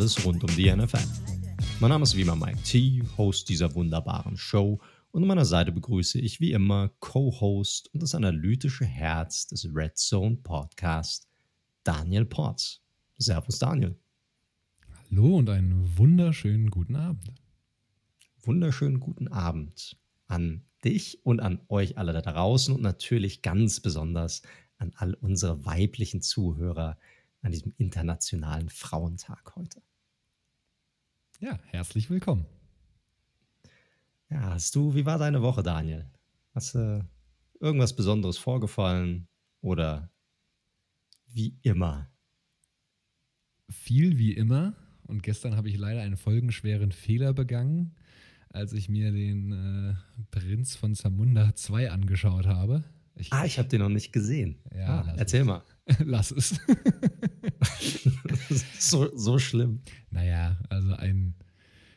alles rund um die NFL. Mein Name ist wie immer Mike T, Host dieser wunderbaren Show und an meiner Seite begrüße ich wie immer Co-Host und das analytische Herz des Red Zone Podcast, Daniel Porz. Servus Daniel. Hallo und einen wunderschönen guten Abend. Wunderschönen guten Abend an dich und an euch alle da draußen und natürlich ganz besonders an all unsere weiblichen Zuhörer an diesem internationalen Frauentag heute. Ja, herzlich willkommen. Ja, hast du, wie war deine Woche, Daniel? Hast du irgendwas Besonderes vorgefallen oder wie immer? Viel wie immer. Und gestern habe ich leider einen folgenschweren Fehler begangen, als ich mir den äh, Prinz von Zamunda 2 angeschaut habe. Ich, ah, ich habe den noch nicht gesehen. Ja, ah, erzähl es. mal. lass es. so, so schlimm. Naja, also ein,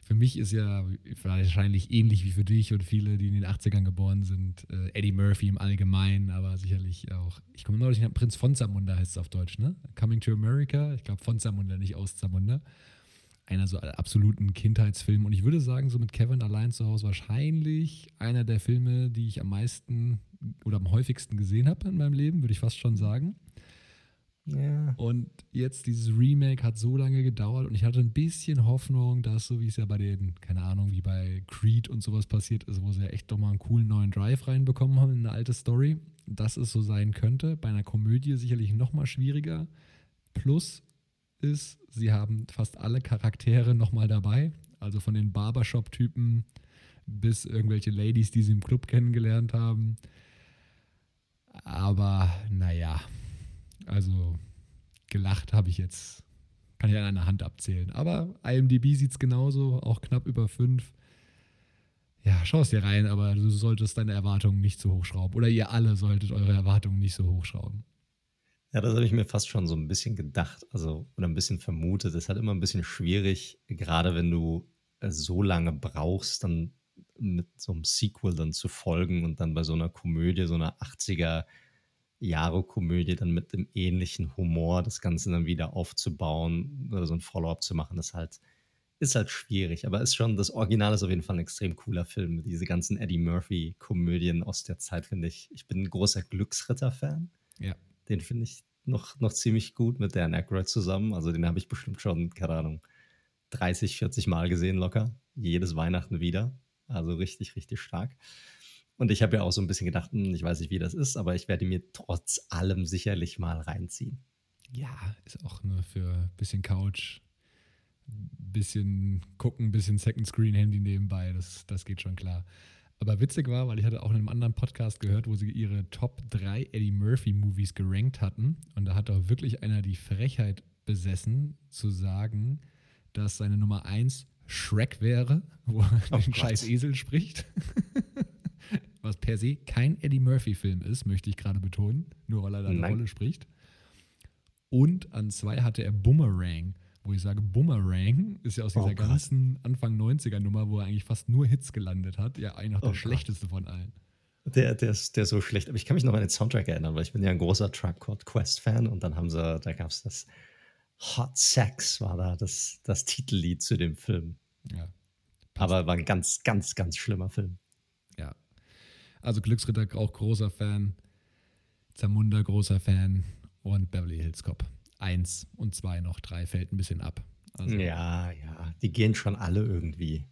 für mich ist ja wahrscheinlich ähnlich wie für dich und viele, die in den 80ern geboren sind, äh, Eddie Murphy im Allgemeinen, aber sicherlich auch, ich komme noch nicht, Prinz von Zamunda heißt es auf Deutsch, ne? Coming to America, ich glaube von Zamunda, nicht aus Zamunda einer so absoluten Kindheitsfilm. Und ich würde sagen, so mit Kevin allein zu Hause wahrscheinlich einer der Filme, die ich am meisten oder am häufigsten gesehen habe in meinem Leben, würde ich fast schon sagen. Und jetzt dieses Remake hat so lange gedauert und ich hatte ein bisschen Hoffnung, dass so wie es ja bei den, keine Ahnung, wie bei Creed und sowas passiert ist, wo sie ja echt doch mal einen coolen neuen Drive reinbekommen haben in eine alte Story, dass es so sein könnte. Bei einer Komödie sicherlich noch mal schwieriger. Plus ist, sie haben fast alle Charaktere nochmal dabei. Also von den Barbershop-Typen bis irgendwelche Ladies, die sie im Club kennengelernt haben. Aber naja, also gelacht habe ich jetzt, kann ich an einer Hand abzählen. Aber IMDb sieht es genauso, auch knapp über fünf. Ja, schau es dir rein, aber du solltest deine Erwartungen nicht zu hochschrauben. Oder ihr alle solltet eure Erwartungen nicht so hochschrauben. Ja, das habe ich mir fast schon so ein bisschen gedacht, also oder ein bisschen vermutet. Es ist halt immer ein bisschen schwierig, gerade wenn du äh, so lange brauchst, dann mit so einem Sequel dann zu folgen und dann bei so einer Komödie, so einer 80er Jahre Komödie dann mit dem ähnlichen Humor das Ganze dann wieder aufzubauen oder so ein Follow-up zu machen, das halt ist halt schwierig, aber ist schon das Original ist auf jeden Fall ein extrem cooler Film. Diese ganzen Eddie Murphy Komödien aus der Zeit finde ich. Ich bin ein großer Glücksritter Fan. Ja. Den finde ich noch, noch ziemlich gut mit Dan Aykroyd zusammen. Also den habe ich bestimmt schon, keine Ahnung, 30, 40 Mal gesehen locker. Jedes Weihnachten wieder. Also richtig, richtig stark. Und ich habe ja auch so ein bisschen gedacht, hm, ich weiß nicht, wie das ist, aber ich werde mir trotz allem sicherlich mal reinziehen. Ja, ist auch nur für ein bisschen Couch, bisschen gucken, bisschen Second Screen Handy nebenbei. Das, das geht schon klar. Aber witzig war, weil ich hatte auch in einem anderen Podcast gehört, wo sie ihre Top 3 Eddie Murphy Movies gerankt hatten. Und da hat auch wirklich einer die Frechheit besessen, zu sagen, dass seine Nummer 1 Shrek wäre, wo er oh den Gott. scheiß Esel spricht. Was per se kein Eddie Murphy-Film ist, möchte ich gerade betonen, nur weil er da eine Rolle spricht. Und an zwei hatte er Boomerang, wo ich sage, Boomerang ist ja aus dieser oh, ganzen Anfang 90er Nummer, wo er eigentlich fast nur Hits gelandet hat, ja eigentlich noch der oh, schlechteste von allen. Der, der, ist, der ist so schlecht. Aber ich kann mich noch an den Soundtrack erinnern, weil ich bin ja ein großer Tribe Called Quest Fan und dann haben sie, da gab es das Hot Sex war da das, das Titellied zu dem Film. Ja. Aber war ein ganz, ganz, ganz schlimmer Film. Also Glücksritter auch großer Fan, Zamunda großer Fan und Beverly Hills Cop. 1 und 2 noch, 3 fällt ein bisschen ab. Also, ja, ja, die gehen schon alle irgendwie.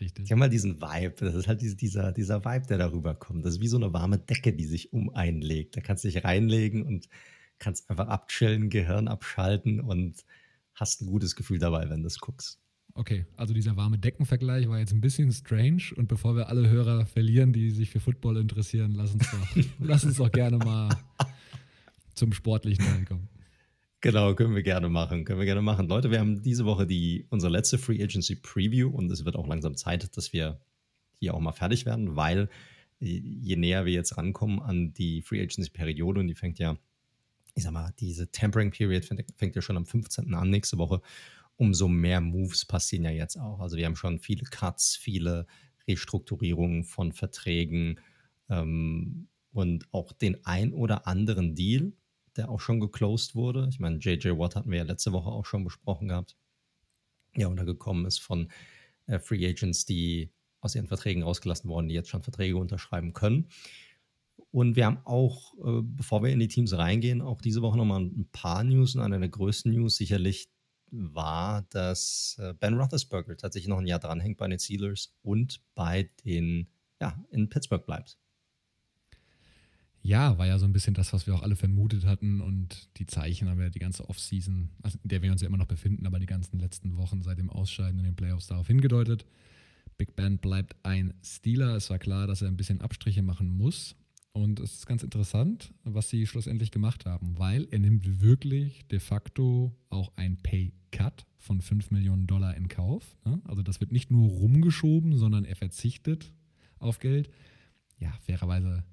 Richtig. Ich habe mal diesen Vibe, das ist halt dieser, dieser Vibe, der darüber kommt. Das ist wie so eine warme Decke, die sich um einlegt. Da kannst du dich reinlegen und kannst einfach abchillen, Gehirn abschalten und hast ein gutes Gefühl dabei, wenn du es guckst. Okay, also dieser warme Deckenvergleich war jetzt ein bisschen strange und bevor wir alle Hörer verlieren, die sich für Football interessieren, lass uns doch, lass uns doch gerne mal zum sportlichen Teil kommen. Genau, können wir gerne machen. Können wir gerne machen. Leute, wir haben diese Woche die, unsere letzte Free Agency Preview und es wird auch langsam Zeit, dass wir hier auch mal fertig werden, weil je näher wir jetzt rankommen an die Free Agency Periode und die fängt ja, ich sag mal, diese Tempering Period fängt, fängt ja schon am 15. an nächste Woche, umso mehr Moves passieren ja jetzt auch. Also wir haben schon viele Cuts, viele Restrukturierungen von Verträgen ähm, und auch den ein oder anderen Deal, der auch schon geclosed wurde. Ich meine, JJ Watt hatten wir ja letzte Woche auch schon besprochen gehabt. Ja, und da gekommen ist von äh, Free Agents, die aus ihren Verträgen rausgelassen wurden, die jetzt schon Verträge unterschreiben können. Und wir haben auch, äh, bevor wir in die Teams reingehen, auch diese Woche nochmal ein paar News. Und eine der größten News sicherlich war, dass äh, Ben Roethlisberger tatsächlich noch ein Jahr dranhängt bei den Steelers und bei den, ja, in Pittsburgh bleibt. Ja, war ja so ein bisschen das, was wir auch alle vermutet hatten und die Zeichen haben wir die ganze Offseason, also in der wir uns ja immer noch befinden, aber die ganzen letzten Wochen seit dem Ausscheiden in den Playoffs darauf hingedeutet. Big Ben bleibt ein Stealer. Es war klar, dass er ein bisschen Abstriche machen muss. Und es ist ganz interessant, was sie schlussendlich gemacht haben, weil er nimmt wirklich de facto auch ein Pay-Cut von 5 Millionen Dollar in Kauf. Ne? Also das wird nicht nur rumgeschoben, sondern er verzichtet auf Geld. Ja, fairerweise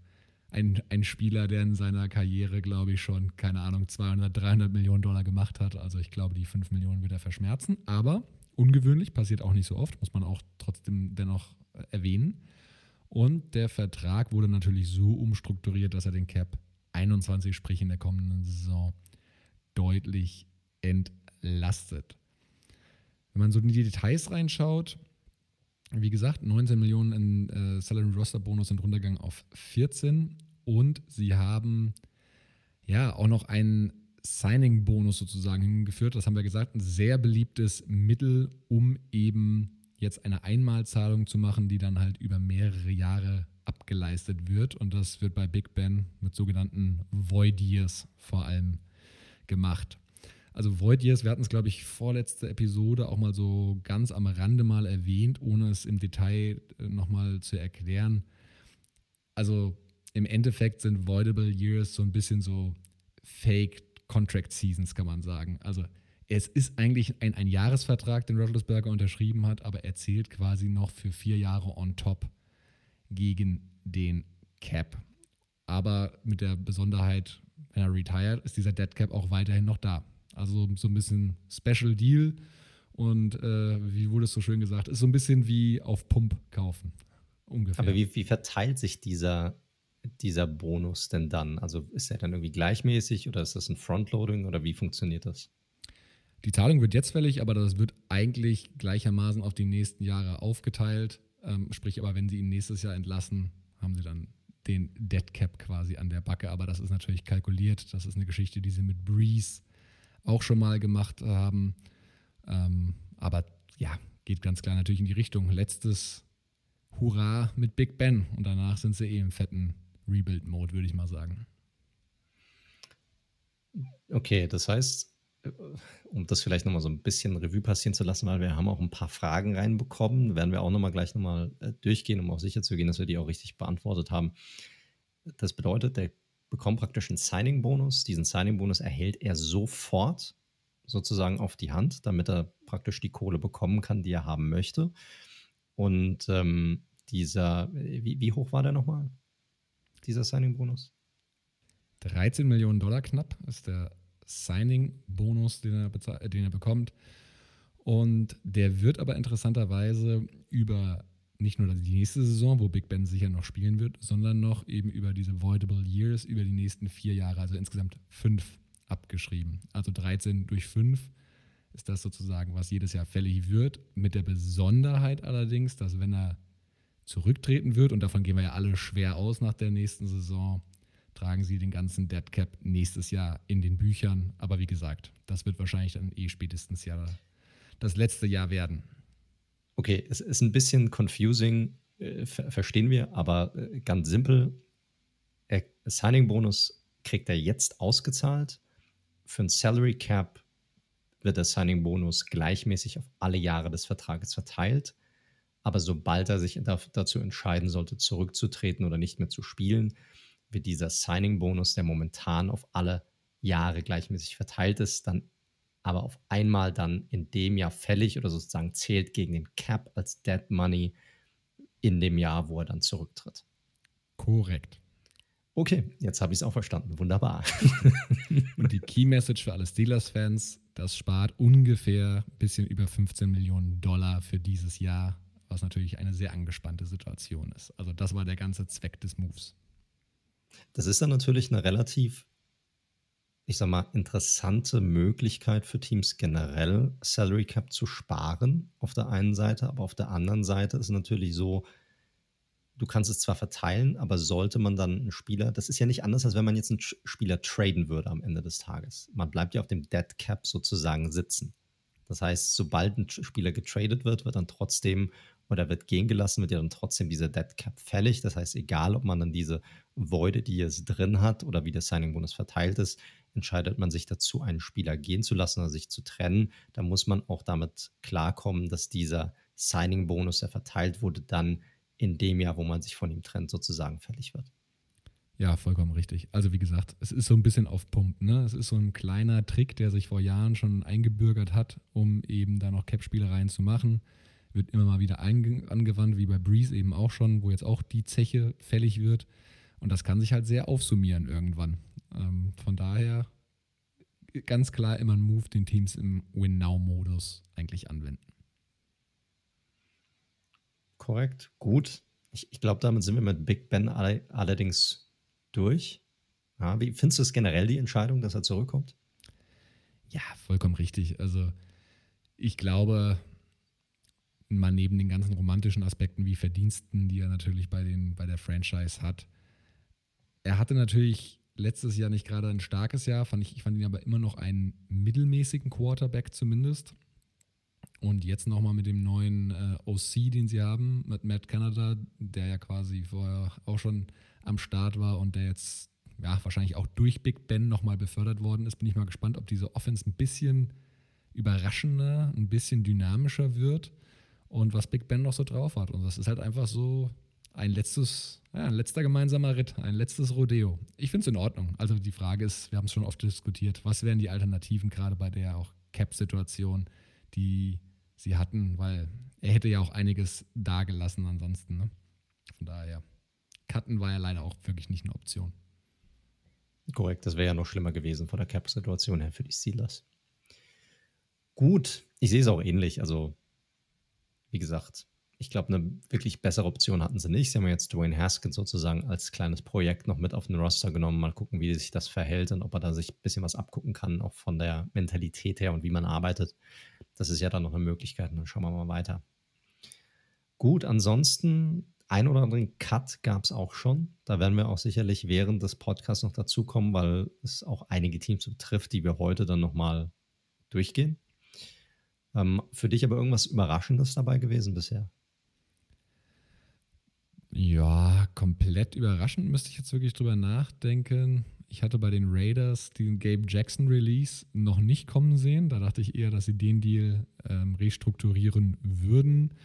ein, ein Spieler, der in seiner Karriere, glaube ich, schon, keine Ahnung, 200, 300 Millionen Dollar gemacht hat. Also ich glaube, die 5 Millionen wird er verschmerzen. Aber ungewöhnlich, passiert auch nicht so oft, muss man auch trotzdem dennoch erwähnen. Und der Vertrag wurde natürlich so umstrukturiert, dass er den Cap 21, sprich in der kommenden Saison, deutlich entlastet. Wenn man so in die Details reinschaut, wie gesagt, 19 Millionen in äh, Salary Roster Bonus sind runtergegangen auf 14 und sie haben ja auch noch einen Signing-Bonus sozusagen hingeführt. Das haben wir gesagt, ein sehr beliebtes Mittel, um eben jetzt eine Einmalzahlung zu machen, die dann halt über mehrere Jahre abgeleistet wird. Und das wird bei Big Ben mit sogenannten Void Years vor allem gemacht. Also Void Years, wir hatten es, glaube ich, vorletzte Episode auch mal so ganz am Rande mal erwähnt, ohne es im Detail äh, nochmal zu erklären. Also im Endeffekt sind Voidable Years so ein bisschen so Fake Contract Seasons, kann man sagen. Also es ist eigentlich ein, ein Jahresvertrag, den Roethlisberger unterschrieben hat, aber er zählt quasi noch für vier Jahre on top gegen den Cap. Aber mit der Besonderheit, wenn er retired, ist dieser Dead Cap auch weiterhin noch da. Also so ein bisschen Special Deal. Und äh, wie wurde es so schön gesagt, ist so ein bisschen wie auf Pump kaufen. Ungefähr. Aber wie, wie verteilt sich dieser, dieser Bonus denn dann? Also ist er dann irgendwie gleichmäßig oder ist das ein Frontloading oder wie funktioniert das? Die Zahlung wird jetzt fällig, aber das wird eigentlich gleichermaßen auf die nächsten Jahre aufgeteilt. Ähm, sprich, aber wenn sie ihn nächstes Jahr entlassen, haben sie dann den Dead Cap quasi an der Backe. Aber das ist natürlich kalkuliert. Das ist eine Geschichte, die sie mit Breeze auch schon mal gemacht haben. Ähm, aber ja, geht ganz klar natürlich in die Richtung. Letztes Hurra mit Big Ben und danach sind sie eh im fetten Rebuild-Mode, würde ich mal sagen. Okay, das heißt, um das vielleicht nochmal so ein bisschen Revue passieren zu lassen, weil wir haben auch ein paar Fragen reinbekommen, werden wir auch nochmal gleich nochmal äh, durchgehen, um auch sicher zu gehen, dass wir die auch richtig beantwortet haben. Das bedeutet, der bekommt praktisch einen Signing-Bonus. Diesen Signing-Bonus erhält er sofort sozusagen auf die Hand, damit er praktisch die Kohle bekommen kann, die er haben möchte. Und ähm, dieser, wie, wie, hoch war der nochmal, dieser Signing-Bonus? 13 Millionen Dollar knapp ist der Signing-Bonus, den, er den er bekommt. Und der wird aber interessanterweise über nicht nur die nächste Saison, wo Big Ben sicher noch spielen wird, sondern noch eben über diese Voidable Years, über die nächsten vier Jahre, also insgesamt fünf abgeschrieben. Also 13 durch 5 ist das sozusagen, was jedes Jahr fällig wird. Mit der Besonderheit allerdings, dass wenn er zurücktreten wird, und davon gehen wir ja alle schwer aus nach der nächsten Saison, tragen sie den ganzen Dead Cap nächstes Jahr in den Büchern. Aber wie gesagt, das wird wahrscheinlich dann eh spätestens ja das letzte Jahr werden. Okay, es ist ein bisschen confusing, äh, verstehen wir, aber äh, ganz simpel. Signing-Bonus kriegt er jetzt ausgezahlt. Für ein Salary Cap wird der Signing-Bonus gleichmäßig auf alle Jahre des Vertrages verteilt. Aber sobald er sich dazu entscheiden sollte, zurückzutreten oder nicht mehr zu spielen, wird dieser Signing-Bonus, der momentan auf alle Jahre gleichmäßig verteilt ist, dann aber auf einmal dann in dem Jahr fällig oder sozusagen zählt gegen den Cap als Dead Money in dem Jahr, wo er dann zurücktritt. Korrekt. Okay, jetzt habe ich es auch verstanden. Wunderbar. Und die Key Message für alle Steelers-Fans: Das spart ungefähr ein bisschen über 15 Millionen Dollar für dieses Jahr, was natürlich eine sehr angespannte Situation ist. Also, das war der ganze Zweck des Moves. Das ist dann natürlich eine relativ ich sag mal, interessante Möglichkeit für Teams generell, Salary Cap zu sparen auf der einen Seite, aber auf der anderen Seite ist natürlich so, du kannst es zwar verteilen, aber sollte man dann einen Spieler, das ist ja nicht anders, als wenn man jetzt einen Spieler traden würde am Ende des Tages. Man bleibt ja auf dem Dead Cap sozusagen sitzen. Das heißt, sobald ein Spieler getradet wird, wird dann trotzdem oder wird gehen gelassen, wird ja dann trotzdem dieser Dead Cap fällig. Das heißt, egal, ob man dann diese Voide, die es drin hat oder wie der Signing-Bonus verteilt ist, entscheidet man sich dazu, einen Spieler gehen zu lassen oder sich zu trennen. Da muss man auch damit klarkommen, dass dieser Signing-Bonus, der verteilt wurde, dann in dem Jahr, wo man sich von ihm trennt, sozusagen fällig wird. Ja, vollkommen richtig. Also wie gesagt, es ist so ein bisschen auf Pump. Ne? Es ist so ein kleiner Trick, der sich vor Jahren schon eingebürgert hat, um eben da noch Cap-Spielereien zu machen. Wird immer mal wieder angewandt, wie bei Breeze eben auch schon, wo jetzt auch die Zeche fällig wird. Und das kann sich halt sehr aufsummieren irgendwann. Ähm, von daher ganz klar immer ein Move, den Teams im Win-Now-Modus eigentlich anwenden. Korrekt, gut. Ich, ich glaube, damit sind wir mit Big Ben all allerdings durch. Ja, wie findest du es generell, die Entscheidung, dass er zurückkommt? Ja, vollkommen richtig. Also ich glaube, mal neben den ganzen romantischen Aspekten wie Verdiensten, die er natürlich bei, den, bei der Franchise hat, er hatte natürlich letztes Jahr nicht gerade ein starkes Jahr, fand ich, ich fand ihn aber immer noch einen mittelmäßigen Quarterback zumindest. Und jetzt nochmal mit dem neuen äh, OC, den sie haben, mit Matt Canada, der ja quasi vorher auch schon am Start war und der jetzt ja, wahrscheinlich auch durch Big Ben nochmal befördert worden ist, bin ich mal gespannt, ob diese Offense ein bisschen überraschender, ein bisschen dynamischer wird und was Big Ben noch so drauf hat. Und das ist halt einfach so ein letztes, ja, ein letzter gemeinsamer Ritt, ein letztes Rodeo. Ich finde es in Ordnung. Also die Frage ist, wir haben es schon oft diskutiert, was wären die Alternativen gerade bei der auch Cap-Situation, die sie hatten, weil er hätte ja auch einiges dagelassen ansonsten. Ne? Von daher, Cutten war ja leider auch wirklich nicht eine Option. Korrekt, das wäre ja noch schlimmer gewesen von der Cap-Situation her für die Steelers. Gut, ich sehe es auch ähnlich. Also, wie gesagt, ich glaube, eine wirklich bessere Option hatten sie nicht. Sie haben jetzt Dwayne Haskins sozusagen als kleines Projekt noch mit auf den Roster genommen. Mal gucken, wie sich das verhält und ob er da sich ein bisschen was abgucken kann, auch von der Mentalität her und wie man arbeitet. Das ist ja dann noch eine Möglichkeit. dann schauen wir mal weiter. Gut, ansonsten ein oder anderen Cut gab es auch schon. Da werden wir auch sicherlich während des Podcasts noch dazukommen, weil es auch einige Teams betrifft, die wir heute dann nochmal durchgehen. Ähm, für dich aber irgendwas Überraschendes dabei gewesen bisher? Ja, komplett überraschend müsste ich jetzt wirklich drüber nachdenken. Ich hatte bei den Raiders den Gabe Jackson Release noch nicht kommen sehen. Da dachte ich eher, dass sie den Deal ähm, restrukturieren würden.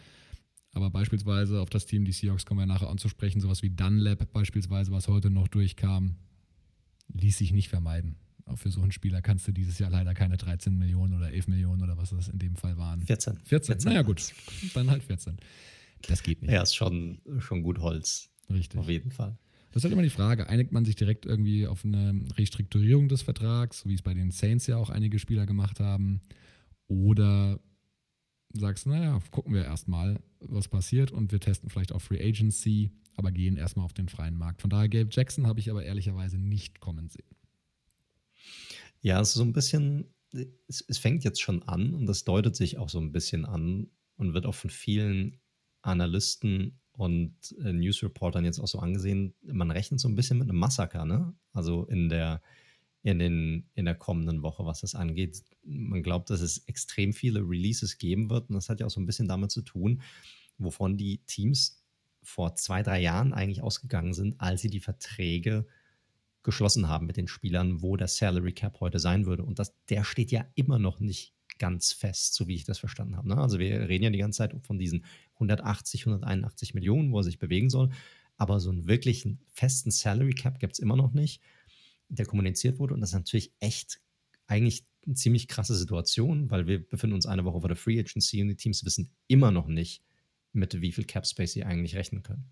Aber beispielsweise auf das Team, die Seahawks kommen wir nachher anzusprechen, sowas wie Dunlap beispielsweise, was heute noch durchkam, ließ sich nicht vermeiden. Auch für so einen Spieler kannst du dieses Jahr leider keine 13 Millionen oder 11 Millionen oder was das in dem Fall waren. 14. 14, 14. naja gut, dann halt 14. Das geht nicht. Ja, ist schon, schon gut Holz. Richtig. Auf jeden Fall. Das ist halt immer die Frage, einigt man sich direkt irgendwie auf eine Restrukturierung des Vertrags, so wie es bei den Saints ja auch einige Spieler gemacht haben, oder sagst, naja, gucken wir erstmal, was passiert und wir testen vielleicht auch Free Agency, aber gehen erstmal auf den freien Markt. Von daher, Gabe Jackson habe ich aber ehrlicherweise nicht kommen sehen. Ja, es ist so ein bisschen, es, es fängt jetzt schon an und das deutet sich auch so ein bisschen an und wird auch von vielen Analysten und äh, Newsreportern jetzt auch so angesehen, man rechnet so ein bisschen mit einem Massaker, ne? Also in der, in, den, in der kommenden Woche, was das angeht. Man glaubt, dass es extrem viele Releases geben wird und das hat ja auch so ein bisschen damit zu tun, wovon die Teams vor zwei, drei Jahren eigentlich ausgegangen sind, als sie die Verträge geschlossen haben mit den Spielern, wo der Salary Cap heute sein würde. Und das, der steht ja immer noch nicht ganz fest, so wie ich das verstanden habe. Ne? Also wir reden ja die ganze Zeit von diesen 180, 181 Millionen, wo er sich bewegen soll. Aber so einen wirklichen festen Salary Cap gibt es immer noch nicht, der kommuniziert wurde. Und das ist natürlich echt eigentlich eine ziemlich krasse Situation, weil wir befinden uns eine Woche vor der Free Agency und die Teams wissen immer noch nicht, mit wie viel Cap Space sie eigentlich rechnen können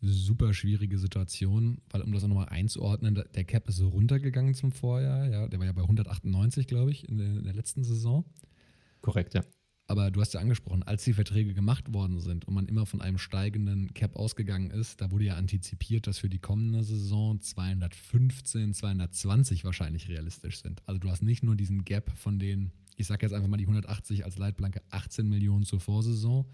super schwierige Situation, weil um das auch nochmal einzuordnen, der Cap ist so runtergegangen zum Vorjahr, ja, der war ja bei 198, glaube ich, in der, in der, letzten Saison. Korrekt, ja. Aber du hast ja angesprochen, als die Verträge gemacht worden sind und man immer von einem steigenden Cap ausgegangen ist, da wurde ja antizipiert, dass für die kommende Saison 215, 220 wahrscheinlich realistisch sind. Also du hast nicht nur diesen Gap von den, ich sage jetzt einfach mal die 180 als Leitplanke, 18 Millionen zur Vorsaison,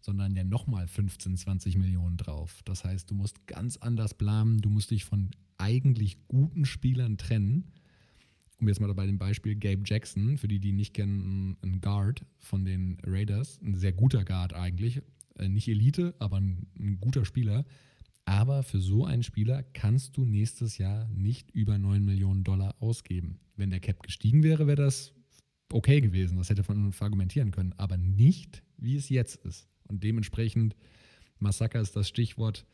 sondern ja nochmal 15, 20 Millionen drauf. Das heißt, du musst ganz anders planen, du musst dich von eigentlich guten Spielern trennen. Um jetzt mal bei dem Beispiel Gabe Jackson, für die, die nicht kennen, ein Guard von den Raiders, ein sehr guter Guard eigentlich, äh, nicht Elite, aber ein, ein guter Spieler. Aber für so einen Spieler kannst du nächstes Jahr nicht über 9 Millionen Dollar ausgeben. Wenn der Cap gestiegen wäre, wäre das okay gewesen. Das hätte man argumentieren können. Aber nicht, wie es jetzt ist. Und dementsprechend, Massaker ist das Stichwort,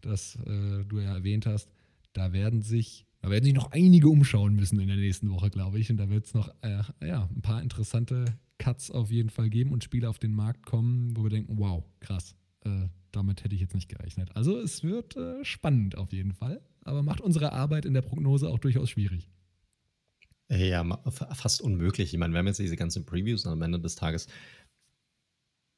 das äh, du ja erwähnt hast. Da werden sich, da werden sich noch einige umschauen müssen in der nächsten Woche, glaube ich. Und da wird es noch äh, ja, ein paar interessante Cuts auf jeden Fall geben und Spiele auf den Markt kommen, wo wir denken, wow, krass, äh, damit hätte ich jetzt nicht gerechnet. Also es wird äh, spannend auf jeden Fall, aber macht unsere Arbeit in der Prognose auch durchaus schwierig. Ja, fast unmöglich. Ich meine, wir haben jetzt diese ganzen Previews und am Ende des Tages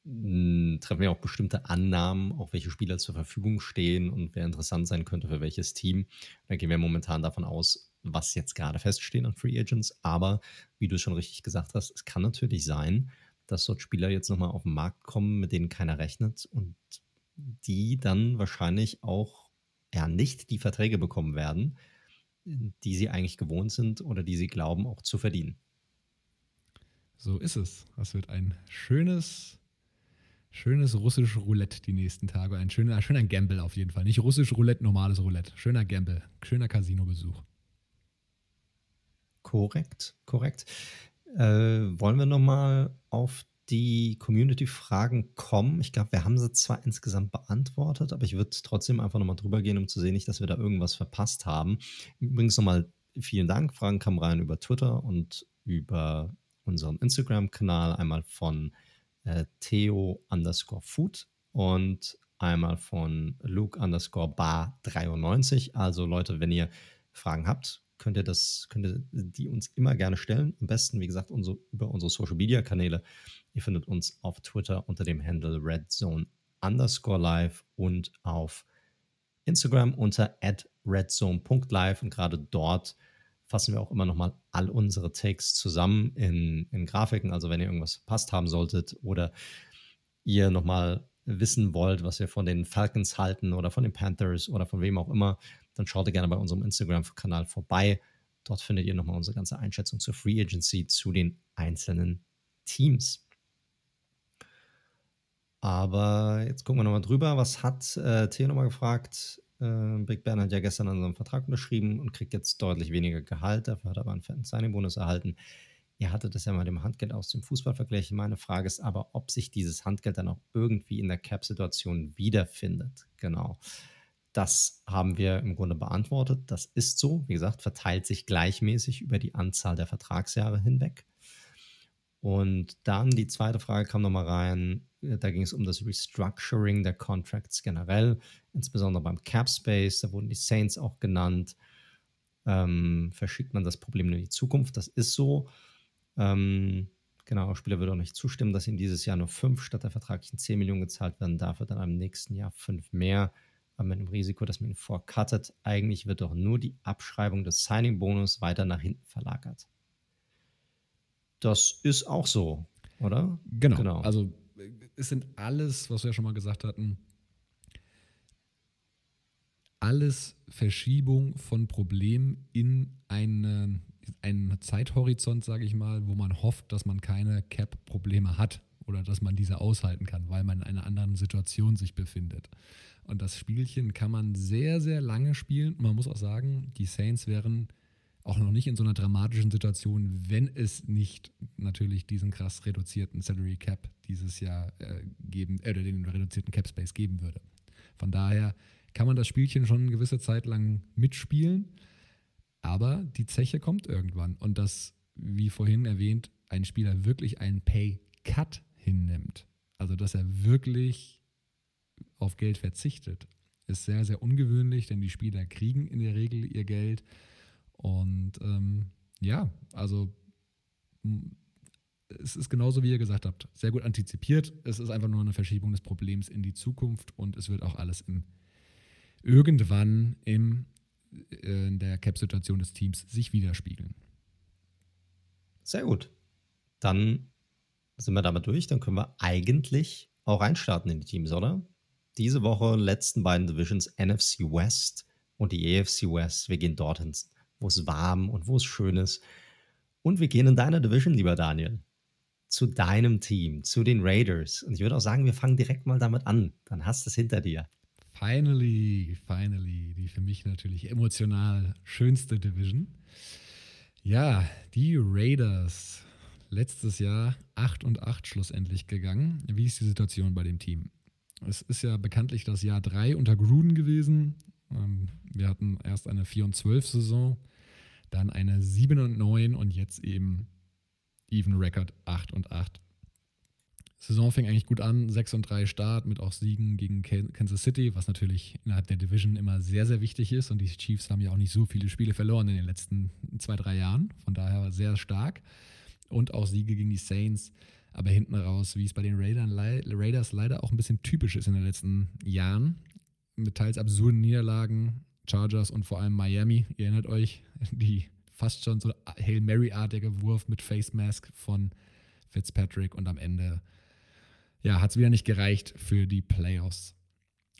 hm, treffen wir auch bestimmte Annahmen, auch welche Spieler zur Verfügung stehen und wer interessant sein könnte für welches Team. Da gehen wir momentan davon aus, was jetzt gerade feststehen an Free Agents. Aber wie du schon richtig gesagt hast, es kann natürlich sein, dass dort Spieler jetzt nochmal auf den Markt kommen, mit denen keiner rechnet und die dann wahrscheinlich auch ja nicht die Verträge bekommen werden, die sie eigentlich gewohnt sind oder die sie glauben auch zu verdienen. So ist es. Das wird ein schönes Schönes russisch Roulette die nächsten Tage. Ein schöner, schöner Gamble auf jeden Fall. Nicht russisch Roulette, normales Roulette. Schöner Gamble. Schöner Casino-Besuch. Korrekt, korrekt. Äh, wollen wir nochmal auf die Community-Fragen kommen? Ich glaube, wir haben sie zwar insgesamt beantwortet, aber ich würde trotzdem einfach nochmal drüber gehen, um zu sehen, nicht, dass wir da irgendwas verpasst haben. Übrigens nochmal vielen Dank. Fragen kamen rein über Twitter und über unseren Instagram-Kanal. Einmal von äh, Theo underscore Food und einmal von Luke underscore Bar 93. Also Leute, wenn ihr Fragen habt, könnt ihr das, könnt ihr die uns immer gerne stellen. Am besten, wie gesagt, unsere, über unsere Social Media Kanäle. Ihr findet uns auf Twitter unter dem Handle redzone underscore live und auf Instagram unter redzone.live und gerade dort fassen wir auch immer nochmal all unsere Takes zusammen in, in Grafiken. Also wenn ihr irgendwas verpasst haben solltet oder ihr nochmal wissen wollt, was wir von den Falcons halten oder von den Panthers oder von wem auch immer, dann schaut ihr gerne bei unserem Instagram-Kanal vorbei. Dort findet ihr nochmal unsere ganze Einschätzung zur Free Agency zu den einzelnen Teams. Aber jetzt gucken wir nochmal drüber. Was hat äh, Theo nochmal gefragt? Äh, Big Ben hat ja gestern an seinem Vertrag unterschrieben und kriegt jetzt deutlich weniger Gehalt. Dafür hat er aber einen fetten Signing-Bonus erhalten. Ihr hattet das ja mal dem Handgeld aus dem Fußball verglichen. Meine Frage ist aber, ob sich dieses Handgeld dann auch irgendwie in der Cap-Situation wiederfindet. Genau. Das haben wir im Grunde beantwortet. Das ist so. Wie gesagt, verteilt sich gleichmäßig über die Anzahl der Vertragsjahre hinweg. Und dann die zweite Frage kam nochmal rein. Da ging es um das Restructuring der Contracts generell, insbesondere beim Cap Space. Da wurden die Saints auch genannt. Ähm, verschiebt man das Problem in die Zukunft? Das ist so. Ähm, genau, Spieler würde auch nicht zustimmen, dass ihm dieses Jahr nur fünf statt der vertraglichen 10 Millionen gezahlt werden darf, dann im nächsten Jahr fünf mehr. Aber mit dem Risiko, dass man ihn vorcuttet. Eigentlich wird doch nur die Abschreibung des Signing-Bonus weiter nach hinten verlagert. Das ist auch so, oder? Genau. genau. Also es sind alles, was wir ja schon mal gesagt hatten, alles Verschiebung von Problemen in eine, einen Zeithorizont, sage ich mal, wo man hofft, dass man keine Cap-Probleme hat oder dass man diese aushalten kann, weil man in einer anderen Situation sich befindet. Und das Spielchen kann man sehr, sehr lange spielen. Man muss auch sagen, die Saints wären auch noch nicht in so einer dramatischen Situation, wenn es nicht natürlich diesen krass reduzierten Salary Cap dieses Jahr äh, geben, äh, den reduzierten Cap Space geben würde. Von daher kann man das Spielchen schon eine gewisse Zeit lang mitspielen, aber die Zeche kommt irgendwann. Und dass, wie vorhin erwähnt, ein Spieler wirklich einen Pay Cut hinnimmt, also dass er wirklich auf Geld verzichtet, ist sehr, sehr ungewöhnlich, denn die Spieler kriegen in der Regel ihr Geld und ähm, ja, also es ist genauso, wie ihr gesagt habt, sehr gut antizipiert. Es ist einfach nur eine Verschiebung des Problems in die Zukunft und es wird auch alles im, irgendwann im, äh, in der Cap-Situation des Teams sich widerspiegeln. Sehr gut. Dann sind wir damit durch. Dann können wir eigentlich auch reinstarten in die Teams, oder? Diese Woche letzten beiden Divisions, NFC West und die AFC West. Wir gehen dorthin, wo es warm und wo es schön ist. Und wir gehen in deiner Division, lieber Daniel zu deinem Team, zu den Raiders. Und ich würde auch sagen, wir fangen direkt mal damit an. Dann hast du es hinter dir. Finally, finally, die für mich natürlich emotional schönste Division. Ja, die Raiders. Letztes Jahr 8 und 8 schlussendlich gegangen. Wie ist die Situation bei dem Team? Es ist ja bekanntlich das Jahr 3 unter Gruden gewesen. Ähm, wir hatten erst eine 4 und 12 Saison, dann eine 7 und 9 und jetzt eben Even Record 8 und 8. Saison fing eigentlich gut an, 6 und 3 Start mit auch Siegen gegen Kansas City, was natürlich innerhalb der Division immer sehr, sehr wichtig ist. Und die Chiefs haben ja auch nicht so viele Spiele verloren in den letzten zwei, drei Jahren. Von daher sehr stark. Und auch Siege gegen die Saints. Aber hinten raus, wie es bei den Raiders leider auch ein bisschen typisch ist in den letzten Jahren, mit teils absurden Niederlagen, Chargers und vor allem Miami. Ihr erinnert euch, die fast schon so Hail Mary-artiger Wurf mit Face Mask von Fitzpatrick und am Ende ja, hat es wieder nicht gereicht für die Playoffs.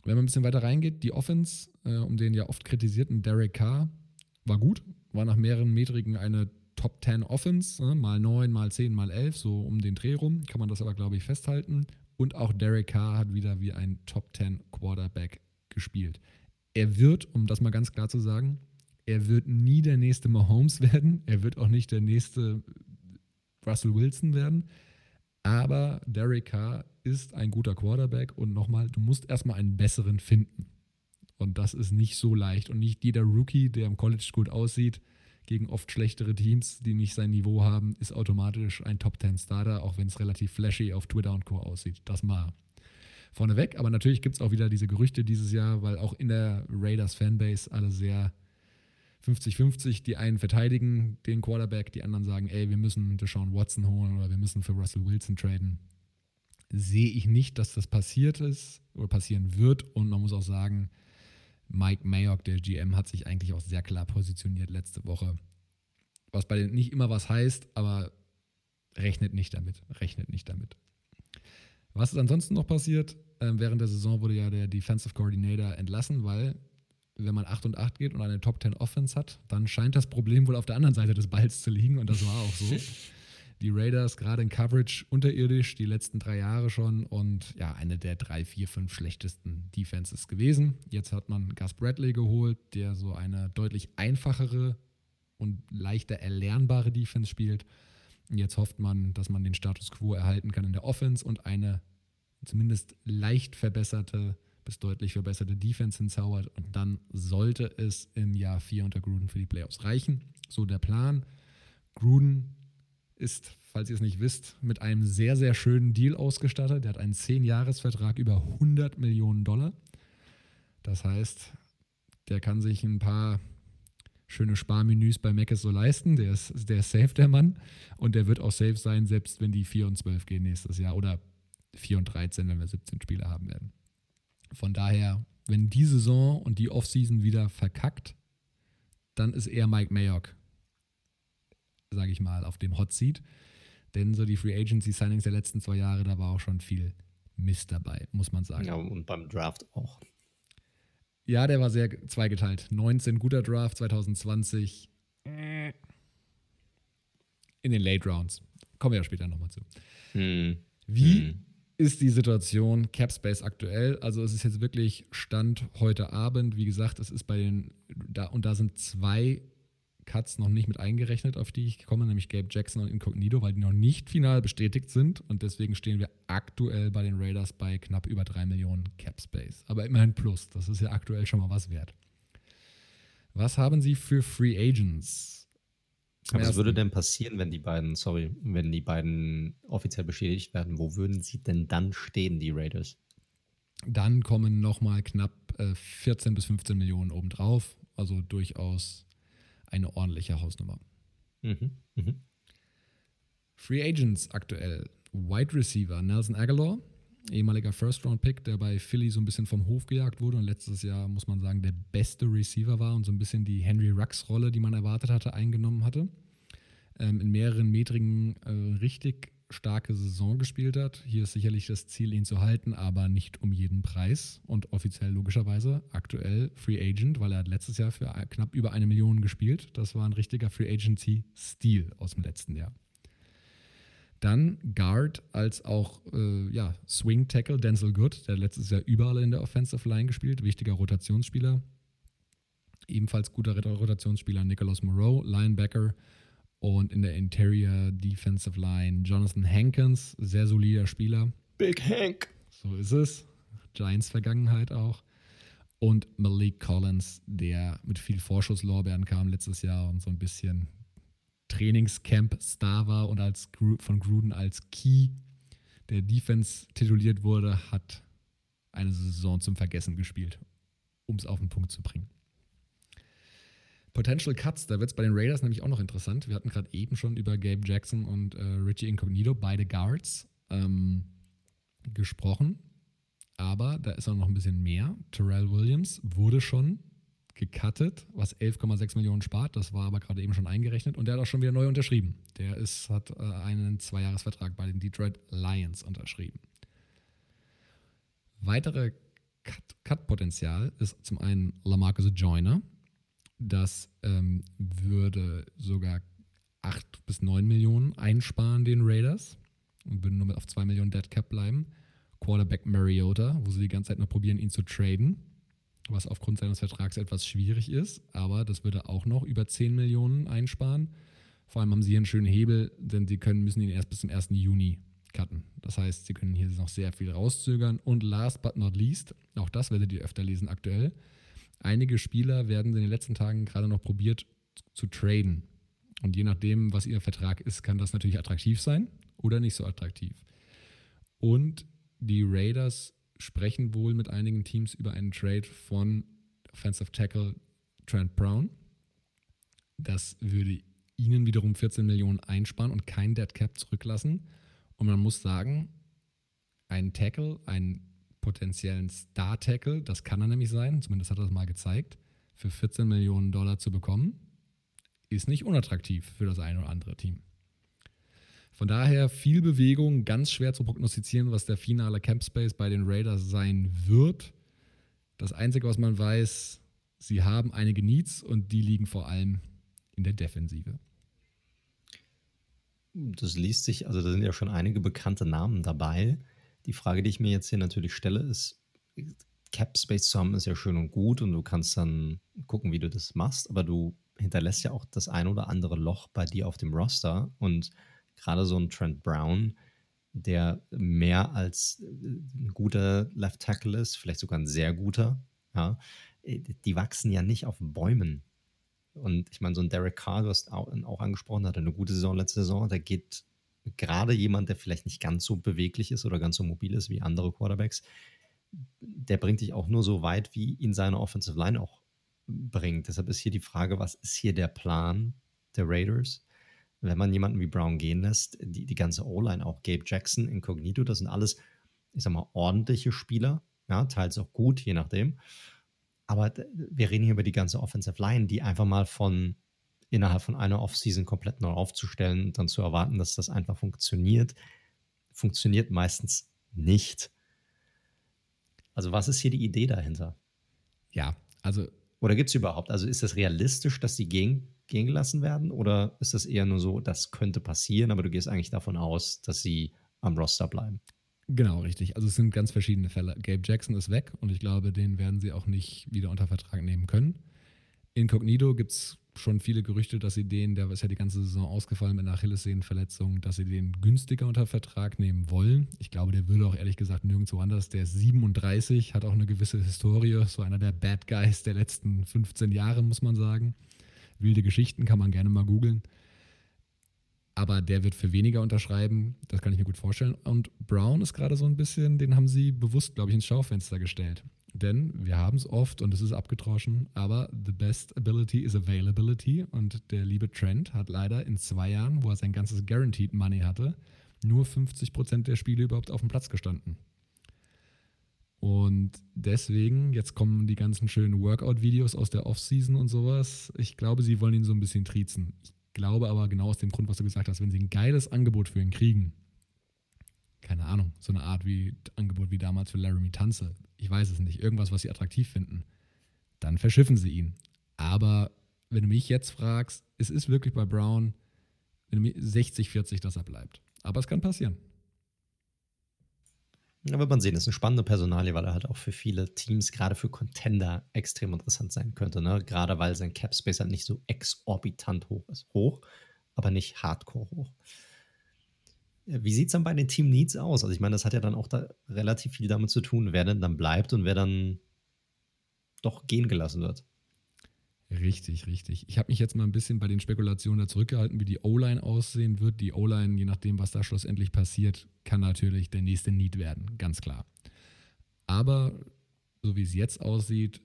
Wenn man ein bisschen weiter reingeht, die Offense, äh, um den ja oft kritisierten Derek Carr, war gut, war nach mehreren Metriken eine Top 10 Offense, äh, mal 9, mal 10, mal 11, so um den Dreh rum, kann man das aber, glaube ich, festhalten. Und auch Derek Carr hat wieder wie ein Top 10 Quarterback gespielt. Er wird, um das mal ganz klar zu sagen, er wird nie der nächste Mahomes werden. Er wird auch nicht der nächste Russell Wilson werden. Aber Derek Carr ist ein guter Quarterback und nochmal, du musst erstmal einen besseren finden. Und das ist nicht so leicht. Und nicht jeder Rookie, der im College gut aussieht, gegen oft schlechtere Teams, die nicht sein Niveau haben, ist automatisch ein Top 10 Starter, auch wenn es relativ flashy auf Twitter und Co. aussieht. Das mal vorneweg. Aber natürlich gibt es auch wieder diese Gerüchte dieses Jahr, weil auch in der Raiders Fanbase alle sehr 50-50, die einen verteidigen den Quarterback, die anderen sagen, ey, wir müssen Deshaun Watson holen oder wir müssen für Russell Wilson traden. Sehe ich nicht, dass das passiert ist oder passieren wird. Und man muss auch sagen, Mike Mayock, der GM, hat sich eigentlich auch sehr klar positioniert letzte Woche. Was bei den nicht immer was heißt, aber rechnet nicht damit. Rechnet nicht damit. Was ist ansonsten noch passiert? Ähm, während der Saison wurde ja der Defensive Coordinator entlassen, weil wenn man 8 und 8 geht und eine Top 10 Offense hat, dann scheint das Problem wohl auf der anderen Seite des Balls zu liegen und das war auch so. die Raiders gerade in Coverage unterirdisch, die letzten drei Jahre schon und ja, eine der drei, vier, fünf schlechtesten Defenses gewesen. Jetzt hat man Gus Bradley geholt, der so eine deutlich einfachere und leichter erlernbare Defense spielt. Jetzt hofft man, dass man den Status quo erhalten kann in der Offense und eine zumindest leicht verbesserte bis deutlich verbesserte Defense hinzaubert. Und dann sollte es im Jahr 4 unter Gruden für die Playoffs reichen. So der Plan. Gruden ist, falls ihr es nicht wisst, mit einem sehr, sehr schönen Deal ausgestattet. Der hat einen 10-Jahres-Vertrag über 100 Millionen Dollar. Das heißt, der kann sich ein paar schöne Sparmenüs bei Mac so leisten. Der ist, der ist safe, der Mann. Und der wird auch safe sein, selbst wenn die 4 und 12 gehen nächstes Jahr. Oder 4 und 13, wenn wir 17 Spiele haben werden. Von daher, wenn die Saison und die Offseason wieder verkackt, dann ist eher Mike Mayock, sage ich mal, auf dem Hot Seat. Denn so die Free Agency Signings der letzten zwei Jahre, da war auch schon viel Mist dabei, muss man sagen. Ja, und beim Draft auch. Ja, der war sehr zweigeteilt. 19 guter Draft, 2020 in den Late Rounds. Kommen wir ja später nochmal zu. Hm. Wie hm ist die Situation Capspace aktuell. Also es ist jetzt wirklich Stand heute Abend. Wie gesagt, es ist bei den, da, und da sind zwei Cuts noch nicht mit eingerechnet, auf die ich komme, nämlich Gabe Jackson und Incognito, weil die noch nicht final bestätigt sind. Und deswegen stehen wir aktuell bei den Raiders bei knapp über 3 Millionen Capspace. Aber immerhin plus. Das ist ja aktuell schon mal was wert. Was haben Sie für Free Agents? Aber was würde denn passieren, wenn die beiden, sorry, wenn die beiden offiziell bestätigt werden? Wo würden sie denn dann stehen, die Raiders? Dann kommen nochmal knapp äh, 14 bis 15 Millionen obendrauf. Also durchaus eine ordentliche Hausnummer. Mhm, mh. Free Agents aktuell. Wide Receiver Nelson Aguilar, ehemaliger First-Round-Pick, der bei Philly so ein bisschen vom Hof gejagt wurde und letztes Jahr, muss man sagen, der beste Receiver war und so ein bisschen die Henry Rux-Rolle, die man erwartet hatte, eingenommen hatte. Ähm, in mehreren metrigen äh, richtig starke Saison gespielt hat. Hier ist sicherlich das Ziel, ihn zu halten, aber nicht um jeden Preis und offiziell logischerweise aktuell Free Agent, weil er hat letztes Jahr für knapp über eine Million gespielt. Das war ein richtiger Free Agency-Stil aus dem letzten Jahr. Dann Guard als auch äh, ja, Swing Tackle Denzel Good, der letztes Jahr überall in der Offensive Line gespielt, wichtiger Rotationsspieler. Ebenfalls guter Rotationsspieler Nicholas Moreau, Linebacker und in der Interior Defensive Line Jonathan Hankins, sehr solider Spieler. Big Hank. So ist es. Giants Vergangenheit auch. Und Malik Collins, der mit viel Vorschusslorbeeren kam letztes Jahr und so ein bisschen Trainingscamp-Star war und als von Gruden als Key der Defense tituliert wurde, hat eine Saison zum Vergessen gespielt, um es auf den Punkt zu bringen. Potential Cuts, da wird es bei den Raiders nämlich auch noch interessant. Wir hatten gerade eben schon über Gabe Jackson und äh, Richie Incognito, beide Guards, ähm, gesprochen. Aber da ist auch noch ein bisschen mehr. Terrell Williams wurde schon gecuttet, was 11,6 Millionen spart. Das war aber gerade eben schon eingerechnet. Und der hat auch schon wieder neu unterschrieben. Der ist, hat äh, einen Zweijahresvertrag bei den Detroit Lions unterschrieben. Weitere Cut-Potenzial Cut ist zum einen Lamarcus Joyner. Das ähm, würde sogar 8 bis 9 Millionen einsparen den Raiders und würden nur mit auf 2 Millionen Dead Cap bleiben. Quarterback Mariota, wo sie die ganze Zeit noch probieren, ihn zu traden was aufgrund seines Vertrags etwas schwierig ist, aber das würde auch noch über 10 Millionen einsparen. Vor allem haben sie hier einen schönen Hebel, denn sie können, müssen ihn erst bis zum 1. Juni cutten. Das heißt, sie können hier noch sehr viel rauszögern. Und last but not least, auch das werdet ihr öfter lesen aktuell, einige Spieler werden in den letzten Tagen gerade noch probiert zu traden. Und je nachdem, was ihr Vertrag ist, kann das natürlich attraktiv sein oder nicht so attraktiv. Und die Raiders sprechen wohl mit einigen Teams über einen Trade von Offensive Tackle Trent Brown. Das würde ihnen wiederum 14 Millionen einsparen und kein Dead Cap zurücklassen. Und man muss sagen, ein Tackle, einen potenziellen Star-Tackle, das kann er nämlich sein, zumindest hat er das mal gezeigt, für 14 Millionen Dollar zu bekommen, ist nicht unattraktiv für das eine oder andere Team. Von daher viel Bewegung, ganz schwer zu prognostizieren, was der finale Camp Space bei den Raiders sein wird. Das Einzige, was man weiß, sie haben einige Needs und die liegen vor allem in der Defensive. Das liest sich, also da sind ja schon einige bekannte Namen dabei. Die Frage, die ich mir jetzt hier natürlich stelle, ist, Cap Space zu haben ist ja schön und gut und du kannst dann gucken, wie du das machst, aber du hinterlässt ja auch das ein oder andere Loch bei dir auf dem Roster und gerade so ein Trent Brown, der mehr als äh, ein guter Left Tackle ist, vielleicht sogar ein sehr guter, ja, äh, die wachsen ja nicht auf Bäumen. Und ich meine, so ein Derek Carr, du hast auch, auch angesprochen, hatte eine gute Saison letzte Saison, da geht gerade jemand, der vielleicht nicht ganz so beweglich ist oder ganz so mobil ist wie andere Quarterbacks, der bringt dich auch nur so weit, wie ihn seine Offensive Line auch bringt. Deshalb ist hier die Frage, was ist hier der Plan der Raiders? Wenn man jemanden wie Brown gehen lässt, die, die ganze O-Line, auch Gabe Jackson, Incognito, das sind alles, ich sag mal, ordentliche Spieler, ja, teils auch gut, je nachdem. Aber wir reden hier über die ganze Offensive Line, die einfach mal von innerhalb von einer Offseason komplett neu aufzustellen und dann zu erwarten, dass das einfach funktioniert, funktioniert meistens nicht. Also, was ist hier die Idee dahinter? Ja, also. Oder gibt es überhaupt? Also, ist es realistisch, dass die gegen gehen gelassen werden? Oder ist das eher nur so, das könnte passieren, aber du gehst eigentlich davon aus, dass sie am Roster bleiben? Genau, richtig. Also es sind ganz verschiedene Fälle. Gabe Jackson ist weg und ich glaube, den werden sie auch nicht wieder unter Vertrag nehmen können. Incognito gibt es schon viele Gerüchte, dass sie den, der ist ja die ganze Saison ausgefallen mit einer Achillessehnenverletzung, dass sie den günstiger unter Vertrag nehmen wollen. Ich glaube, der würde auch ehrlich gesagt nirgendwo anders. Der ist 37, hat auch eine gewisse Historie, so einer der Bad Guys der letzten 15 Jahre, muss man sagen. Wilde Geschichten kann man gerne mal googeln. aber der wird für weniger unterschreiben, das kann ich mir gut vorstellen. Und Brown ist gerade so ein bisschen, den haben sie bewusst, glaube ich, ins Schaufenster gestellt. Denn wir haben es oft und es ist abgetroschen, aber the best ability is availability. Und der liebe Trent hat leider in zwei Jahren, wo er sein ganzes Guaranteed Money hatte, nur 50% der Spiele überhaupt auf dem Platz gestanden. Und deswegen, jetzt kommen die ganzen schönen Workout-Videos aus der Offseason und sowas. Ich glaube, sie wollen ihn so ein bisschen triezen. Ich glaube aber genau aus dem Grund, was du gesagt hast, wenn sie ein geiles Angebot für ihn kriegen, keine Ahnung, so eine Art wie Angebot wie damals für Laramie Tanze, ich weiß es nicht, irgendwas, was sie attraktiv finden, dann verschiffen sie ihn. Aber wenn du mich jetzt fragst, es ist wirklich bei Brown 60-40, dass er bleibt. Aber es kann passieren. Ja, wird man sehen. Ist eine spannende Personalie, weil er halt auch für viele Teams, gerade für Contender, extrem interessant sein könnte. Ne? Gerade weil sein Cap Space halt nicht so exorbitant hoch ist. Hoch, aber nicht hardcore hoch. Wie sieht es dann bei den Team Needs aus? Also, ich meine, das hat ja dann auch da relativ viel damit zu tun, wer denn dann bleibt und wer dann doch gehen gelassen wird. Richtig, richtig. Ich habe mich jetzt mal ein bisschen bei den Spekulationen da zurückgehalten, wie die O-Line aussehen wird. Die O-Line, je nachdem, was da schlussendlich passiert, kann natürlich der nächste Need werden, ganz klar. Aber so wie es jetzt aussieht,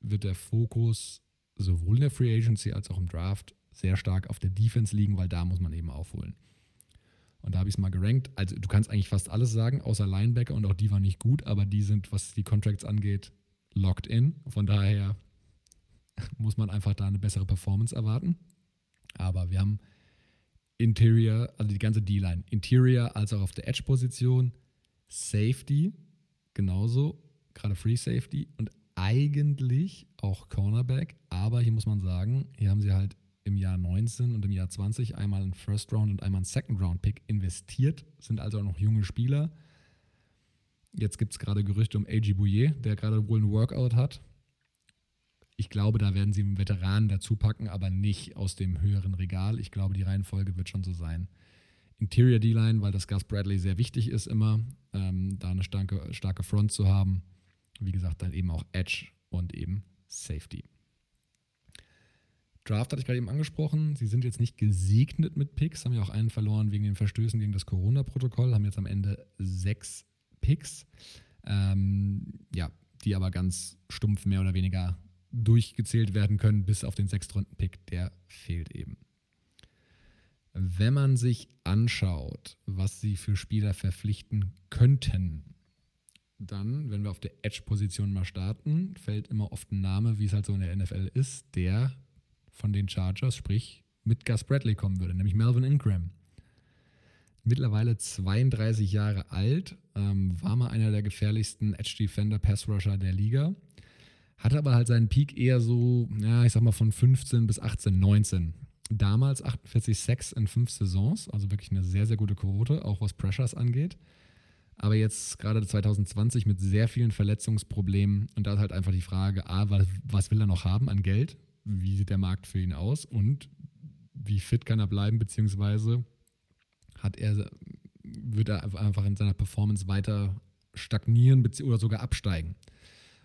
wird der Fokus sowohl in der Free Agency als auch im Draft sehr stark auf der Defense liegen, weil da muss man eben aufholen. Und da habe ich es mal gerankt. Also du kannst eigentlich fast alles sagen, außer Linebacker und auch die waren nicht gut, aber die sind, was die Contracts angeht, locked in. Von daher muss man einfach da eine bessere Performance erwarten. Aber wir haben Interior, also die ganze D-Line, Interior als auch auf der Edge-Position, Safety genauso, gerade Free Safety und eigentlich auch Cornerback. Aber hier muss man sagen, hier haben sie halt im Jahr 19 und im Jahr 20 einmal einen First Round und einmal einen Second Round Pick investiert, sind also auch noch junge Spieler. Jetzt gibt es gerade Gerüchte um A.G. Bouillet, der gerade wohl ein Workout hat. Ich glaube, da werden sie einen Veteranen dazu packen, aber nicht aus dem höheren Regal. Ich glaube, die Reihenfolge wird schon so sein. Interior D-Line, weil das Gus Bradley sehr wichtig ist immer, ähm, da eine starke, starke Front zu haben. Wie gesagt, dann eben auch Edge und eben Safety. Draft hatte ich gerade eben angesprochen. Sie sind jetzt nicht gesegnet mit Picks, haben ja auch einen verloren wegen den Verstößen gegen das Corona-Protokoll, haben jetzt am Ende sechs Picks, ähm, ja, die aber ganz stumpf mehr oder weniger durchgezählt werden können, bis auf den Sechstrunden-Pick, der fehlt eben. Wenn man sich anschaut, was sie für Spieler verpflichten könnten, dann, wenn wir auf der Edge-Position mal starten, fällt immer oft ein Name, wie es halt so in der NFL ist, der von den Chargers, sprich mit Gus Bradley kommen würde, nämlich Melvin Ingram. Mittlerweile 32 Jahre alt, ähm, war mal einer der gefährlichsten Edge-Defender-Pass-Rusher der Liga hatte aber halt seinen Peak eher so, ja, ich sag mal von 15 bis 18, 19. Damals 48 Sacks in fünf Saisons, also wirklich eine sehr, sehr gute Quote, auch was Pressures angeht. Aber jetzt gerade 2020 mit sehr vielen Verletzungsproblemen und da ist halt einfach die Frage, A, was, was will er noch haben an Geld? Wie sieht der Markt für ihn aus? Und wie fit kann er bleiben, beziehungsweise hat er, wird er einfach in seiner Performance weiter stagnieren oder sogar absteigen?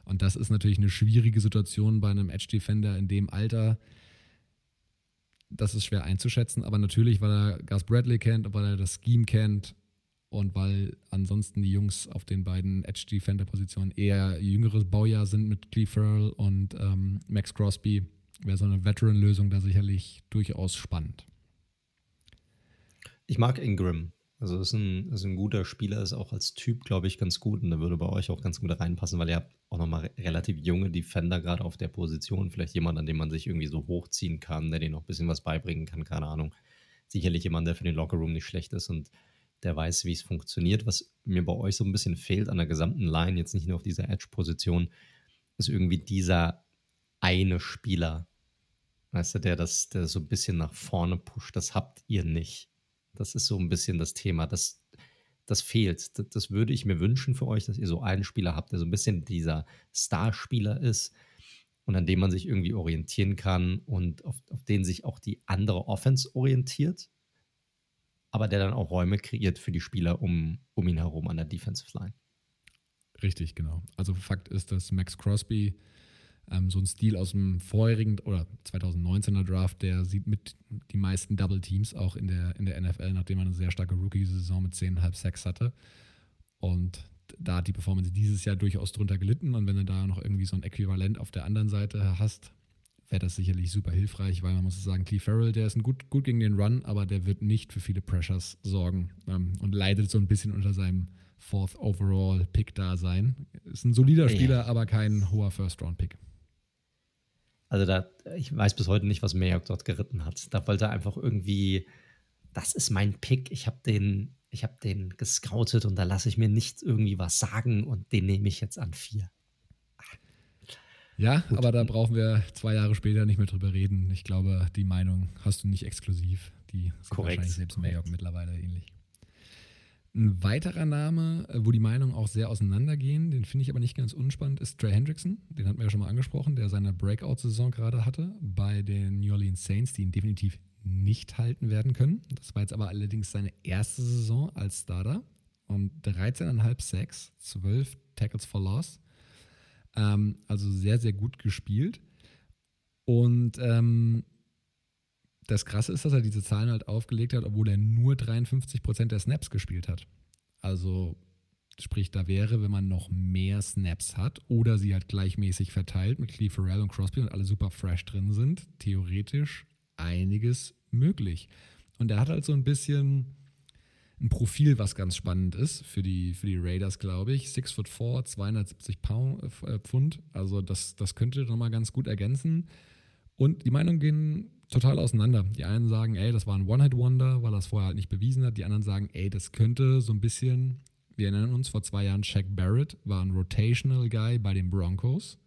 Und das ist natürlich eine schwierige Situation bei einem Edge Defender in dem Alter. Das ist schwer einzuschätzen, aber natürlich, weil er Gus Bradley kennt, weil er das Scheme kennt und weil ansonsten die Jungs auf den beiden Edge Defender Positionen eher jüngeres Baujahr sind mit Cleve Farrell und ähm, Max Crosby, wäre so eine Veteran-Lösung da sicherlich durchaus spannend. Ich mag Ingram. Also ist ein, ist ein guter Spieler, ist auch als Typ, glaube ich, ganz gut und da würde bei euch auch ganz gut reinpassen, weil ihr habt auch nochmal relativ junge Defender gerade auf der Position. Vielleicht jemand, an dem man sich irgendwie so hochziehen kann, der denen noch ein bisschen was beibringen kann, keine Ahnung. Sicherlich jemand, der für den Lockerroom nicht schlecht ist und der weiß, wie es funktioniert. Was mir bei euch so ein bisschen fehlt an der gesamten Line, jetzt nicht nur auf dieser Edge-Position, ist irgendwie dieser eine Spieler, weißt du, der das, der so ein bisschen nach vorne pusht. Das habt ihr nicht. Das ist so ein bisschen das Thema. Das, das fehlt. Das, das würde ich mir wünschen für euch, dass ihr so einen Spieler habt, der so ein bisschen dieser Starspieler ist und an dem man sich irgendwie orientieren kann und auf, auf den sich auch die andere Offense orientiert, aber der dann auch Räume kreiert für die Spieler um, um ihn herum an der Defensive Line. Richtig, genau. Also Fakt ist, dass Max Crosby Ähm, so ein Stil aus dem vorherigen oder 2019er Draft, der sieht mit die meisten Double Teams auch in der, in der NFL, nachdem man eine sehr starke Rookie-Saison mit 10,5 Sacks hatte. Und da hat die Performance dieses Jahr durchaus drunter gelitten. Und wenn du da noch irgendwie so ein Äquivalent auf der anderen Seite hast, wäre das sicherlich super hilfreich, weil man muss sagen, Cleve Farrell, der ist ein gut, gut gegen den Run, aber der wird nicht für viele Pressures sorgen ähm, und leidet so ein bisschen unter seinem Fourth Overall Pick da sein. Ist ein solider Spieler, ja. aber kein hoher First Round Pick. Also da, ich weiß bis heute nicht, was Mayock dort geritten hat. Da wollte er einfach irgendwie, das ist mein Pick. Ich habe den, ich habe den gescoutet und da lasse ich mir nicht irgendwie was sagen und den nehme ich jetzt an vier. Ja, Gut. aber da brauchen wir zwei Jahre später nicht mehr drüber reden. Ich glaube, die Meinung hast du nicht exklusiv. Die sind Korrekt. wahrscheinlich selbst Mayock mittlerweile ähnlich. Ein weiterer Name, äh, wo die Meinungen auch sehr auseinandergehen, den finde ich aber nicht ganz unspannend, ist Trey Hendrickson. Den hatten wir ja schon mal angesprochen, der seine Breakout-Saison gerade hatte bei den New Orleans Saints, die ihn definitiv nicht halten werden können. Das war jetzt aber allerdings seine erste Saison als Starter. Und 13,5 Sacks, 12 Tackles for Loss. Ähm, also sehr, sehr gut gespielt. Und ähm, das Krasse ist, dass er diese Zahlen halt aufgelegt hat, obwohl er nur 53 Prozent der Snaps gespielt hat. Also sprich, da wäre, wenn man noch mehr Snaps hat oder sie halt gleichmäßig verteilt mit Cleve Farrell und Crosby und alle super fresh drin sind, theoretisch einiges möglich. Und er hat halt so ein bisschen ein Profil, was ganz spannend ist für die, für die Raiders, glaube ich. 6 foot 4, 270 Pound, äh, Pfund. Also das, das könnte nochmal ganz gut ergänzen. Und die Meinungen gehen total auseinander. Die einen sagen, ey, das war ein One-Hit-Wonder, weil er es vorher halt nicht bewiesen hat. Die anderen sagen, ey, das könnte so ein bisschen, wir erinnern uns, vor zwei Jahren Shaq Barrett war ein Rotational Guy bei den Broncos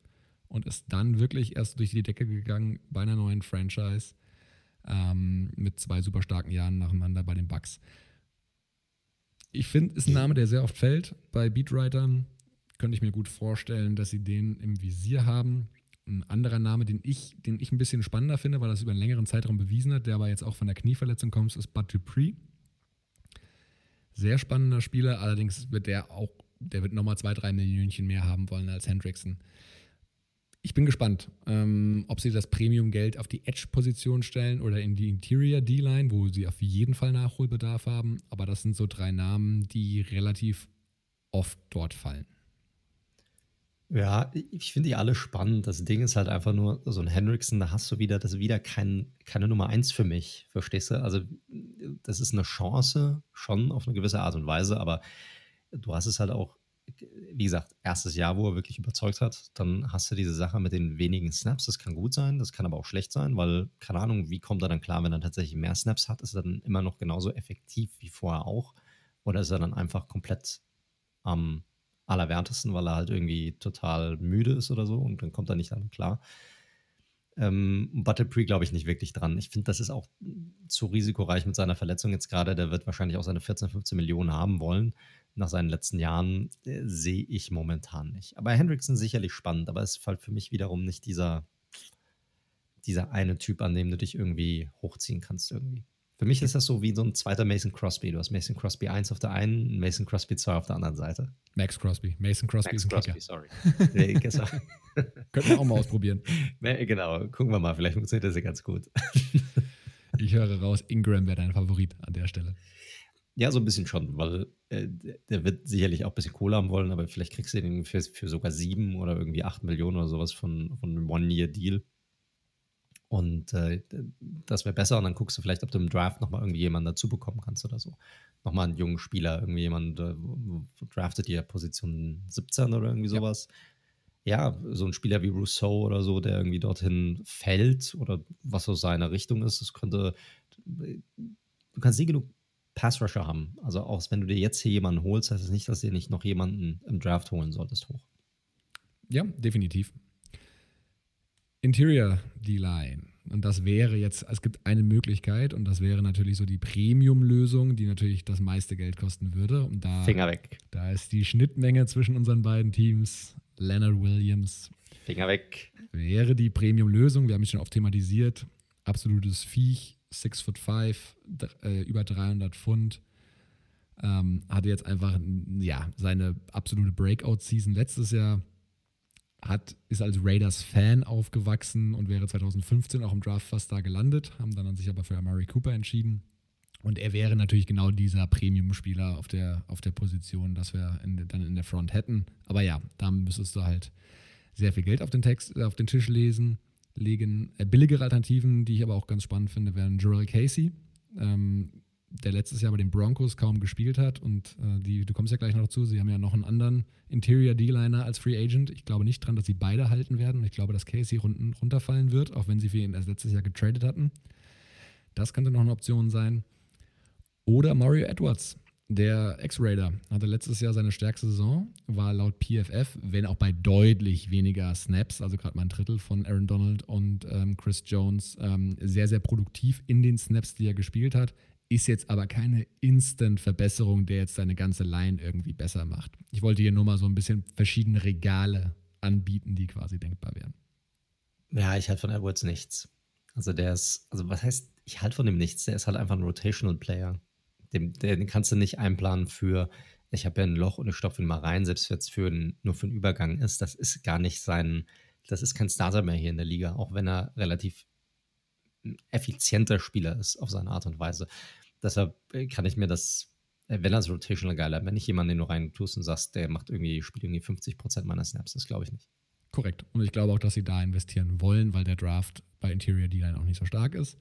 und ist dann wirklich erst durch die Decke gegangen bei einer neuen Franchise ähm, mit zwei super starken Jahren nacheinander bei den Bucks. Ich finde, ist ein Name, der sehr oft fällt bei Beatwritern. Könnte ich mir gut vorstellen, dass sie den im Visier haben. Ein anderer Name, den ich, den ich ein bisschen spannender finde, weil das über einen längeren Zeitraum bewiesen hat, der aber jetzt auch von der Knieverletzung kommt, ist Bud Dupree. Sehr spannender Spieler, allerdings wird der auch, der wird nochmal zwei, drei Millionchen mehr haben wollen als Hendrickson. Ich bin gespannt, ähm, ob sie das Premium-Geld auf die Edge-Position stellen oder in die Interior D-Line, wo sie auf jeden Fall Nachholbedarf haben. Aber das sind so drei Namen, die relativ oft dort fallen. Ja, ich finde die alle spannend. Das Ding ist halt einfach nur, so ein Hendrickson, da hast du wieder, das ist wieder kein, keine Nummer eins für mich, verstehst du? Also, das ist eine Chance, schon auf eine gewisse Art und Weise, aber du hast es halt auch, wie gesagt, erstes Jahr, wo er wirklich überzeugt hat, dann hast du diese Sache mit den wenigen Snaps. Das kann gut sein, das kann aber auch schlecht sein, weil, keine Ahnung, wie kommt er dann klar, wenn er tatsächlich mehr Snaps hat? Ist er dann immer noch genauso effektiv wie vorher auch? Oder ist er dann einfach komplett am ähm, allerwertesten, weil er halt irgendwie total müde ist oder so und dann kommt er nicht damit klar. Ähm, Butterpree glaube ich nicht wirklich dran. Ich finde, das ist auch zu risikoreich mit seiner Verletzung jetzt gerade. Der wird wahrscheinlich auch seine 14, 15 Millionen haben wollen. Nach seinen letzten Jahren äh, sehe ich momentan nicht. Aber Hendrickson sicherlich spannend, aber es fällt für mich wiederum nicht dieser, dieser eine Typ, an dem du dich irgendwie hochziehen kannst irgendwie. Für mich ist das so wie so ein zweiter Mason Crosby. Du hast Mason Crosby 1 auf der einen, Mason Crosby 2 auf der anderen Seite. Max Crosby. Mason Crosby Max ist ein Crosby, Kicker. sorry. nee, Könnten wir auch mal ausprobieren. genau, gucken wir mal. Vielleicht funktioniert das ja ganz gut. ich höre raus, Ingram wäre dein Favorit an der Stelle. Ja, so ein bisschen schon, weil äh, der wird sicherlich auch ein bisschen Kohle haben wollen, aber vielleicht kriegst du den für, für sogar sieben oder irgendwie acht Millionen oder sowas von, von einem One-Year-Deal. Und äh, das wäre besser. Und dann guckst du vielleicht, ob du im Draft nochmal irgendwie jemanden dazu bekommen kannst oder so. Nochmal einen jungen Spieler, irgendwie jemand äh, draftet ihr Position 17 oder irgendwie sowas. Ja. ja. so ein Spieler wie Rousseau oder so, der irgendwie dorthin fällt oder was so seine Richtung ist. Das könnte, du kannst nie genug Pass-Rusher haben. Also auch wenn du dir jetzt hier jemanden holst, heißt es das nicht, dass du dir nicht noch jemanden im Draft holen solltest hoch. Ja, definitiv. Interior D-Line. Und das wäre jetzt, es gibt eine Möglichkeit und das wäre natürlich so die Premium-Lösung, die natürlich das meiste Geld kosten würde. Und da, Finger weg. Da ist die Schnittmenge zwischen unseren beiden Teams. Leonard Williams. Finger weg. Wäre die Premium-Lösung. Wir haben es schon oft thematisiert. Absolutes Viech, 6 foot 5, äh, über 300 Pfund. Ähm, hatte jetzt einfach ja, seine absolute Breakout-Season letztes Jahr hat, ist als Raiders-Fan aufgewachsen und wäre 2015 auch im Draft fast da gelandet, haben dann sich aber für Amari Cooper entschieden. Und er wäre natürlich genau dieser Premium-Spieler auf der, auf der Position, das wir in, dann in der Front hätten. Aber ja, da müsstest du halt sehr viel Geld auf den, Text, äh, auf den Tisch lesen, legen. Äh, billigere Alternativen, die ich aber auch ganz spannend finde, wären Jarrell Casey, ähm, der letztes Jahr bei den Broncos kaum gespielt hat. Und äh, die, du kommst ja gleich noch dazu, sie haben ja noch einen anderen Interior D-Liner als Free Agent. Ich glaube nicht dran, dass sie beide halten werden. Ich glaube, dass Casey runten, runterfallen wird, auch wenn sie für ihn erst letztes Jahr getradet hatten. Das könnte noch eine Option sein. Oder Mario Edwards, der Ex-Raider, hatte letztes Jahr seine stärkste Saison, war laut PFF, wenn auch bei deutlich weniger Snaps, also gerade mal ein Drittel von Aaron Donald und ähm, Chris Jones, ähm, sehr, sehr produktiv in den Snaps, die er gespielt hat. Ist jetzt aber keine Instant-Verbesserung, der jetzt seine ganze Line irgendwie besser macht. Ich wollte hier nur mal so ein bisschen verschiedene Regale anbieten, die quasi denkbar wären. Ja, ich halte von Edwards nichts. Also der ist, also was heißt, ich halte von dem nichts, der ist halt einfach ein Rotational Player. Den, den kannst du nicht einplanen für, ich habe ja ein Loch und ich stopfe ihn mal rein, selbst wenn es für ein, nur für einen Übergang ist. Das ist gar nicht sein, das ist kein Starter mehr hier in der Liga, auch wenn er relativ effizienter Spieler ist auf seine Art und Weise. Deshalb äh, kann ich mir das, äh, wenn als Rotational geil hat, wenn nicht jemand, den du rein tust und sagst, der macht irgendwie, spielt irgendwie 50% meiner Snaps, das glaube ich nicht. Korrekt. Und ich glaube auch, dass sie da investieren wollen, weil der Draft bei Interior D-Line auch nicht so stark ist.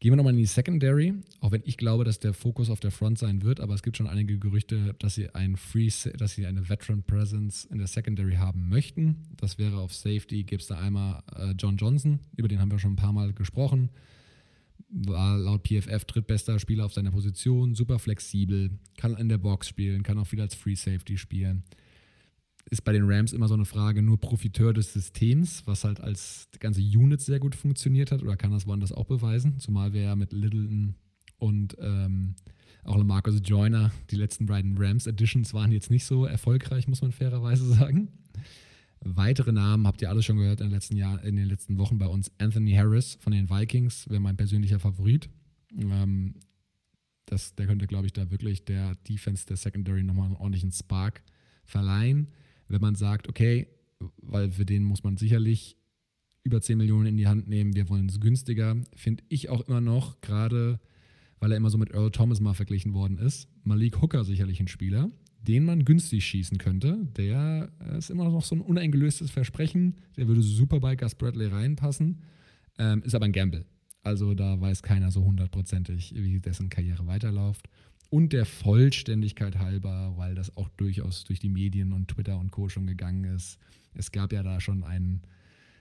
Gehen wir nochmal in die Secondary, auch wenn ich glaube, dass der Fokus auf der Front sein wird, aber es gibt schon einige Gerüchte, dass sie ein Free, dass sie eine Veteran Presence in der Secondary haben möchten. Das wäre auf Safety, gibt es da einmal äh, John Johnson, über den haben wir schon ein paar Mal gesprochen. War laut PFF drittbester Spieler auf seiner Position, super flexibel, kann in der Box spielen, kann auch viel als Free Safety spielen ist bei den Rams immer so eine Frage, nur Profiteur des Systems, was halt als ganze Unit sehr gut funktioniert hat, oder kann das woanders auch beweisen? Zumal wir ja mit Littleton und ähm, auch Lamarcus Joyner, die letzten beiden Rams Editions waren jetzt nicht so erfolgreich, muss man fairerweise sagen. Weitere Namen habt ihr alle schon gehört in den letzten Jahren, in den letzten Wochen bei uns. Anthony Harris von den Vikings wäre mein persönlicher Favorit. Ähm, das, der könnte, glaube ich, da wirklich der Defense der Secondary nochmal einen ordentlichen Spark verleihen wenn man sagt, okay, weil für den muss man sicherlich über 10 Millionen in die Hand nehmen, wir wollen es günstiger, finde ich auch immer noch, gerade weil er immer so mit Earl Thomas mal verglichen worden ist, Malik Hooker sicherlich ein Spieler, den man günstig schießen könnte. Der ist immer noch so ein uneingelöstes Versprechen, der würde super bei Gus Bradley reinpassen, ähm, ist aber ein Gamble. Also da weiß keiner so hundertprozentig, wie dessen Karriere weiterläuft und der Vollständigkeit halber, weil das auch durchaus durch die Medien und Twitter und Co. schon gegangen ist. Es gab ja da schon einen,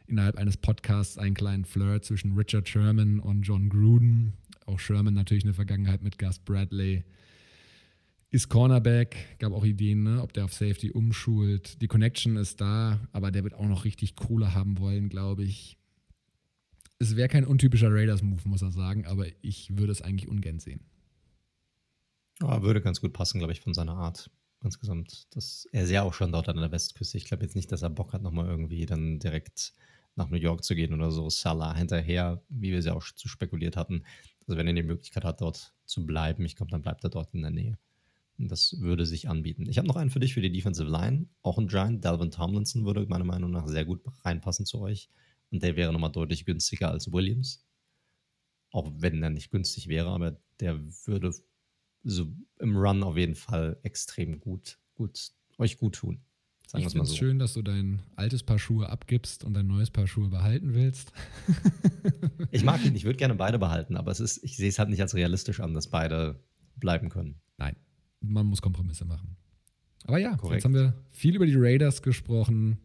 innerhalb eines Podcasts einen kleinen Flirt zwischen Richard Sherman und John Gruden. Auch Sherman natürlich eine Vergangenheit mit Gus Bradley. Ist Cornerback, gab auch Ideen, ne, ob der auf Safety umschult. Die Connection ist da, aber der wird auch noch richtig Kohle haben wollen, glaube ich. Es wäre kein untypischer Raiders-Move, muss er sagen, aber ich würde es eigentlich ungern sehen. Ja, würde ganz gut passen, glaube ich, von seiner Art insgesamt. Das, er ist ja auch schon dort an der Westküste. Ich glaube jetzt nicht, dass er Bock hat, nochmal irgendwie dann direkt nach New York zu gehen oder so. Salah hinterher, wie wir es ja auch zu spekuliert hatten. Also wenn er die Möglichkeit hat, dort zu bleiben, ich glaube, dann bleibt er dort in der Nähe. Das würde sich anbieten. Ich habe noch einen für dich für die Defensive Line. Auch ein Giant. Dalvin Tomlinson würde meiner Meinung nach sehr gut reinpassen zu euch. Und der wäre nochmal deutlich günstiger als Williams. Auch wenn er nicht günstig wäre, aber der würde so im Run auf jeden Fall extrem gut, gut, euch gut tun. Sagen ich finde es so. schön, dass du dein altes Paar Schuhe abgibst und dein neues Paar Schuhe behalten willst. ich mag ihn, ich würde gerne beide behalten, aber es ist, ich sehe es halt nicht als realistisch an, dass beide bleiben können. Nein, man muss Kompromisse machen. Aber ja, Korrekt. jetzt haben wir viel über die Raiders gesprochen.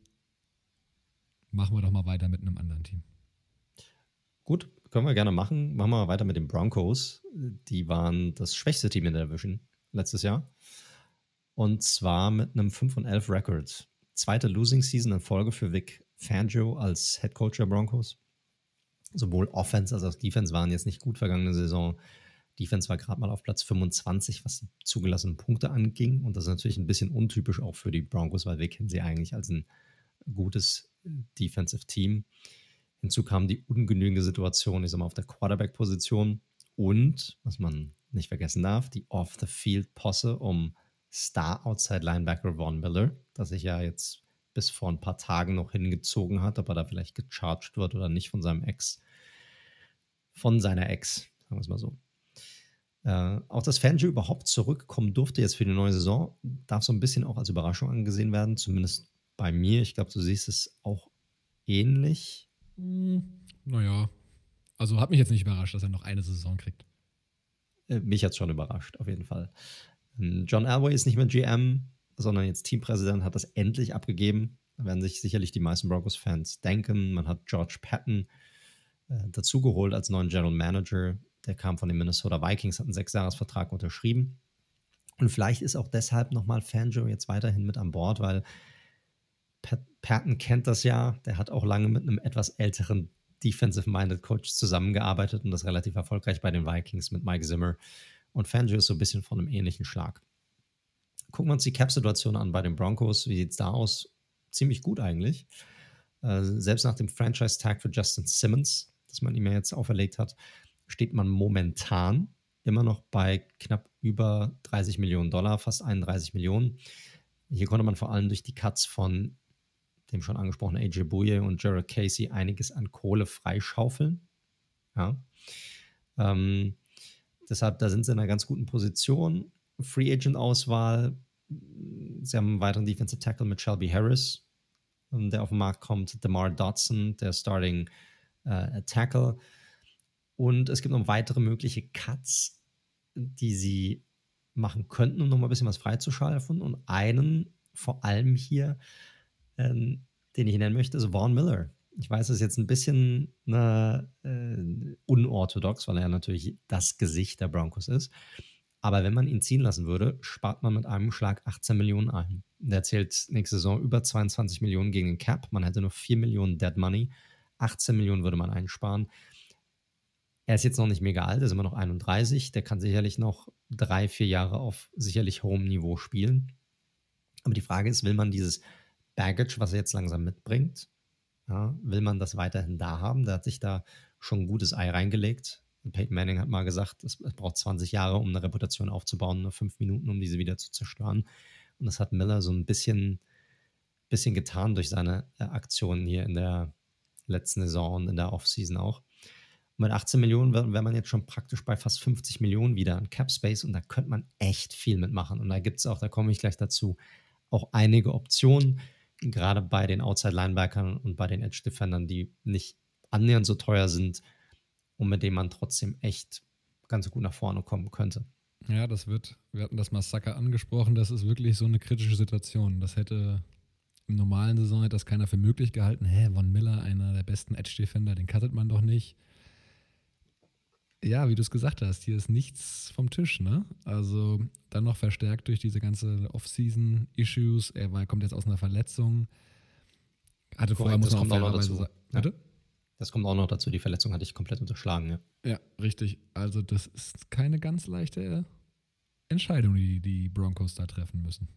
Machen wir doch mal weiter mit einem anderen Team. Gut, können wir gerne machen. Machen wir weiter mit den Broncos. Die waren das schwächste Team in der Division letztes Jahr. Und zwar mit einem 5 und 11 Record. Zweite Losing Season in Folge für Vic Fangio als Head Coach der Broncos. Sowohl Offense als auch Defense waren jetzt nicht gut vergangene Saison. Defense war gerade mal auf Platz 25, was die zugelassenen Punkte anging. Und das ist natürlich ein bisschen untypisch auch für die Broncos, weil wir kennen sie eigentlich als ein gutes Defensive Team. Hinzu kam die ungenügende Situation, ich sag mal, auf der Quarterback-Position und, was man nicht vergessen darf, die Off-the-Field-Posse um Star-Outside-Linebacker Von Miller, das sich ja jetzt bis vor ein paar Tagen noch hingezogen hat, ob er da vielleicht gecharged wird oder nicht von seinem Ex. Von seiner Ex, sagen wir es mal so. Äh, auch dass Fangio überhaupt zurückkommen durfte jetzt für die neue Saison, darf so ein bisschen auch als Überraschung angesehen werden, zumindest bei mir. Ich glaube, du siehst es auch ähnlich. Hm, naja, also hat mich jetzt nicht überrascht, dass er noch eine Saison kriegt. Äh, mich hat es schon überrascht, auf jeden Fall. Ähm, John Elway ist nicht mehr GM, sondern jetzt Teampräsident, hat das endlich abgegeben. Da werden sich sicherlich die meisten Broncos-Fans denken. Man hat George Patton äh, dazugeholt als neuen General Manager. Der kam von den Minnesota Vikings, hat einen Sechsjahresvertrag unterschrieben. Und vielleicht ist auch deshalb nochmal Fangio jetzt weiterhin mit an Bord, weil Pat Patton kennt das ja. Der hat auch lange mit einem etwas älteren Defensive-Minded Coach zusammengearbeitet und das relativ erfolgreich bei den Vikings mit Mike Zimmer. Und Fangio ist so ein bisschen von einem ähnlichen Schlag. Gucken wir uns die Cap-Situation an bei den Broncos. Wie sieht es da aus? Ziemlich gut eigentlich. Äh, selbst nach dem Franchise-Tag für Justin Simmons, das man ihm ja jetzt auferlegt hat, steht man momentan immer noch bei knapp über 30 Millionen Dollar, fast 31 Millionen. Hier konnte man vor allem durch die Cuts von dem schon angesprochenen AJ Bouye und Jared Casey einiges an Kohle freischaufeln. Ja. Ähm, deshalb, da sind sie in einer ganz guten Position. Free Agent Auswahl. Sie haben einen weiteren Defensive Tackle mit Shelby Harris, ähm, der auf den Markt kommt. DeMar Dodson, der Starting äh, Tackle. Und es gibt noch weitere mögliche Cuts, die sie machen könnten, um nochmal ein bisschen was freizuschalfen. Und einen vor allem hier, ähm, den ich nennen möchte, ist Vaughn Miller. Ich weiß, das ist jetzt ein bisschen äh, unorthodox, weil er natürlich das Gesicht der Broncos ist. Aber wenn man ihn ziehen lassen würde, spart man mit einem Schlag 18 Millionen ein. Der zählt nächste Saison über 22 Millionen gegen den Cap. Man hätte nur 4 Millionen Dead Money. 18 Millionen würde man einsparen. Er ist jetzt noch nicht mega alt, er ist immer noch 31. Der kann sicherlich noch drei, vier Jahre auf sicherlich hohem Niveau spielen. Aber die Frage ist, will man dieses Baggage, was er jetzt langsam mitbringt, ja, will man das weiterhin da haben? Der hat sich da schon ein gutes Ei reingelegt. Peyton Manning hat mal gesagt, es, es braucht 20 Jahre, um eine Reputation aufzubauen, nur fünf Minuten, um diese wieder zu zerstören. Und das hat Miller so ein bisschen, bisschen getan durch seine äh, Aktionen hier in der letzten Saison und in der Offseason auch. Mit 18 Millionen wäre wär man jetzt schon praktisch bei fast 50 Millionen wieder an Cap Space und da könnte man echt viel mitmachen. Und da gibt es auch, da komme ich gleich dazu, auch einige Optionen, gerade bei den Outside Linebackern und bei den Edge Defendern, die nicht annähernd so teuer sind und mit denen man trotzdem echt ganz gut nach vorne kommen könnte. Ja, das wird, wir hatten das Massaker angesprochen, das ist wirklich so eine kritische Situation. Das hätte im normalen Saison hätte das keiner für möglich gehalten. Hä, Von Miller, einer der besten Edge-Defender, den cuttet man doch nicht. Ja, wie du es gesagt hast, hier ist nichts vom Tisch, ne? Also dann noch verstärkt durch diese ganze Off-Season-Issues. Er war, kommt jetzt aus einer Verletzung. Hatte vorher, muss man auch fairerweise sagen. Ja. Das kommt auch noch dazu. Die Verletzung hatte ich komplett unterschlagen, ja. Ja, richtig. Also, das ist keine ganz leichte Entscheidung, die die Broncos da treffen müssen.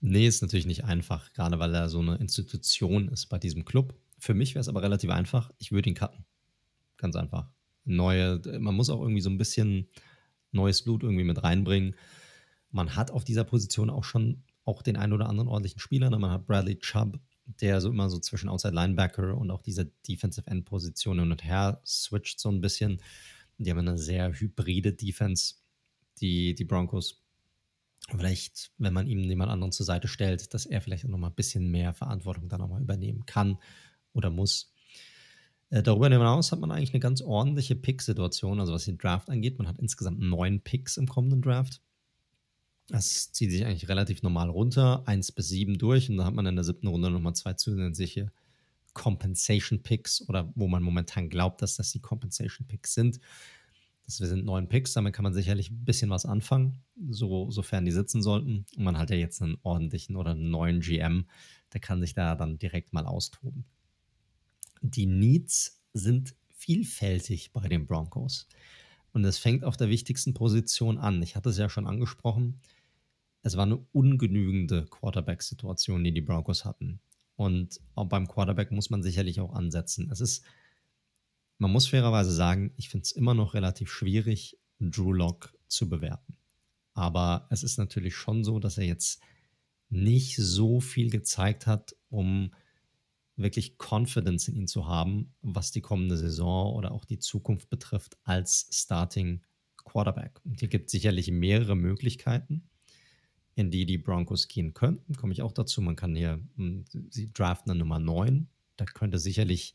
Nee, ist natürlich nicht einfach, gerade weil er so eine Institution ist bei diesem Club. Für mich wäre es aber relativ einfach. Ich würde ihn cutten. Ganz einfach. Neue, man muss auch irgendwie so ein bisschen neues Blut irgendwie mit reinbringen. Man hat auf dieser Position auch schon auch den einen oder anderen ordentlichen Spieler. Ne? Man hat Bradley Chubb, der so immer so zwischen Outside Linebacker und auch dieser Defensive End Position hin und her switcht so ein bisschen. Die haben eine sehr hybride Defense, die, die Broncos. Vielleicht, wenn man ihm jemand anderen zur Seite stellt, dass er vielleicht auch nochmal ein bisschen mehr Verantwortung dann nochmal übernehmen kann oder muss. Äh, darüber hinaus hat man eigentlich eine ganz ordentliche Pick-Situation, also was den Draft angeht. Man hat insgesamt neun Picks im kommenden Draft. Das zieht sich eigentlich relativ normal runter, 1 bis 7 durch und dann hat man in der siebten Runde nochmal zwei zusätzliche Compensation Picks oder wo man momentan glaubt, dass das die Compensation Picks sind. Das sind neun Picks, damit kann man sicherlich ein bisschen was anfangen, so, sofern die sitzen sollten. Und man hat ja jetzt einen ordentlichen oder einen neuen GM, der kann sich da dann direkt mal austoben. Die Needs sind vielfältig bei den Broncos. Und es fängt auf der wichtigsten Position an. Ich hatte es ja schon angesprochen es war eine ungenügende Quarterback-Situation, die die Broncos hatten. Und auch beim Quarterback muss man sicherlich auch ansetzen. Es ist, man muss fairerweise sagen, ich finde es immer noch relativ schwierig, Drew Lock zu bewerten. Aber es ist natürlich schon so, dass er jetzt nicht so viel gezeigt hat, um wirklich Confidence in ihn zu haben, was die kommende Saison oder auch die Zukunft betrifft als Starting Quarterback. Und hier gibt es sicherlich mehrere Möglichkeiten, in die die Broncos gehen könnten. Komme ich auch dazu. Man kann hier, hm, sie draften dann Nummer 9. Da könnte sicherlich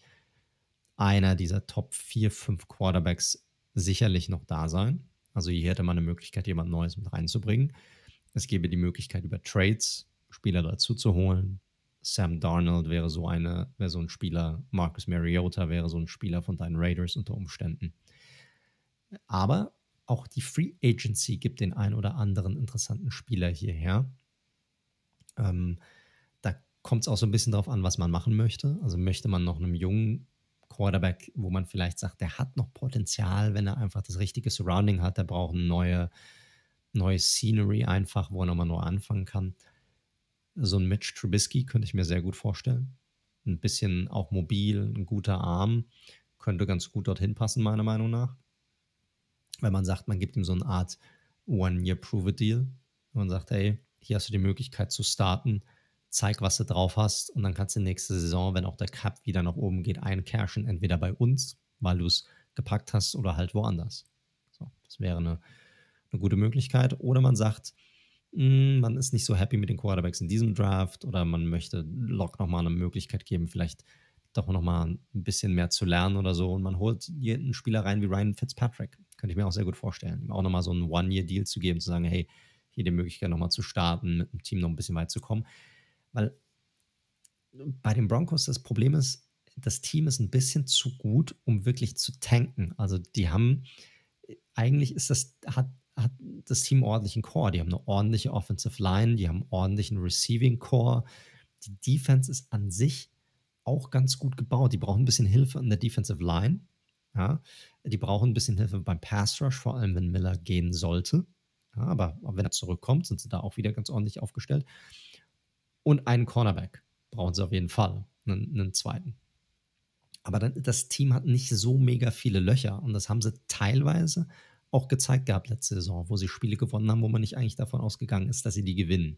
einer dieser Top 4, 5 Quarterbacks sicherlich noch da sein. Also hier hätte man eine Möglichkeit, jemand Neues mit reinzubringen. Es gäbe die Möglichkeit, über Trades Spieler dazu zu holen. Sam Darnold wäre so eine, wäre so ein Spieler, Marcus Mariota wäre so ein Spieler von deinen Raiders unter Umständen. Aber auch die Free Agency gibt den ein oder anderen interessanten Spieler hierher. Ähm, da kommt es auch so ein bisschen darauf an, was man machen möchte. Also möchte man noch einem jungen Quarterback, wo man vielleicht sagt, der hat noch Potenzial, wenn er einfach das richtige Surrounding hat, der braucht eine neue, neue Scenery einfach, wo er nochmal neu anfangen kann. So ein Mitch Trubisky könnte ich mir sehr gut vorstellen. Ein bisschen auch mobil, ein guter Arm, könnte ganz gut dorthin passen, meiner Meinung nach. Wenn man sagt, man gibt ihm so eine Art One-Year-Prove-A-Deal. Man sagt, hey, hier hast du die Möglichkeit zu starten, zeig, was du drauf hast und dann kannst du nächste Saison, wenn auch der Cup wieder nach oben geht, eincashen, entweder bei uns, weil du es gepackt hast oder halt woanders. So, das wäre eine, eine gute Möglichkeit. Oder man sagt, man ist nicht so happy mit den Quarterbacks in diesem Draft oder man möchte Lock nochmal eine Möglichkeit geben, vielleicht doch nochmal ein bisschen mehr zu lernen oder so. Und man holt jeden Spieler rein wie Ryan Fitzpatrick. Könnte ich mir auch sehr gut vorstellen. Ihm auch nochmal so einen One-Year-Deal zu geben, zu sagen, hey, hier die Möglichkeit nochmal zu starten, mit dem Team noch ein bisschen weit zu kommen. Weil bei den Broncos das Problem ist, das Team ist ein bisschen zu gut, um wirklich zu tanken. Also die haben, eigentlich ist das, hat, hat das Team ordentlichen Core. Die haben eine ordentliche Offensive Line, die haben einen ordentlichen Receiving Core. Die Defense ist an sich auch ganz gut gebaut. Die brauchen ein bisschen Hilfe in der Defensive Line. Ja, die brauchen ein bisschen Hilfe beim Pass Rush, vor allem wenn Miller gehen sollte. Ja, aber wenn er zurückkommt, sind sie da auch wieder ganz ordentlich aufgestellt. Und einen Cornerback brauchen sie auf jeden Fall, einen, einen zweiten. Aber dann, das Team hat nicht so mega viele Löcher und das haben sie teilweise auch gezeigt gehabt letzte Saison, wo sie Spiele gewonnen haben, wo man nicht eigentlich davon ausgegangen ist, dass sie die gewinnen.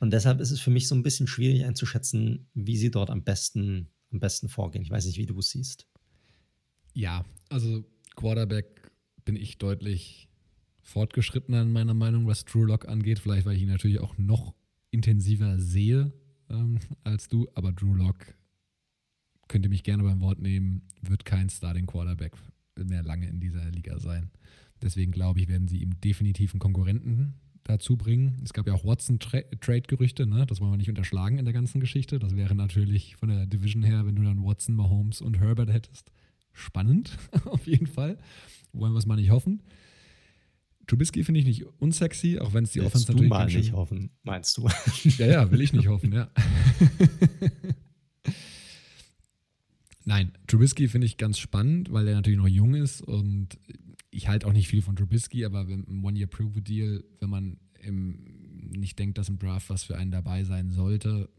Und deshalb ist es für mich so ein bisschen schwierig einzuschätzen, wie sie dort am besten, am besten vorgehen. Ich weiß nicht, wie du es siehst. Ja, also Quarterback bin ich deutlich fortgeschrittener in meiner Meinung, was True Lock angeht. Vielleicht, weil ich ihn natürlich auch noch intensiver sehe ähm, als du, aber Drew Lock könnte mich gerne beim Wort nehmen, wird kein Starting Quarterback mehr lange in dieser Liga sein. Deswegen glaube ich, werden sie ihm definitiv einen Konkurrenten dazu bringen. Es gab ja auch Watson-Trade-Gerüchte, ne? das wollen wir nicht unterschlagen in der ganzen Geschichte. Das wäre natürlich von der Division her, wenn du dann Watson, Mahomes und Herbert hättest, spannend auf jeden Fall. Wollen wir es mal nicht hoffen. Trubisky finde ich nicht unsexy, auch wenn es die Willst Offense natürlich. Du mal nicht hoffen, meinst du? ja, ja, will ich nicht hoffen, ja. Nein, Trubisky finde ich ganz spannend, weil er natürlich noch jung ist und ich halte auch nicht viel von Trubisky, aber im One-Year-Prove-Deal, wenn man im, nicht denkt, dass im Draft was für einen dabei sein sollte,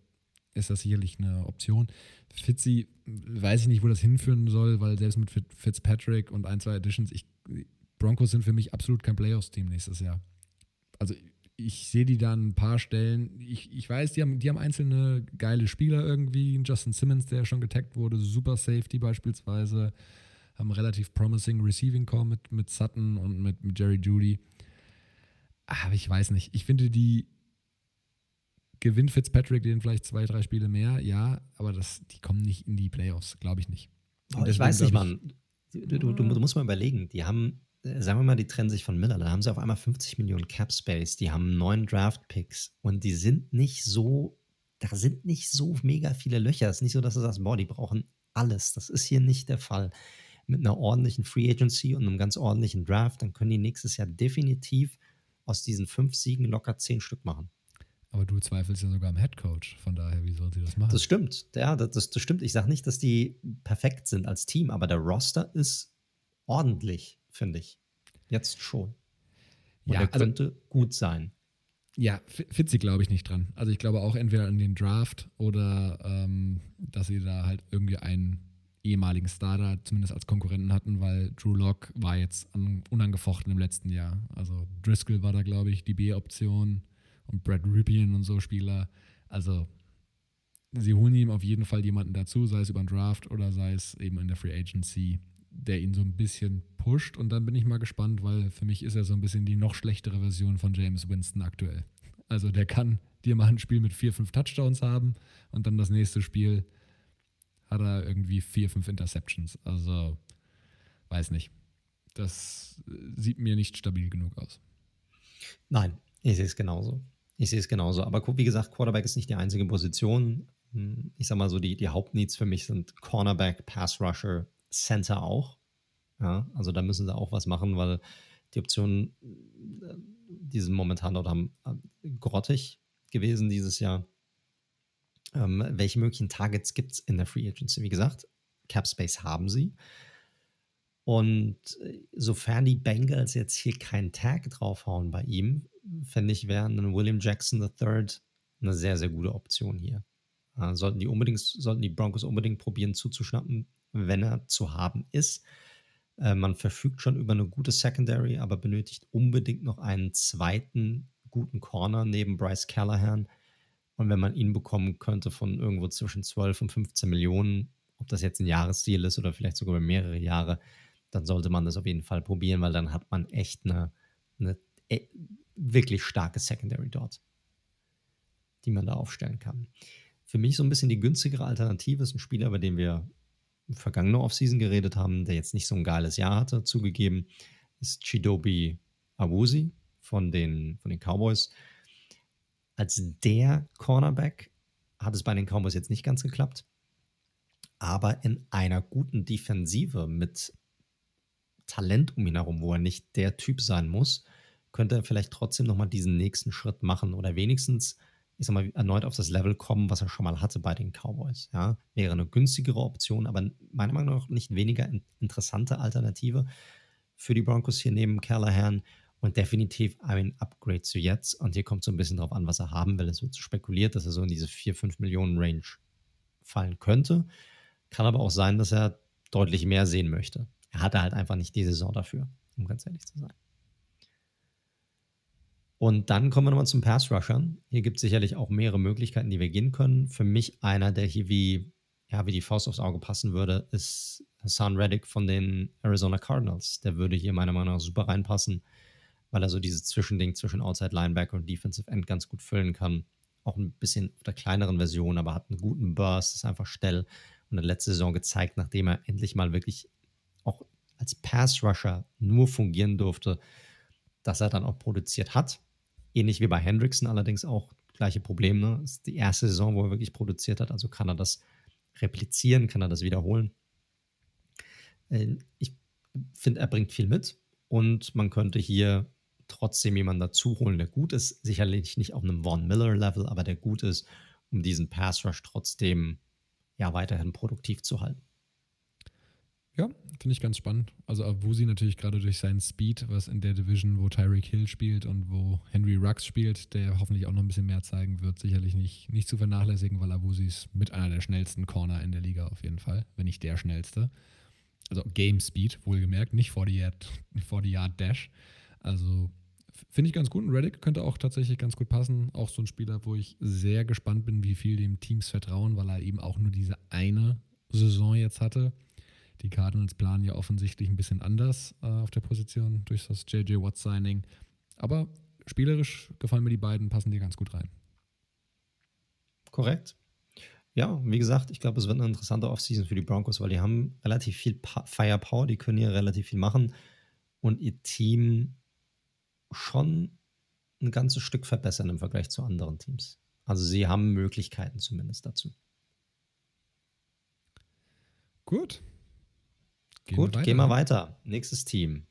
ist das sicherlich eine Option. Fitzy, weiß ich nicht, wo das hinführen soll, weil selbst mit Fitzpatrick und ein, zwei Additions, ich, Broncos sind für mich absolut kein Playoffs-Team nächstes Jahr. Also ich sehe die da an ein paar Stellen. Ich, ich weiß, die haben, die haben einzelne geile Spieler irgendwie. Justin Simmons, der schon getaggt wurde, Super Safety beispielsweise. Haben relativ promising Receiving Core mit, mit Sutton und mit, mit Jerry Judy. Aber ich weiß nicht. Ich finde, die gewinnt Fitzpatrick den vielleicht zwei, drei Spiele mehr, ja, aber das, die kommen nicht in die Playoffs, glaube ich nicht. Oh, ich weiß nicht, Mann. Du, du, du, du musst mal überlegen, die haben sagen wir mal, die trennen sich von Miller, dann haben sie auf einmal 50 Millionen Cap Space, die haben neun Draft Picks und die sind nicht so, da sind nicht so mega viele Löcher. Es ist nicht so, dass du sagst, boah, die brauchen alles. Das ist hier nicht der Fall. Mit einer ordentlichen Free Agency und einem ganz ordentlichen Draft, dann können die nächstes Jahr definitiv aus diesen fünf Siegen locker zehn Stück machen. Aber du zweifelst ja sogar am Head Coach, von daher, wie sollen sie das machen? Das stimmt, ja, das, das, das stimmt. Ich sage nicht, dass die perfekt sind als Team, aber der Roster ist ordentlich finde ich. Jetzt schon. Und ja, er also könnte also, gut sein. Ja, Fitzi glaube ich nicht dran. Also ich glaube auch entweder an den Draft oder ähm, dass sie da halt irgendwie einen ehemaligen Starter zumindest als Konkurrenten hatten, weil Drew Lock war jetzt unangefochten im letzten Jahr. Also Driscoll war da, glaube ich, die B-Option und Brad Ripien und so Spieler. Also sie holen ihm auf jeden Fall jemanden dazu, sei es über den Draft oder sei es eben in der Free Agency, der ihn so ein bisschen pusht. Und dann bin ich mal gespannt, weil für mich ist er so ein bisschen die noch schlechtere Version von James Winston aktuell. Also der kann dir mal ein Spiel mit vier, fünf Touchdowns haben und dann das nächste Spiel hat er irgendwie vier, fünf Interceptions. Also weiß nicht. Das sieht mir nicht stabil genug aus. Nein, ich sehe es genauso. Ich sehe es genauso. Aber wie gesagt, Quarterback ist nicht die einzige Position. Hm, ich sag mal so, die, die Hauptneeds für mich sind Cornerback, Pass Rusher, Center auch. Ja, also da müssen sie auch was machen, weil die Optionen, äh, die sind momentan dort haben, äh, grottig gewesen dieses Jahr. Ähm, welche möglichen Targets gibt es in der Free Agency? Wie gesagt, Cap Space haben sie. Und äh, sofern die Bengals jetzt hier keinen Tag draufhauen bei ihm, fände ich, wäre ein William Jackson III eine sehr, sehr gute Option hier. Sollten, die unbedingt, sollten die Broncos unbedingt probieren zuzuschnappen, wenn er zu haben ist. Äh, man verfügt schon über eine gute Secondary, aber benötigt unbedingt noch einen zweiten guten Corner neben Bryce Callahan. Und wenn man ihn bekommen könnte von irgendwo zwischen 12 und 15 Millionen, ob das jetzt ein Jahresziel ist oder vielleicht sogar über mehrere Jahre, dann sollte man das auf jeden Fall probieren, weil dann hat man echt eine, eine e, wirklich starke Secondary dort, die man da aufstellen kann. Für mich so ein bisschen die günstigere Alternative ist ein Spieler, über den wir vergangene Offseason geredet haben, der jetzt nicht so ein geiles Jahr hatte, zugegeben, ist Chidobi Awusi von den, von den Cowboys. Als der Cornerback hat es bei den Cowboys jetzt nicht ganz geklappt, aber in einer guten Defensive mit Talent um ihn herum, wo er nicht der Typ sein muss, könnte er vielleicht trotzdem nochmal diesen nächsten Schritt machen oder wenigstens, ich sag mal, erneut auf das Level kommen, was er schon mal hatte bei den Cowboys. Ja, wäre eine günstigere Option, aber meiner Meinung nach nicht weniger interessante Alternative für die Broncos hier neben Callahan und definitiv ein Upgrade zu jetzt. Und hier kommt so ein bisschen drauf an, was er haben will. Es wird spekuliert, dass er so in diese 4, 5 Millionen Range fallen könnte. Kann aber auch sein, dass er deutlich mehr sehen möchte. Er hatte halt einfach nicht die Saison dafür, um ganz ehrlich zu sein. Und dann kommen wir nochmal zum Pass-Rushern. Hier gibt es sicherlich auch mehrere Möglichkeiten, die wir gehen können. Für mich einer, der hier wie, ja, wie die Faust aufs Auge passen würde, ist Hassan Reddick von den Arizona Cardinals. Der würde hier meiner Meinung nach super reinpassen, weil er so dieses Zwischending zwischen Outside Linebacker und Defensive End ganz gut füllen kann. Auch ein bisschen auf der kleineren Version, aber hat einen guten Burst, ist einfach schnell und hat letzte Saison gezeigt, nachdem er endlich mal wirklich auch als Pass-Rusher nur fungieren durfte, dass er dann auch produziert hat. Ähnlich wie bei Hendrickson allerdings auch gleiche Problem. Ne? Ist die erste Saison, wo er wirklich produziert hat. Also kann er das replizieren, kann er das wiederholen. Äh, ich finde, er bringt viel mit und man könnte hier trotzdem jemanden dazu holen, der gut ist. Sicherlich nicht auf einem Von Miller-Level, aber der gut ist, um diesen Pass Rush trotzdem ja weiterhin produktiv zu halten. Ja, finde ich ganz spannend. Also Avusi natürlich gerade durch seinen Speed, was in der Division, wo Tyreek Hill spielt und wo Henry Rux spielt, der hoffentlich auch noch ein bisschen mehr zeigen wird, sicherlich nicht, nicht zu vernachlässigen, weil Avusi ist mit einer der schnellsten Corner in der Liga auf jeden Fall, wenn nicht der schnellste. Also Game Speed, wohlgemerkt, nicht 40 Yard, 40 Yard Dash. Also finde ich ganz gut. Und Reddick könnte auch tatsächlich ganz gut passen. Auch so ein Spieler, wo ich sehr gespannt bin, wie viel dem Teams vertrauen, weil er eben auch nur diese eine Saison jetzt hatte die Cardinals planen ja offensichtlich ein bisschen anders äh, auf der Position durch das JJ Watt Signing. Aber spielerisch gefallen mir die beiden, passen die ganz gut rein. Korrekt. Ja, wie gesagt, ich glaube, es wird eine interessante Offseason für die Broncos, weil die haben relativ viel Firepower, die können hier relativ viel machen und ihr Team schon ein ganzes Stück verbessern im Vergleich zu anderen Teams. Also sie haben Möglichkeiten zumindest dazu. Gut, Gehen Gut, wir gehen wir weiter. Nächstes Team.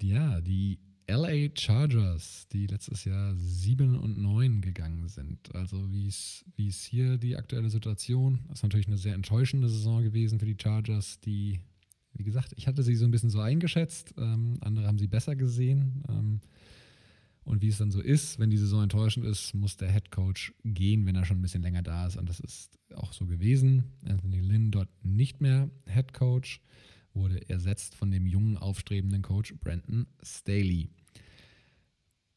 Ja, die LA Chargers, die letztes Jahr 7 und 9 gegangen sind. Also wie es hier die aktuelle Situation, das ist natürlich eine sehr enttäuschende Saison gewesen für die Chargers, die, wie gesagt, ich hatte sie so ein bisschen so eingeschätzt, ähm, andere haben sie besser gesehen. Ähm, und wie es dann so ist, wenn die Saison enttäuschend ist, muss der Head Coach gehen, wenn er schon ein bisschen länger da ist. Und das ist auch so gewesen. Anthony Lynn dort nicht mehr Head Coach, wurde ersetzt von dem jungen, aufstrebenden Coach Brandon Staley.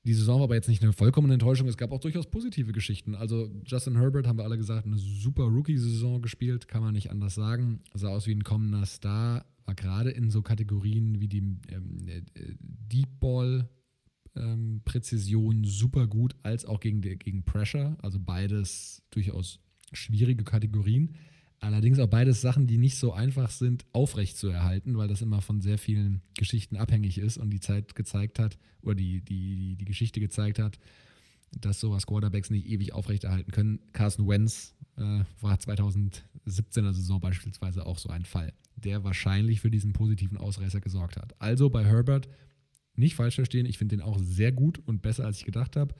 Die Saison war aber jetzt nicht eine vollkommene Enttäuschung. Es gab auch durchaus positive Geschichten. Also Justin Herbert, haben wir alle gesagt, eine super Rookie-Saison gespielt, kann man nicht anders sagen. Sah aus wie ein kommender Star, war gerade in so Kategorien wie die ähm, äh, Deep Ball ähm, Präzision super gut, als auch gegen, gegen Pressure. Also beides durchaus schwierige Kategorien. Allerdings auch beides Sachen, die nicht so einfach sind, aufrecht zu erhalten, weil das immer von sehr vielen Geschichten abhängig ist und die Zeit gezeigt hat, oder die, die, die Geschichte gezeigt hat, dass sowas Quarterbacks nicht ewig aufrechterhalten können. Carson Wentz äh, war 2017er Saison beispielsweise auch so ein Fall, der wahrscheinlich für diesen positiven Ausreißer gesorgt hat. Also bei Herbert nicht falsch verstehen, ich finde den auch sehr gut und besser, als ich gedacht habe.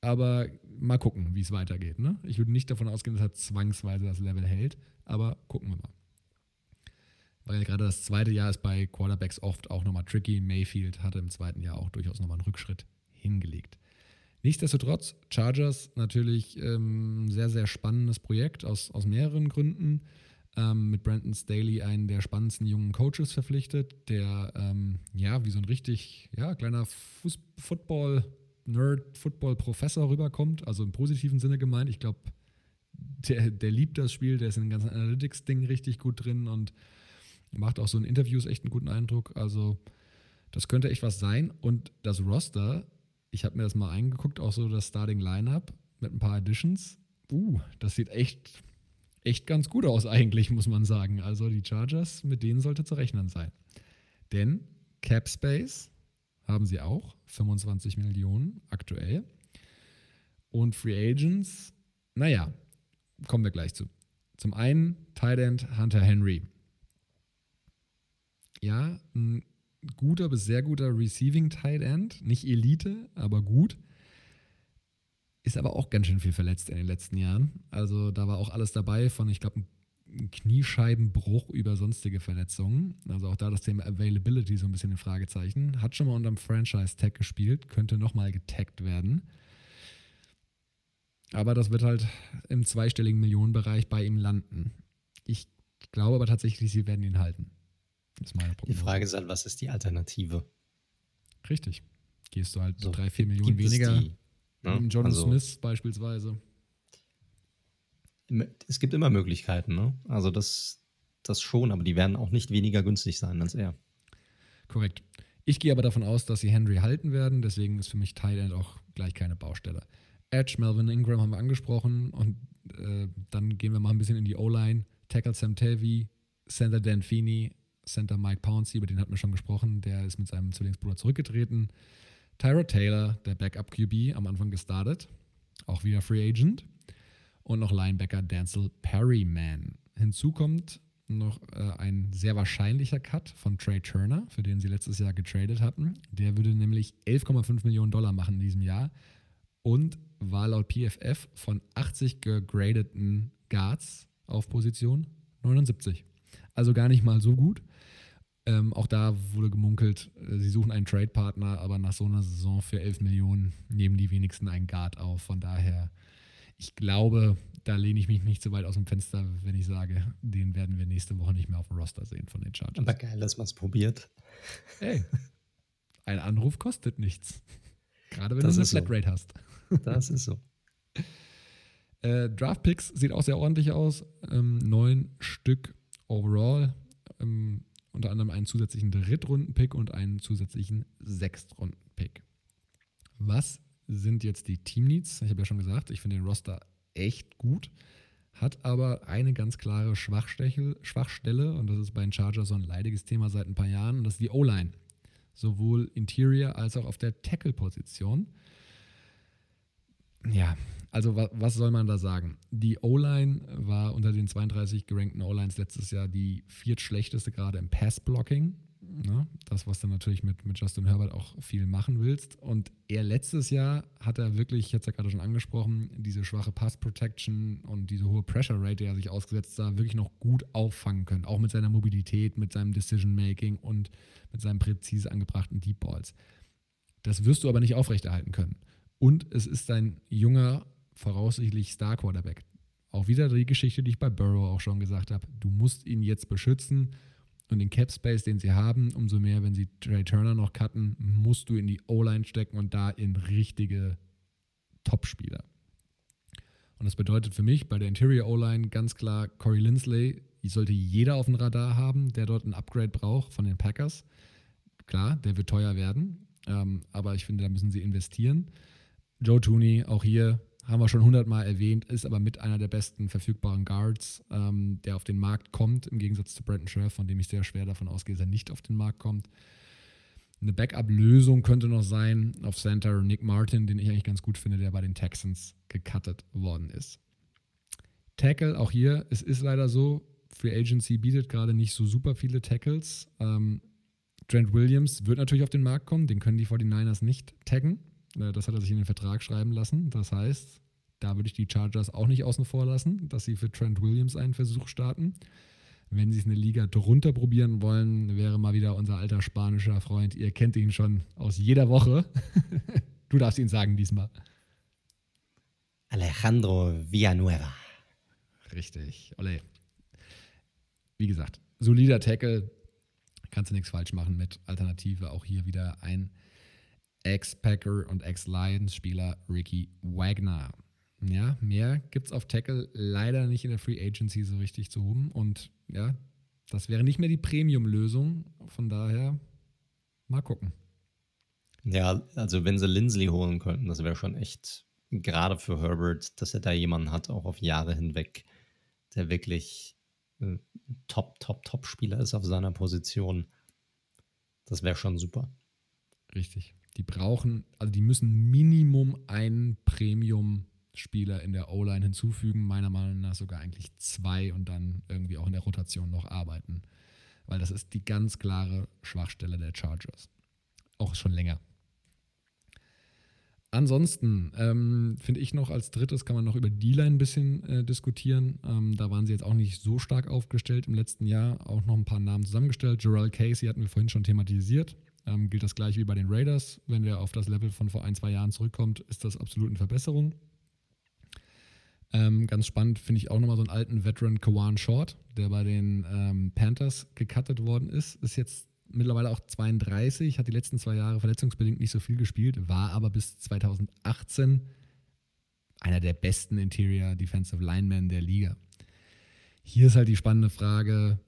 Aber mal gucken, wie es weitergeht. Ne? Ich würde nicht davon ausgehen, dass er zwangsweise das Level hält, aber gucken wir mal. Weil gerade das zweite Jahr ist bei Quarterbacks oft auch nochmal tricky. Mayfield hatte im zweiten Jahr auch durchaus nochmal einen Rückschritt hingelegt. Nichtsdestotrotz, Chargers natürlich ähm, sehr, sehr spannendes Projekt aus, aus mehreren Gründen ähm, mit Brandon Staley einen der spannendsten jungen Coaches verpflichtet, der ähm, ja wie so ein richtig ja, kleiner Football- Nerd, Football-Professor rüberkommt, also im positiven Sinne gemeint. Ich glaube, der, der liebt das Spiel, der ist in den ganzen Analytics-Ding richtig gut drin und macht auch so in Interviews echt einen guten Eindruck. Also, das könnte echt was sein. Und das Roster, ich habe mir das mal eingeguckt, auch so das Starting Lineup mit ein paar Additions. Uh, das sieht echt echt ganz gut aus eigentlich, muss man sagen. Also die Chargers, mit denen sollte zu rechnen sein. Denn Cap Space haben sie auch, 25 Millionen aktuell. Und Free Agents, naja, kommen wir gleich zu. Zum einen Tight End Hunter Henry. Ja, ein guter bis sehr guter Receiving Tight End, nicht Elite, aber gut. Ist aber auch ganz schön viel verletzt in den letzten Jahren. Also da war auch alles dabei von, ich glaube, ein Kniescheibenbruch über sonstige Verletzungen. Also auch da das Thema Availability so ein bisschen in Fragezeichen. Hat schon mal unter dem Franchise-Tag gespielt, könnte nochmal getaggt werden. Aber das wird halt im zweistelligen Millionenbereich bei ihm landen. Ich glaube aber tatsächlich, sie werden ihn halten. Das ist meine Prognose. Die Frage ist halt, was ist die Alternative? Richtig. Gehst du halt so drei, vier Millionen weniger. Die, Ne? John also, Smith beispielsweise. Es gibt immer Möglichkeiten, ne? Also das, das schon, aber die werden auch nicht weniger günstig sein als er. Korrekt. Ich gehe aber davon aus, dass sie Henry halten werden, deswegen ist für mich Thailand auch gleich keine Baustelle. Edge, Melvin Ingram haben wir angesprochen und äh, dann gehen wir mal ein bisschen in die O-Line. Tackle Sam Tavy, Center Dan Feeney, Center Mike Pouncey, über den hatten wir schon gesprochen, der ist mit seinem Zwillingsbruder zurückgetreten. Tyra Taylor, der Backup QB, am Anfang gestartet, auch wieder Free Agent. Und noch Linebacker Denzel Perryman. Hinzu kommt noch äh, ein sehr wahrscheinlicher Cut von Trey Turner, für den sie letztes Jahr getradet hatten. Der würde nämlich 11,5 Millionen Dollar machen in diesem Jahr und war laut PFF von 80 gegradeten Guards auf Position 79. Also gar nicht mal so gut. Ähm, auch da wurde gemunkelt, äh, sie suchen einen Trade-Partner, aber nach so einer Saison für 11 Millionen nehmen die wenigsten einen Guard auf. Von daher, ich glaube, da lehne ich mich nicht so weit aus dem Fenster, wenn ich sage, den werden wir nächste Woche nicht mehr auf dem Roster sehen von den Chargers. Aber geil, dass man es probiert. Hey, ein Anruf kostet nichts. Gerade wenn das du eine Flatrate so. hast. Das ist so. äh, Draft Picks sieht auch sehr ordentlich aus. Ähm, neun Stück overall. Ähm, unter anderem einen zusätzlichen Drittrunden-Pick und einen zusätzlichen Sechstrunden-Pick. Was sind jetzt die Team-Needs? Ich habe ja schon gesagt, ich finde den Roster echt gut, hat aber eine ganz klare Schwachstelle und das ist bei den Chargers so ein leidiges Thema seit ein paar Jahren und das ist die O-Line. Sowohl Interior als auch auf der Tackle-Position. Ja, also was soll man da sagen? Die O-Line war unter den 32 gerankten O-Lines letztes Jahr die viertschlechteste gerade im Pass-Blocking. Ne? Das, was du natürlich mit, mit Justin Herbert auch viel machen willst. Und er letztes Jahr hat er wirklich, ich hatte es ja gerade schon angesprochen, diese schwache Pass-Protection und diese hohe Pressure-Rate, die er sich ausgesetzt sah, wirklich noch gut auffangen können. Auch mit seiner Mobilität, mit seinem Decision-Making und mit seinen präzise angebrachten Deep Balls. Das wirst du aber nicht aufrechterhalten können. Und es ist ein junger, voraussichtlich Star-Quarterback. Auch wieder die Geschichte, die ich bei Burrow auch schon gesagt habe. Du musst ihn jetzt beschützen. und den Cap Space, den sie haben, umso mehr, wenn sie Trey Turner noch cutten, musst du in die O-Line stecken und da in richtige Top-Spieler. Und das bedeutet für mich bei der Interior O-Line ganz klar Corey Lindsley, sollte jeder auf dem Radar haben, der dort ein Upgrade braucht von den Packers. Klar, der wird teuer werden, ähm, aber ich finde, da müssen sie investieren. Joe Tooney, auch hier haben wir schon hundertmal erwähnt, ist aber mit einer der besten verfügbaren Guards, ähm, der auf den Markt kommt, im Gegensatz zu Brandon Scherf, von dem ich sehr schwer davon ausgehe, dass er nicht auf den Markt kommt. Eine Backup-Lösung könnte noch sein auf Center Nick Martin, den ich eigentlich ganz gut finde, der bei den Texans gecuttet worden ist. Tackle, auch hier, es ist leider so, Free Agency bietet gerade nicht so super viele Tackles. Ähm, Trent Williams wird natürlich auf den Markt kommen, den können die 49ers nicht taggen. Äh, das hat er sich in den Vertrag schreiben lassen. Das heißt, da würde ich die Chargers auch nicht außen vor lassen, dass sie für Trent Williams einen Versuch starten. Wenn sie es eine Liga drunter probieren wollen, wäre mal wieder unser alter spanischer Freund. Ihr kennt ihn schon aus jeder Woche. du darfst ihn sagen diesmal. Alejandro Villanueva. Richtig. Ole. Wie gesagt, solider Tackle. Kannst du nichts falsch machen mit Alternative. Auch hier wieder ein Ex-Packer und Ex-Lions-Spieler Ricky Wagner. Ja, mehr gibt es auf Tackle leider nicht in der Free Agency so richtig zu holen. Und ja, das wäre nicht mehr die Premium-Lösung. Von daher mal gucken. Ja, also wenn sie Lindsley holen könnten, das wäre schon echt, gerade für Herbert, dass er da jemanden hat, auch auf Jahre hinweg, der wirklich äh, Top, Top, Top-Spieler ist auf seiner Position. Das wäre schon super. Richtig. Die brauchen, also die müssen Minimum einen Premium-Spieler in der O-Line hinzufügen, meiner Meinung nach sogar eigentlich zwei und dann irgendwie auch in der Rotation noch arbeiten. Weil das ist die ganz klare Schwachstelle der Chargers. Auch schon länger. Ansonsten ähm, finde ich noch als drittes kann man noch über D-Line ein bisschen äh, diskutieren. Ähm, da waren sie jetzt auch nicht so stark aufgestellt im letzten Jahr. Auch noch ein paar Namen zusammengestellt. Gerald Casey hatten wir vorhin schon thematisiert. Ähm, gilt das gleich wie bei den Raiders. Wenn der auf das Level von vor ein, zwei Jahren zurückkommt, ist das absolut eine Verbesserung. Ähm, ganz spannend finde ich auch nochmal so einen alten Veteran Kawan Short, der bei den ähm, Panthers gecuttet worden ist. Ist jetzt mittlerweile auch 32, hat die letzten zwei Jahre verletzungsbedingt nicht so viel gespielt, war aber bis 2018 einer der besten Interior Defensive Linemen der Liga. Hier ist halt die spannende Frage,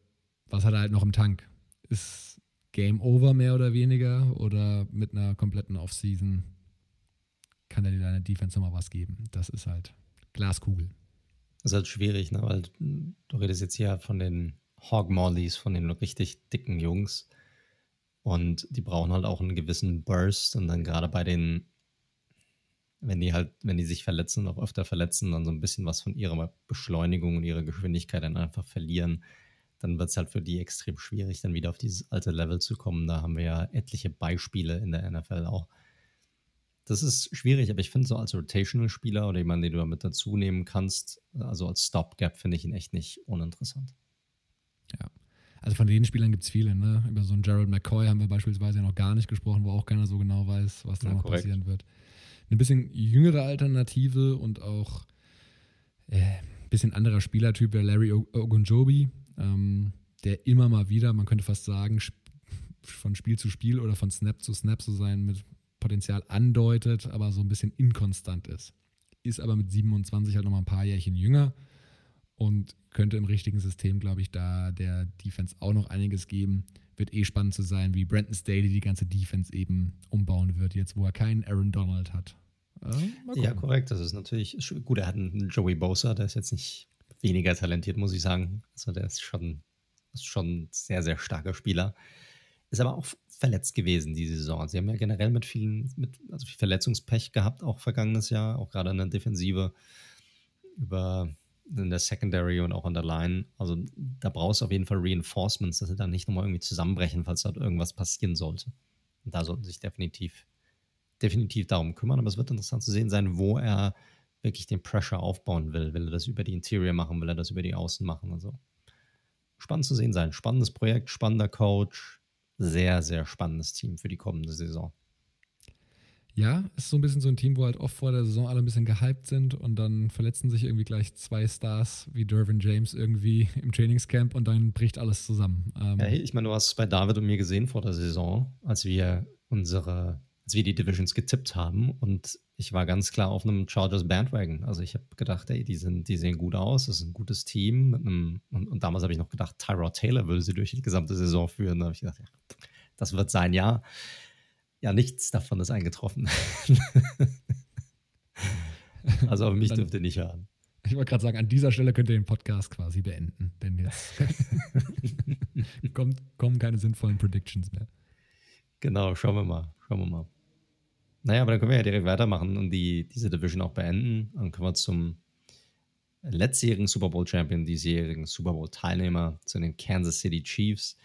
was hat er halt noch im Tank? Ist Game Over mehr oder weniger oder mit einer kompletten Offseason kann er dir deine Defense nochmal was geben? Das ist halt Glaskugel. Das ist halt schwierig, ne? weil du redest jetzt hier von den Hog Mollies, von den richtig dicken Jungs. Und die brauchen halt auch einen gewissen Burst. Und dann gerade bei den, wenn die halt, wenn die sich verletzen, auch öfter verletzen, dann so ein bisschen was von ihrer Beschleunigung und ihrer Geschwindigkeit dann einfach verlieren, dann wird es halt für die extrem schwierig, dann wieder auf dieses alte Level zu kommen. Da haben wir ja etliche Beispiele in der NFL auch. Das ist schwierig, aber ich finde so als Rotational-Spieler oder jemanden, den du damit dazu nehmen kannst, also als Stopgap, finde ich ihn echt nicht uninteressant. Ja. Also von den Spielern gibt es viele. Ne? Über so einen Gerald McCoy haben wir beispielsweise noch gar nicht gesprochen, wo auch keiner so genau weiß, was da ja, noch korrekt. passieren wird. Eine bisschen jüngere Alternative und auch äh, ein bisschen anderer Spielertyp wäre Larry Ogunjobi, ähm, der immer mal wieder, man könnte fast sagen, von Spiel zu Spiel oder von Snap zu Snap so sein mit Potenzial andeutet, aber so ein bisschen inkonstant ist. Ist aber mit 27 halt nochmal ein paar Jährchen jünger und könnte im richtigen System, glaube ich, da der Defense auch noch einiges geben. Wird eh spannend zu sein, wie Brandon Staley die ganze Defense eben umbauen wird, jetzt wo er keinen Aaron Donald hat. Äh, ja, korrekt. Das ist natürlich gut. Er hat einen Joey Bosa, der ist jetzt nicht weniger talentiert, muss ich sagen. Also der ist schon, ist schon ein sehr, sehr starker Spieler. Ist aber auch verletzt gewesen diese Saison. Sie haben ja generell mit vielen, mit, also viel Verletzungspech gehabt, auch vergangenes Jahr, auch gerade in der Defensive. Über in der Secondary und auch an der Line. Also da brauchst du auf jeden Fall Reinforcements, dass sie dann nicht nochmal irgendwie zusammenbrechen, falls dort irgendwas passieren sollte. Und da sollten sie sich definitiv, definitiv darum kümmern. Aber es wird interessant zu sehen sein, wo er wirklich den Pressure aufbauen will. Will er das über die Interior machen? Will er das über die Außen machen? Also spannend zu sehen sein. Spannendes Projekt, spannender Coach. Sehr, sehr spannendes Team für die kommende Saison. Ja, ist so ein bisschen so ein Team, wo halt oft vor der Saison alle ein bisschen gehypt sind und dann verletzen sich irgendwie gleich zwei Stars wie Dervin James irgendwie im Trainingscamp und dann bricht alles zusammen. Ähm ja, ich meine, du hast es bei David und mir gesehen vor der Saison, als wir unsere, als wir die Divisions getippt haben und ich war ganz klar auf einem Chargers Bandwagon. Also ich habe gedacht, ey, die, sind, die sehen gut aus, das ist ein gutes Team. Einem, und, und, damals habe ich noch gedacht, Tyrod Taylor würde sie durch die gesamte Saison führen. Da habe ich gedacht, ja, das wird sein Jahr ja, nichts davon ist eingetroffen. also auf mich Dann, dürfte nicht hören. Ich wollte gerade sagen, an dieser Stelle könnt ihr den Podcast quasi beenden, denn jetzt kommt, kommen keine sinnvollen Predictions mehr. Genau, schauen wir mal. Schauen wir mal. Naja, aber dann können wir ja direkt weitermachen und die, diese Division auch beenden. Dann können wir zum letztjährigen Super Bowl Champion, diesjährigen Super Bowl Teilnehmer, zu den Kansas City Chiefs.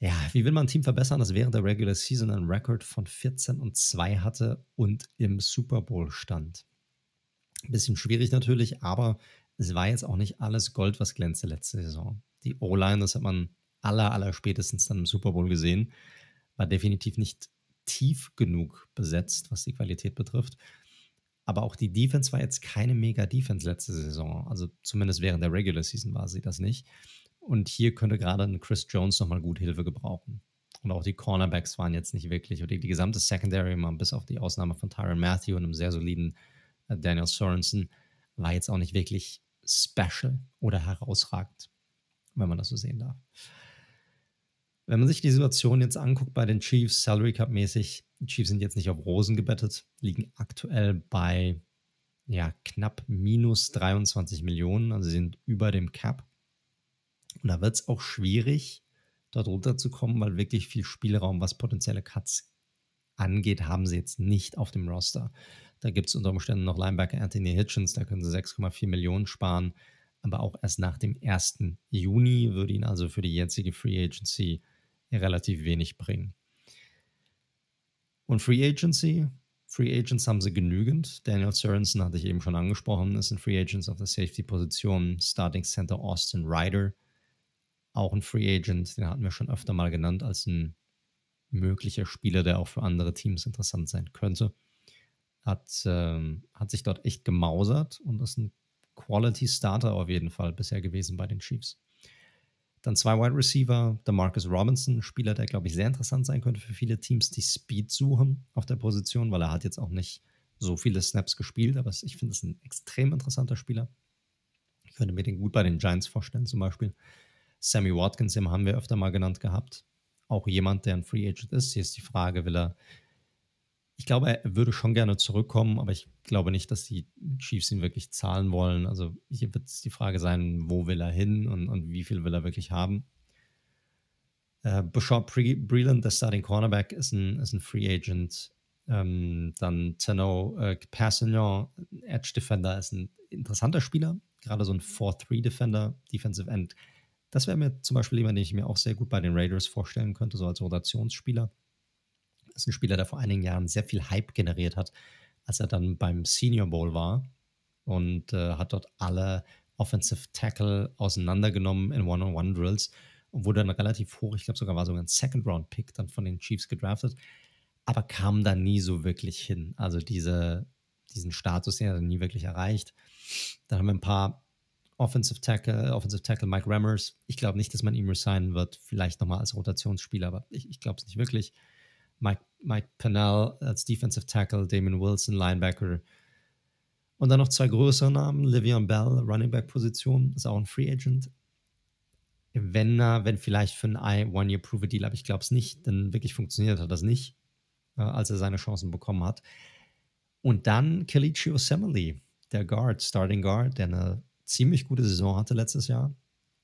Ja, wie will man ein Team verbessern, das während der Regular Season einen Rekord von 14 und 2 hatte und im Super Bowl stand? Ein bisschen schwierig natürlich, aber es war jetzt auch nicht alles Gold, was glänzte letzte Saison. Die O-Line, das hat man aller, aller spätestens dann im Super Bowl gesehen, war definitiv nicht tief genug besetzt, was die Qualität betrifft. Aber auch die Defense war jetzt keine Mega-Defense letzte Saison. Also zumindest während der Regular Season war sie das nicht. Und hier könnte gerade ein Chris Jones nochmal gut Hilfe gebrauchen. Und auch die Cornerbacks waren jetzt nicht wirklich, oder die gesamte Secondary, mal bis auf die Ausnahme von Tyron Matthew und einem sehr soliden äh, Daniel Sorensen, war jetzt auch nicht wirklich special oder herausragend, wenn man das so sehen darf. Wenn man sich die Situation jetzt anguckt bei den Chiefs, Salary Cup mäßig, die Chiefs sind jetzt nicht auf Rosen gebettet, liegen aktuell bei ja, knapp minus 23 Millionen, also sind über dem Cap. Und da wird es auch schwierig, dort runterzukommen, weil wirklich viel Spielraum, was potenzielle Cuts angeht, haben sie jetzt nicht auf dem Roster. Da gibt es unter Umständen noch Linebacker Anthony Hitchens, da können sie 6,4 Millionen sparen, aber auch erst nach dem 1. Juni würde ihn also für die jetzige Free Agency relativ wenig bringen. Und Free Agency, Free Agents haben sie genügend. Daniel Sorensen hatte ich eben schon angesprochen, ist ein Free Agents auf der Safety-Position. Starting Center Austin Ryder auch ein Free Agent, den hatten wir schon öfter mal genannt als ein möglicher Spieler, der auch für andere Teams interessant sein könnte. Hat, ähm, hat sich dort echt gemausert und ist ein Quality Starter auf jeden Fall bisher gewesen bei den Chiefs. Dann zwei Wide Receiver, der Marcus Robinson, Spieler, der, glaube ich, sehr interessant sein könnte für viele Teams, die Speed suchen auf der Position, weil er hat jetzt auch nicht so viele Snaps gespielt, aber ich finde es ein extrem interessanter Spieler. Ich könnte mir den gut bei den Giants vorstellen, zum Beispiel. Sammy Watkins, den haben wir öfter mal genannt gehabt. Auch jemand, der ein Free Agent ist. Hier ist die Frage, will er. Ich glaube, er würde schon gerne zurückkommen, aber ich glaube nicht, dass die Chiefs ihn wirklich zahlen wollen. Also hier wird es die Frage sein, wo will er hin und, und wie viel will er wirklich haben. Äh, Bashard Breland, der Starting Cornerback, ist ein, ist ein Free Agent. Ähm, dann Tano äh, Passignon, Edge Defender, ist ein interessanter Spieler. Gerade so ein 4-3 Defender, Defensive End das wäre mir zum Beispiel jemand, den ich mir auch sehr gut bei den Raiders vorstellen könnte, so als Rotationsspieler. Das ist ein Spieler, der vor einigen Jahren sehr viel Hype generiert hat, als er dann beim Senior Bowl war und äh, hat dort alle Offensive Tackle auseinandergenommen in One-on-One-Drills und wurde dann relativ hoch, ich glaube sogar war sogar ein Second-Round-Pick dann von den Chiefs gedraftet, aber kam da nie so wirklich hin. Also diese, diesen Status, den er nie wirklich erreicht. Dann haben wir ein paar Offensive Tackle, Offensive Tackle Mike Rammers. Ich glaube nicht, dass man ihn resignen wird. Vielleicht nochmal als Rotationsspieler, aber ich, ich glaube es nicht wirklich. Mike, Mike Pennell als Defensive Tackle, Damon Wilson, Linebacker. Und dann noch zwei größere Namen. Livion Bell, Running Back Position, ist auch ein Free Agent. Wenn er, wenn vielleicht für ein One-Year-Prove-Deal, aber ich glaube es nicht, denn wirklich funktioniert hat das nicht, äh, als er seine Chancen bekommen hat. Und dann Kalichi Osemele, der Guard, Starting Guard, der eine ziemlich gute Saison hatte letztes Jahr.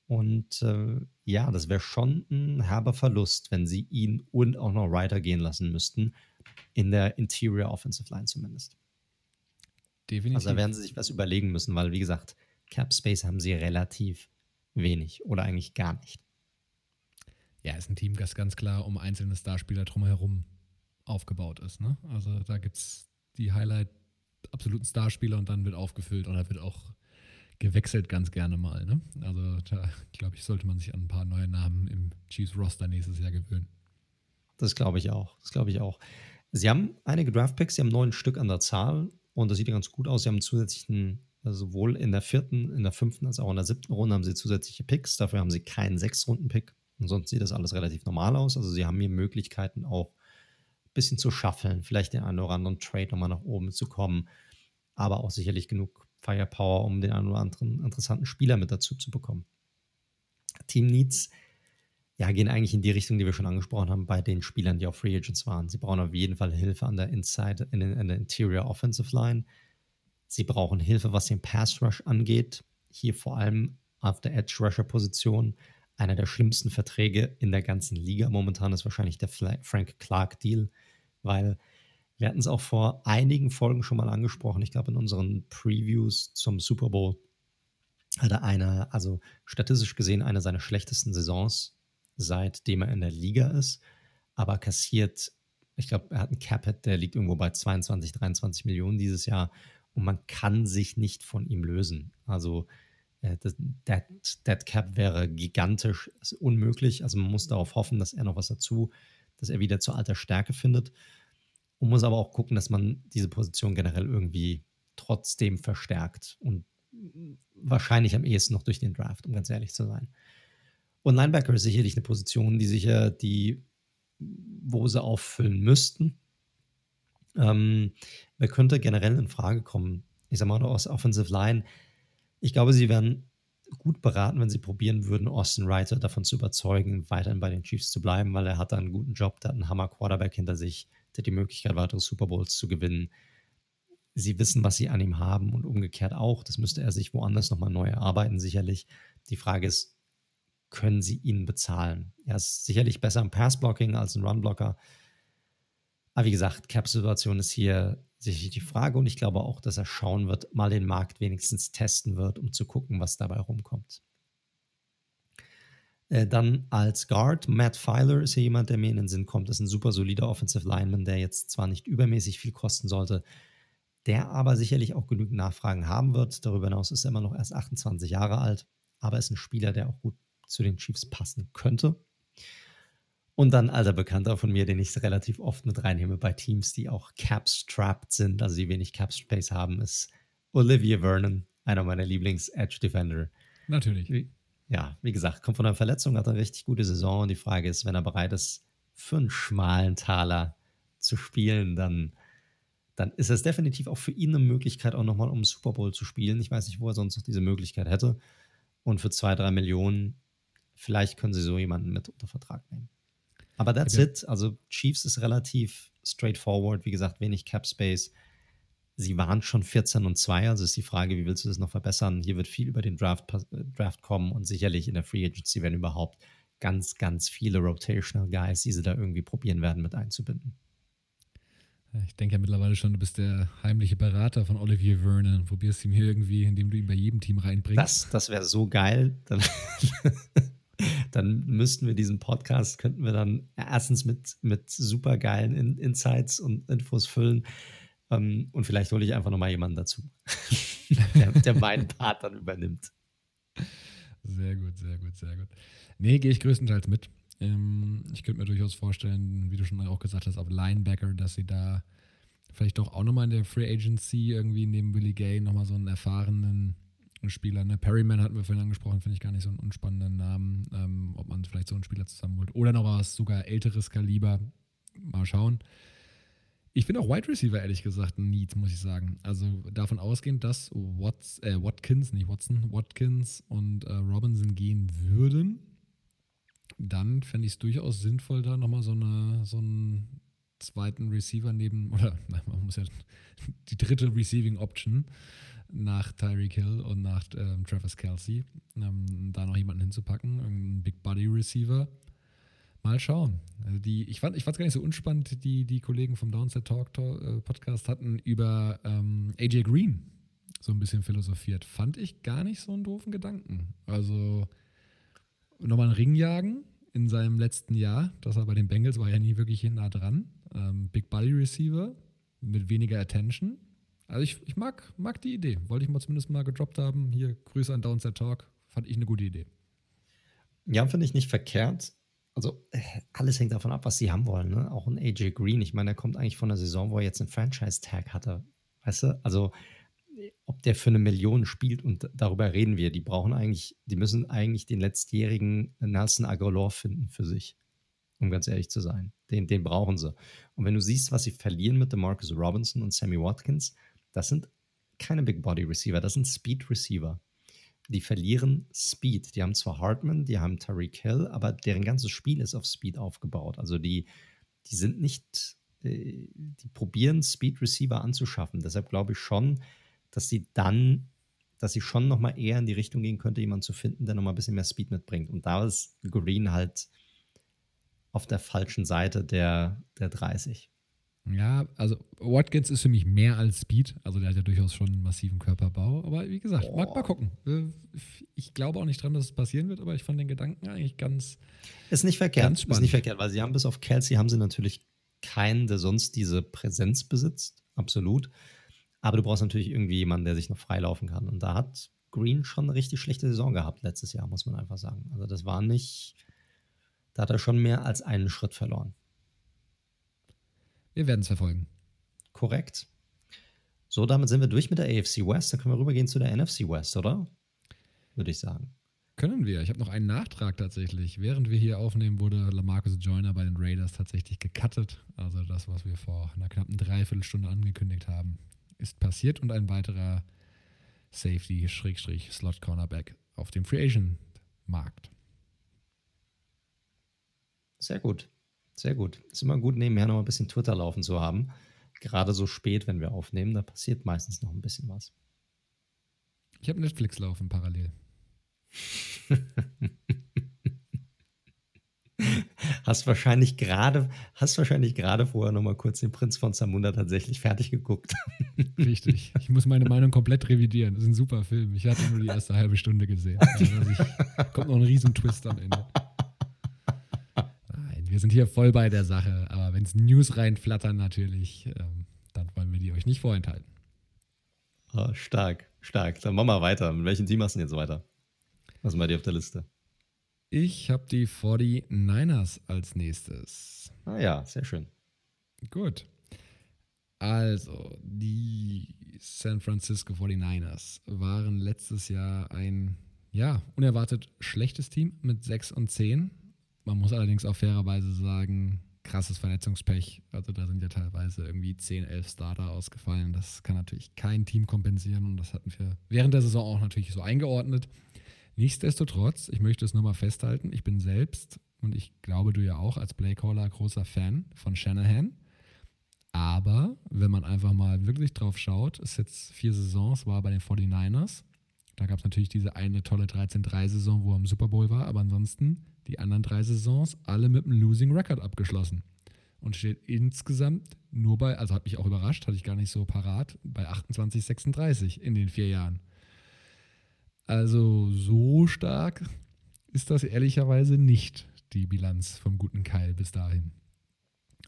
Und äh, ja, das wäre schon ein herber Verlust, wenn sie ihn und auch noch Ryder gehen lassen müssten. In der Interior Offensive Line zumindest. Definitiv. Also da werden sie sich was überlegen müssen, weil, wie gesagt, Cap Space haben sie relativ wenig oder eigentlich gar nicht. Ja, ist ein Team, das ganz klar um einzelne Starspieler drumherum aufgebaut ist. Ne? Also da gibt es die Highlight absoluten Starspieler und dann wird aufgefüllt oder wird auch gewechselt ganz gerne mal. Ne? Also da, glaube ich, sollte man sich an ein paar neue Namen im Chiefs-Roster nächstes Jahr gewöhnen. Das glaube ich auch. Das glaube ich auch. Sie haben einige Draftpicks, sie haben neun Stück an der Zahl und das sieht ganz gut aus. Sie haben zusätzlichen, also sowohl in der vierten, in der fünften als auch in der siebten Runde haben sie zusätzliche Picks. Dafür haben sie keinen Sechs-Runden-Pick. Und sonst sieht das alles relativ normal aus. Also sie haben hier Möglichkeiten auch ein bisschen zu schaffeln, vielleicht den einen oder anderen Trade nochmal nach oben zu kommen, aber auch sicherlich genug Firepower, um den einen oder anderen interessanten Spieler mit dazu zu bekommen. Team Needs ja, gehen eigentlich in die Richtung, die wir schon angesprochen haben, bei den Spielern, die auch Free Agents waren. Sie brauchen auf jeden Fall Hilfe an der Inside, in, in der Interior Offensive Line. Sie brauchen Hilfe, was den Pass Rush angeht. Hier vor allem auf der Edge Rusher Position. Einer der schlimmsten Verträge in der ganzen Liga momentan ist wahrscheinlich der Frank Clark Deal, weil wir hatten es auch vor einigen Folgen schon mal angesprochen. Ich glaube, in unseren Previews zum Super Bowl hat er eine, also statistisch gesehen, eine seiner schlechtesten Saisons seitdem er in der Liga ist, aber kassiert, ich glaube, er hat einen Capit, der liegt irgendwo bei 22, 23 Millionen dieses Jahr und man kann sich nicht von ihm lösen. Also äh, das Cap wäre gigantisch, ist unmöglich. Also man muss darauf hoffen, dass er noch was dazu, dass er wieder zu alter Stärke findet. Und muss aber auch gucken, dass man diese Position generell irgendwie trotzdem verstärkt und wahrscheinlich am ehesten noch durch den Draft, um ganz ehrlich zu sein. Und Linebacker ist sicherlich eine Position, die sicher die, wo sie auffüllen müssten. Ähm, wer könnte generell in Frage kommen? Ich sag mal, aus Offensive Line. Ich glaube, sie wären gut beraten, wenn sie probieren würden, Austin Reiter davon zu überzeugen, weiterhin bei den Chiefs zu bleiben, weil er hat da einen guten Job, der hat einen Hammer-Quarterback hinter sich, der die Möglichkeit, weitere Super Bowls zu gewinnen. Sie wissen, was sie an ihm haben und umgekehrt auch. Das müsste er sich woanders nochmal neu erarbeiten, sicherlich. Die Frage ist, können sie ihn bezahlen. Er ist sicherlich besser im Passblocking als ein Runblocker. Aber wie gesagt, Cap-Situation ist hier sicherlich die Frage und ich glaube auch, dass er schauen wird, mal den Markt wenigstens testen wird, um zu gucken, was dabei rumkommt. Äh, dann als Guard, Matt Filer ist hier jemand, der mir in den Sinn kommt. Das ist ein super solider Offensive Lineman, der jetzt zwar nicht übermäßig viel kosten sollte, der aber sicherlich auch genügend Nachfragen haben wird. Darüber hinaus ist er immer noch erst 28 Jahre alt, aber ist ein Spieler, der auch gut zu den Chiefs passen könnte. Und dann alter Bekannter von mir, den ich relativ oft mit reinnehme bei Teams, die auch cap-strapped sind, also die wenig Cap-Space haben, ist Olivia Vernon, einer meiner Lieblings-Edge-Defender. Natürlich. Wie, ja, wie gesagt, kommt von einer Verletzung, hat eine richtig gute Saison und die Frage ist, wenn er bereit ist, für einen schmalen Taler zu spielen, dann, dann ist es definitiv auch für ihn eine Möglichkeit, auch nochmal um Super Bowl zu spielen. Ich weiß nicht, wo er sonst noch diese Möglichkeit hätte. Und für zwei, drei Millionen Vielleicht können sie so jemanden mit unter Vertrag nehmen. Aber that's okay. it. Also Chiefs ist relativ straightforward. Wie gesagt, wenig Cap Space. Sie waren schon 14 und 2, also ist die Frage, wie willst du das noch verbessern? Hier wird viel über den Draft, Draft kommen und sicherlich in der Free Agency werden überhaupt ganz, ganz viele Rotational Guys, die sie da irgendwie probieren werden, mit einzubinden. Ich denke ja mittlerweile schon, du bist der heimliche Berater von Olivier Vernon und probierst ihn hier irgendwie, indem du ihn bei jedem Team reinbringst. Das, das wäre so geil. Dann dann müssten wir diesen Podcast, könnten wir dann erstens mit, mit super geilen In Insights und Infos füllen. Ähm, und vielleicht hole ich einfach nochmal jemanden dazu, der, der meinen Part dann übernimmt. Sehr gut, sehr gut, sehr gut. Nee, gehe ich größtenteils mit. Ähm, ich könnte mir durchaus vorstellen, wie du schon auch gesagt hast, auf Linebacker, dass sie da vielleicht doch auch nochmal in der Free Agency irgendwie neben Willie Gay nochmal so einen erfahrenen Spieler. Ne? Perryman hatten wir vorhin angesprochen, finde ich gar nicht so einen unspannenden Namen, ähm, ob man vielleicht so einen Spieler zusammenholt. Oder noch was sogar älteres Kaliber. Mal schauen. Ich finde auch Wide Receiver ehrlich gesagt ein Need, muss ich sagen. Also davon ausgehend, dass Watts, äh, Watkins, nicht Watson, Watkins und äh, Robinson gehen würden, dann fände ich es durchaus sinnvoll, da nochmal so, eine, so einen zweiten Receiver neben, oder man muss ja die dritte Receiving Option nach Tyreek Hill und nach ähm, Travis Kelsey, ähm, da noch jemanden hinzupacken, einen Big Body Receiver. Mal schauen. Also die, ich fand es gar nicht so unspannend, die, die Kollegen vom Downset Talk, Talk äh, Podcast hatten über ähm, AJ Green so ein bisschen philosophiert. Fand ich gar nicht so einen doofen Gedanken. Also nochmal einen Ring jagen in seinem letzten Jahr. Das war bei den Bengals, war ja nie wirklich nah dran. Ähm, Big Body Receiver mit weniger Attention also ich, ich mag, mag die Idee. Wollte ich mal zumindest mal gedroppt haben. Hier, Grüße an Downset Talk. Fand ich eine gute Idee. Ja, finde ich nicht verkehrt. Also äh, alles hängt davon ab, was sie haben wollen. Ne? Auch ein AJ Green, ich meine, der kommt eigentlich von einer Saison, wo er jetzt einen Franchise-Tag hatte. Weißt du? Also, ob der für eine Million spielt und darüber reden wir. Die brauchen eigentlich, die müssen eigentlich den letztjährigen Nelson Aguilar finden für sich, um ganz ehrlich zu sein. Den, den brauchen sie. Und wenn du siehst, was sie verlieren mit Marcus Robinson und Sammy Watkins, das sind keine Big Body Receiver, das sind Speed Receiver die verlieren Speed. Die haben zwar Hartman, die haben Tariq Hill, aber deren ganzes Spiel ist auf Speed aufgebaut. Also die, die sind nicht, äh, die probieren Speed Receiver anzuschaffen. Deshalb glaube ich schon, dass sie dann, dass sie schon nochmal eher in die Richtung gehen könnte, jemanden zu finden, der nochmal ein bisschen mehr Speed mitbringt. Und da ist Green halt auf der falschen Seite der, der 30. Ja, also Watkins ist für mich mehr als Speed. Also der hat ja durchaus schon einen massiven Körperbau. Aber wie gesagt, oh. mal, gucken. Ich glaube auch nicht dran, dass es passieren wird, aber ich fand den Gedanken eigentlich ganz. Ist nicht verkehrt. Ganz spannend. Ist nicht verkehrt, weil sie haben bis auf Kelsey haben sie natürlich keinen, der sonst diese Präsenz besitzt. Absolut. Aber du brauchst natürlich irgendwie jemanden, der sich noch freilaufen kann. Und da hat Green schon eine richtig schlechte Saison gehabt letztes Jahr, muss man einfach sagen. Also das war nicht. Da hat er schon mehr als einen Schritt verloren. Wir werden es verfolgen. Korrekt. So, damit sind wir durch mit der AFC West. Dann können wir rübergehen zu der NFC West, oder? Würde ich sagen. Können wir. Ich habe noch einen Nachtrag tatsächlich. Während wir hier aufnehmen, wurde Lamarcus Joyner bei den Raiders tatsächlich gecuttet. Also das, was wir vor einer knappen Dreiviertelstunde angekündigt haben, ist passiert und ein weiterer Safety-Slot-Cornerback auf dem Free Agent Markt. Sehr gut. Sehr gut. Ist immer gut, nebenher noch ein bisschen Twitter laufen zu haben. Gerade so spät, wenn wir aufnehmen, da passiert meistens noch ein bisschen was. Ich habe Netflix laufen parallel. hast wahrscheinlich gerade, hast wahrscheinlich gerade vorher noch mal kurz den Prinz von Zamunda tatsächlich fertig geguckt. Richtig. Ich muss meine Meinung komplett revidieren. Das ist ein super Film. Ich hatte nur die erste halbe Stunde gesehen. Also ich, kommt noch ein riesen Twist am Ende. Wir sind hier voll bei der Sache, aber wenn es News reinflattern natürlich, ähm, dann wollen wir die euch nicht vorenthalten. Oh, stark, stark. Dann machen wir weiter. Mit welchem Team hast du denn jetzt weiter? Was ist bei dir auf der Liste? Ich habe die 49ers als nächstes. Ah ja, sehr schön. Gut. Also, die San Francisco 49ers waren letztes Jahr ein, ja, unerwartet schlechtes Team mit 6 und 10 man muss allerdings auch fairerweise sagen, krasses Verletzungspech. Also da sind ja teilweise irgendwie 10, 11 Starter ausgefallen. Das kann natürlich kein Team kompensieren und das hatten wir während der Saison auch natürlich so eingeordnet. Nichtsdestotrotz, ich möchte es nur mal festhalten, ich bin selbst und ich glaube du ja auch als Playcaller großer Fan von Shanahan. Aber wenn man einfach mal wirklich drauf schaut, ist jetzt vier Saisons, war bei den 49ers. Da gab es natürlich diese eine tolle 13-3-Saison, wo er im Super Bowl war, aber ansonsten die anderen drei Saisons alle mit einem Losing Record abgeschlossen. Und steht insgesamt nur bei, also hat mich auch überrascht, hatte ich gar nicht so parat, bei 28, 36 in den vier Jahren. Also so stark ist das ehrlicherweise nicht, die Bilanz vom guten Keil bis dahin.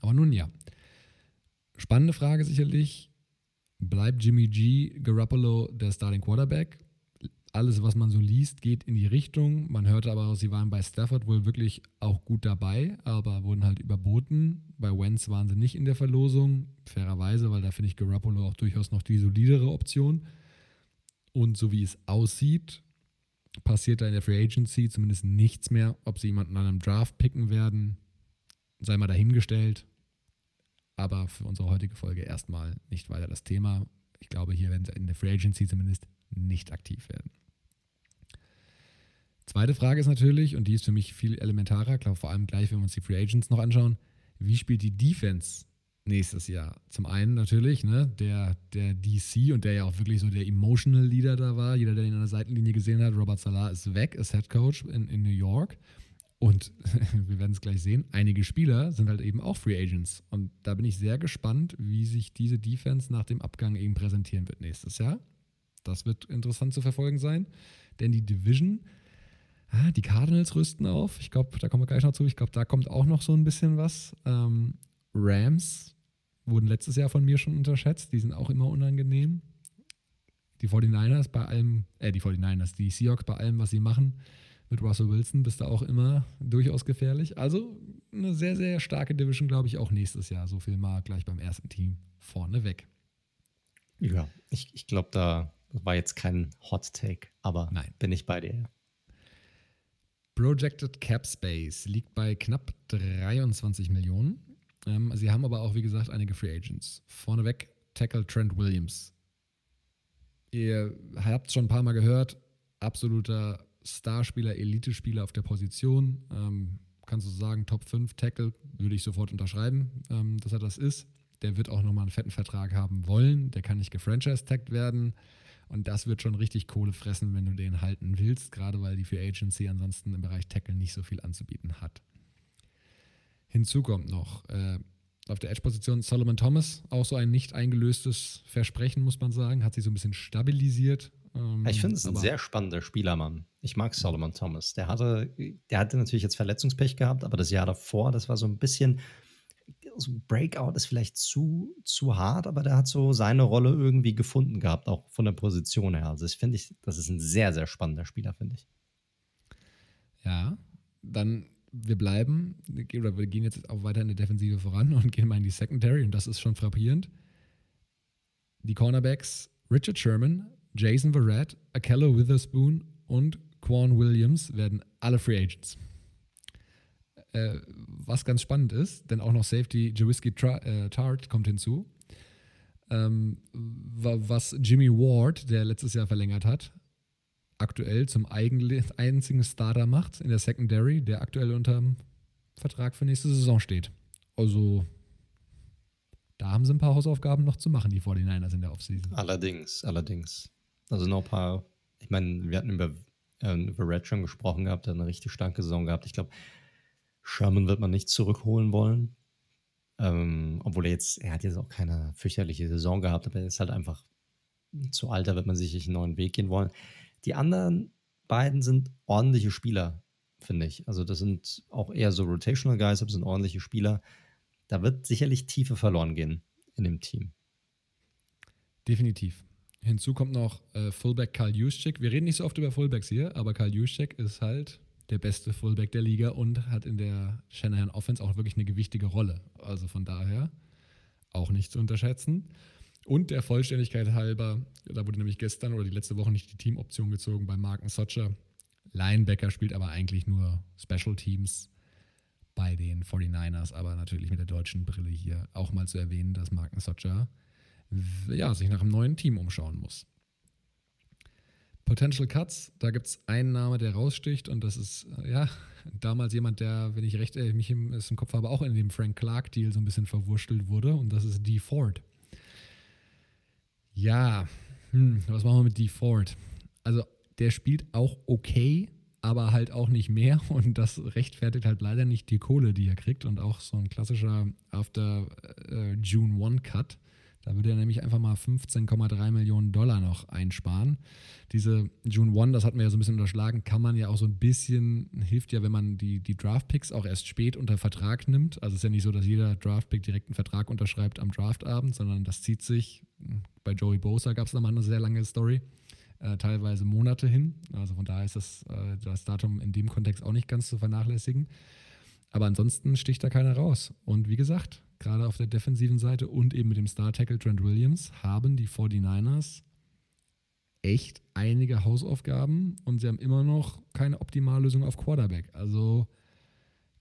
Aber nun ja. Spannende Frage sicherlich. Bleibt Jimmy G Garoppolo der Starting Quarterback? Alles, was man so liest, geht in die Richtung. Man hörte aber sie waren bei Stafford wohl wirklich auch gut dabei, aber wurden halt überboten. Bei Wentz waren sie nicht in der Verlosung, fairerweise, weil da finde ich Garoppolo auch durchaus noch die solidere Option. Und so wie es aussieht, passiert da in der Free Agency zumindest nichts mehr. Ob sie jemanden an einem Draft picken werden, sei mal dahingestellt. Aber für unsere heutige Folge erstmal nicht weiter das Thema. Ich glaube, hier werden sie in der Free Agency zumindest nicht aktiv werden. Zweite Frage ist natürlich, und die ist für mich viel elementarer, glaube vor allem gleich, wenn wir uns die Free Agents noch anschauen, wie spielt die Defense nächstes Jahr? Zum einen natürlich, ne, der, der DC und der ja auch wirklich so der Emotional Leader da war. Jeder, der ihn an der Seitenlinie gesehen hat, Robert Salah ist weg, ist Head Coach in, in New York. Und wir werden es gleich sehen, einige Spieler sind halt eben auch Free Agents. Und da bin ich sehr gespannt, wie sich diese Defense nach dem Abgang eben präsentieren wird nächstes Jahr. Das wird interessant zu verfolgen sein. Denn die Division Ah, die Cardinals rüsten auf. Ich glaube, da kommen wir gleich noch zu. Ich glaube, da kommt auch noch so ein bisschen was. Ähm, Rams wurden letztes Jahr von mir schon unterschätzt. Die sind auch immer unangenehm. Die 49ers bei allem, äh, die 49ers, die Seahawks bei allem, was sie machen, Mit Russell Wilson bist du auch immer durchaus gefährlich. Also eine sehr, sehr starke Division, glaube ich, auch nächstes Jahr. So viel mal gleich beim ersten Team vorne weg. Ja, ich, ich glaube, da war jetzt kein Hot Take, aber Nein. bin ich bei dir. Projected Cap Space liegt bei knapp 23 Millionen. Ähm, sie haben aber auch, wie gesagt, einige Free Agents. Vorneweg Tackle Trent Williams. Ihr habt es schon ein paar Mal gehört, absoluter Starspieler, Elite-Spieler auf der Position. Ähm, kannst du sagen, Top 5 Tackle, würde ich sofort unterschreiben, ähm, dass er das ist. Der wird auch nochmal einen fetten Vertrag haben wollen. Der kann nicht gefranchise-tagged werden. Und das wird schon richtig Kohle fressen, wenn du den halten willst, gerade weil die Free Agency ansonsten im Bereich Tackle nicht so viel anzubieten hat. Hinzu kommt noch äh, auf der Edge-Position Solomon Thomas, auch so ein nicht eingelöstes Versprechen, muss man sagen, hat sich so ein bisschen stabilisiert. Ähm, ich finde es ein sehr spannender Spieler, Mann. Ich mag Solomon Thomas. Der hatte, der hatte natürlich jetzt Verletzungspech gehabt, aber das Jahr davor, das war so ein bisschen, so Breakout ist vielleicht zu, zu hart, aber der hat so seine Rolle irgendwie gefunden gehabt, auch von der Position her. Also ich finde, ich, das ist ein sehr, sehr spannender Spieler, finde ich. Ja, dann wir bleiben, oder wir gehen jetzt auch weiter in der Defensive voran und gehen mal in die Secondary und das ist schon frappierend. Die Cornerbacks Richard Sherman, Jason Verrett, Akello Witherspoon und Quan Williams werden alle Free Agents. Äh, was ganz spannend ist, denn auch noch Safety Jawiski äh, Tart kommt hinzu. Ähm, was Jimmy Ward, der letztes Jahr verlängert hat, aktuell zum einzigen Starter macht in der Secondary, der aktuell unter Vertrag für nächste Saison steht. Also da haben sie ein paar Hausaufgaben noch zu machen, die 49ers in der Offseason. Allerdings, allerdings. Also noch ein paar, ich meine, wir hatten über, äh, über Red schon gesprochen gehabt, der eine richtig starke Saison gehabt. Ich glaube, Sherman wird man nicht zurückholen wollen. Ähm, obwohl er jetzt, er hat jetzt auch keine fürchterliche Saison gehabt, aber er ist halt einfach zu alt, da wird man sicherlich einen neuen Weg gehen wollen. Die anderen beiden sind ordentliche Spieler, finde ich. Also das sind auch eher so Rotational Guys, aber sind ordentliche Spieler. Da wird sicherlich Tiefe verloren gehen in dem Team. Definitiv. Hinzu kommt noch äh, Fullback Karl Juszczyk. Wir reden nicht so oft über Fullbacks hier, aber Karl Juszczyk ist halt der beste Fullback der Liga und hat in der Shanahan Offense auch wirklich eine gewichtige Rolle. Also von daher auch nicht zu unterschätzen. Und der Vollständigkeit halber, da wurde nämlich gestern oder die letzte Woche nicht die Teamoption gezogen bei Marken Socher. Linebacker spielt aber eigentlich nur Special Teams bei den 49ers, aber natürlich mit der deutschen Brille hier auch mal zu erwähnen, dass Marken Socher ja, sich nach einem neuen Team umschauen muss. Potential Cuts, da gibt es einen Name, der raussticht und das ist, äh, ja, damals jemand, der, wenn ich recht äh, mich im, im Kopf habe, auch in dem Frank Clark-Deal so ein bisschen verwurschtelt wurde und das ist Dee Ford. Ja, hm, was machen wir mit Dee Ford? Also, der spielt auch okay, aber halt auch nicht mehr und das rechtfertigt halt leider nicht die Kohle, die er kriegt und auch so ein klassischer After äh, June One Cut da würde er nämlich einfach mal 15,3 Millionen Dollar noch einsparen. Diese June 1, das hatten wir ja so ein bisschen unterschlagen, kann man ja auch so ein bisschen, hilft ja, wenn man die, die Draft-Picks auch erst spät unter Vertrag nimmt. Also es ist ja nicht so, dass jeder Draft-Pick direkt einen Vertrag unterschreibt am Draftabend, sondern das zieht sich. Bei Joey Bosa gab es nochmal eine sehr lange Story. Äh, teilweise Monate hin. Also von daher ist das, äh, das Datum in dem Kontext auch nicht ganz zu vernachlässigen. Aber ansonsten sticht da keiner raus. Und wie gesagt, gerade auf der defensiven Seite und eben mit dem Star-Tackle Trent Williams haben die 49ers echt einige Hausaufgaben und sie haben immer noch keine Optimallösung auf Quarterback. Also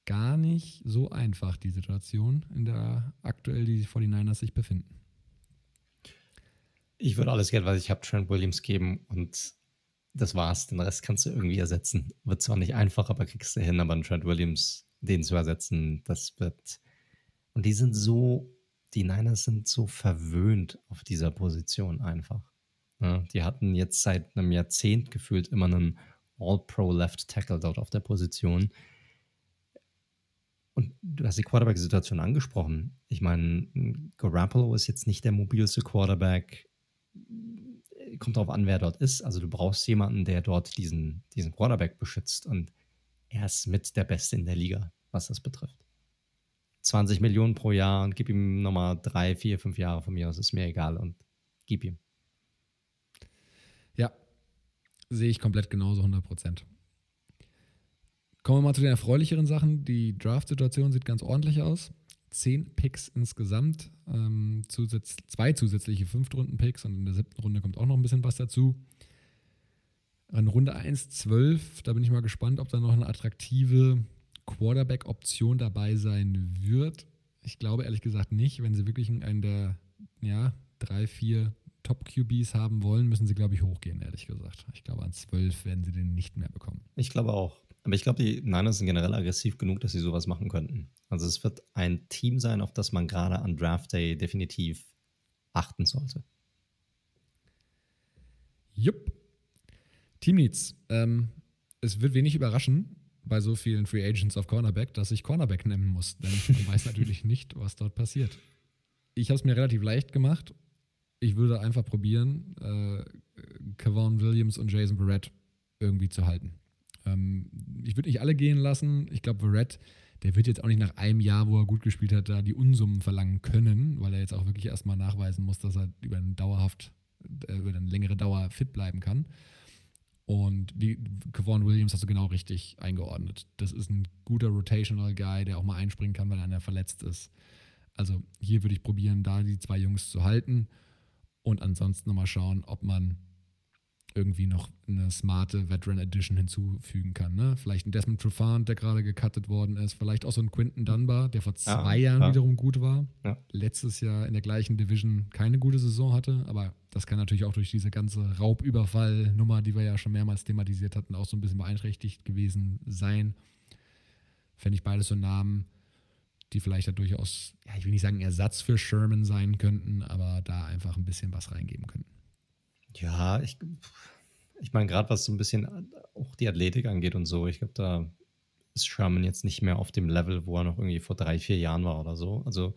gar nicht so einfach die Situation, in der aktuell die 49ers sich befinden. Ich würde alles Geld, was ich habe, Trent Williams geben und das war's. Den Rest kannst du irgendwie ersetzen. Wird zwar nicht einfach, aber kriegst du hin, aber einen Trent Williams, den zu ersetzen, das wird und die sind so, die Niners sind so verwöhnt auf dieser Position einfach. Ja, die hatten jetzt seit einem Jahrzehnt gefühlt immer einen All-Pro Left Tackle dort auf der Position. Und du hast die Quarterback-Situation angesprochen. Ich meine, Garoppolo ist jetzt nicht der mobilste Quarterback. Kommt darauf an, wer dort ist. Also du brauchst jemanden, der dort diesen, diesen Quarterback beschützt. Und er ist mit der Beste in der Liga, was das betrifft. 20 Millionen pro Jahr und gib ihm nochmal drei, vier, fünf Jahre von mir aus, ist mir egal und gib ihm. Ja, sehe ich komplett genauso, 100 Prozent. Kommen wir mal zu den erfreulicheren Sachen. Die Draft-Situation sieht ganz ordentlich aus. Zehn Picks insgesamt, ähm, zusatz zwei zusätzliche Fünftrunden-Picks und in der siebten Runde kommt auch noch ein bisschen was dazu. An Runde 1, 12, da bin ich mal gespannt, ob da noch eine attraktive Quarterback-Option dabei sein wird. Ich glaube ehrlich gesagt nicht. Wenn sie wirklich einen der ja, drei, vier Top-QBs haben wollen, müssen sie, glaube ich, hochgehen, ehrlich gesagt. Ich glaube, an 12 werden sie den nicht mehr bekommen. Ich glaube auch. Aber ich glaube, die Niners sind generell aggressiv genug, dass sie sowas machen könnten. Also es wird ein Team sein, auf das man gerade an Draft Day definitiv achten sollte. Jupp. Team Needs. Ähm, es wird wenig überraschen bei so vielen Free Agents auf Cornerback, dass ich Cornerback nennen muss, denn ich weiß natürlich nicht, was dort passiert. Ich habe es mir relativ leicht gemacht. Ich würde einfach probieren, äh, Kevon Williams und Jason Barrett irgendwie zu halten. Ähm, ich würde nicht alle gehen lassen. Ich glaube, Barrett, der wird jetzt auch nicht nach einem Jahr, wo er gut gespielt hat, da die Unsummen verlangen können, weil er jetzt auch wirklich erstmal nachweisen muss, dass er über eine dauerhaft, äh, über eine längere Dauer fit bleiben kann. Und wie Kevon Williams hast du genau richtig eingeordnet. Das ist ein guter Rotational Guy, der auch mal einspringen kann, weil einer verletzt ist. Also hier würde ich probieren, da die zwei Jungs zu halten und ansonsten nochmal schauen, ob man irgendwie noch eine smarte Veteran Edition hinzufügen kann. Ne? Vielleicht ein Desmond Trufant, der gerade gecuttet worden ist. Vielleicht auch so ein Quinton Dunbar, der vor zwei ja, Jahren ja. wiederum gut war. Ja. Letztes Jahr in der gleichen Division keine gute Saison hatte. Aber das kann natürlich auch durch diese ganze Raubüberfall-Nummer, die wir ja schon mehrmals thematisiert hatten, auch so ein bisschen beeinträchtigt gewesen sein. Fände ich beides so Namen, die vielleicht da durchaus, ja, ich will nicht sagen Ersatz für Sherman sein könnten, aber da einfach ein bisschen was reingeben könnten. Ja, ich, ich meine, gerade was so ein bisschen auch die Athletik angeht und so, ich glaube, da ist Sherman jetzt nicht mehr auf dem Level, wo er noch irgendwie vor drei, vier Jahren war oder so. Also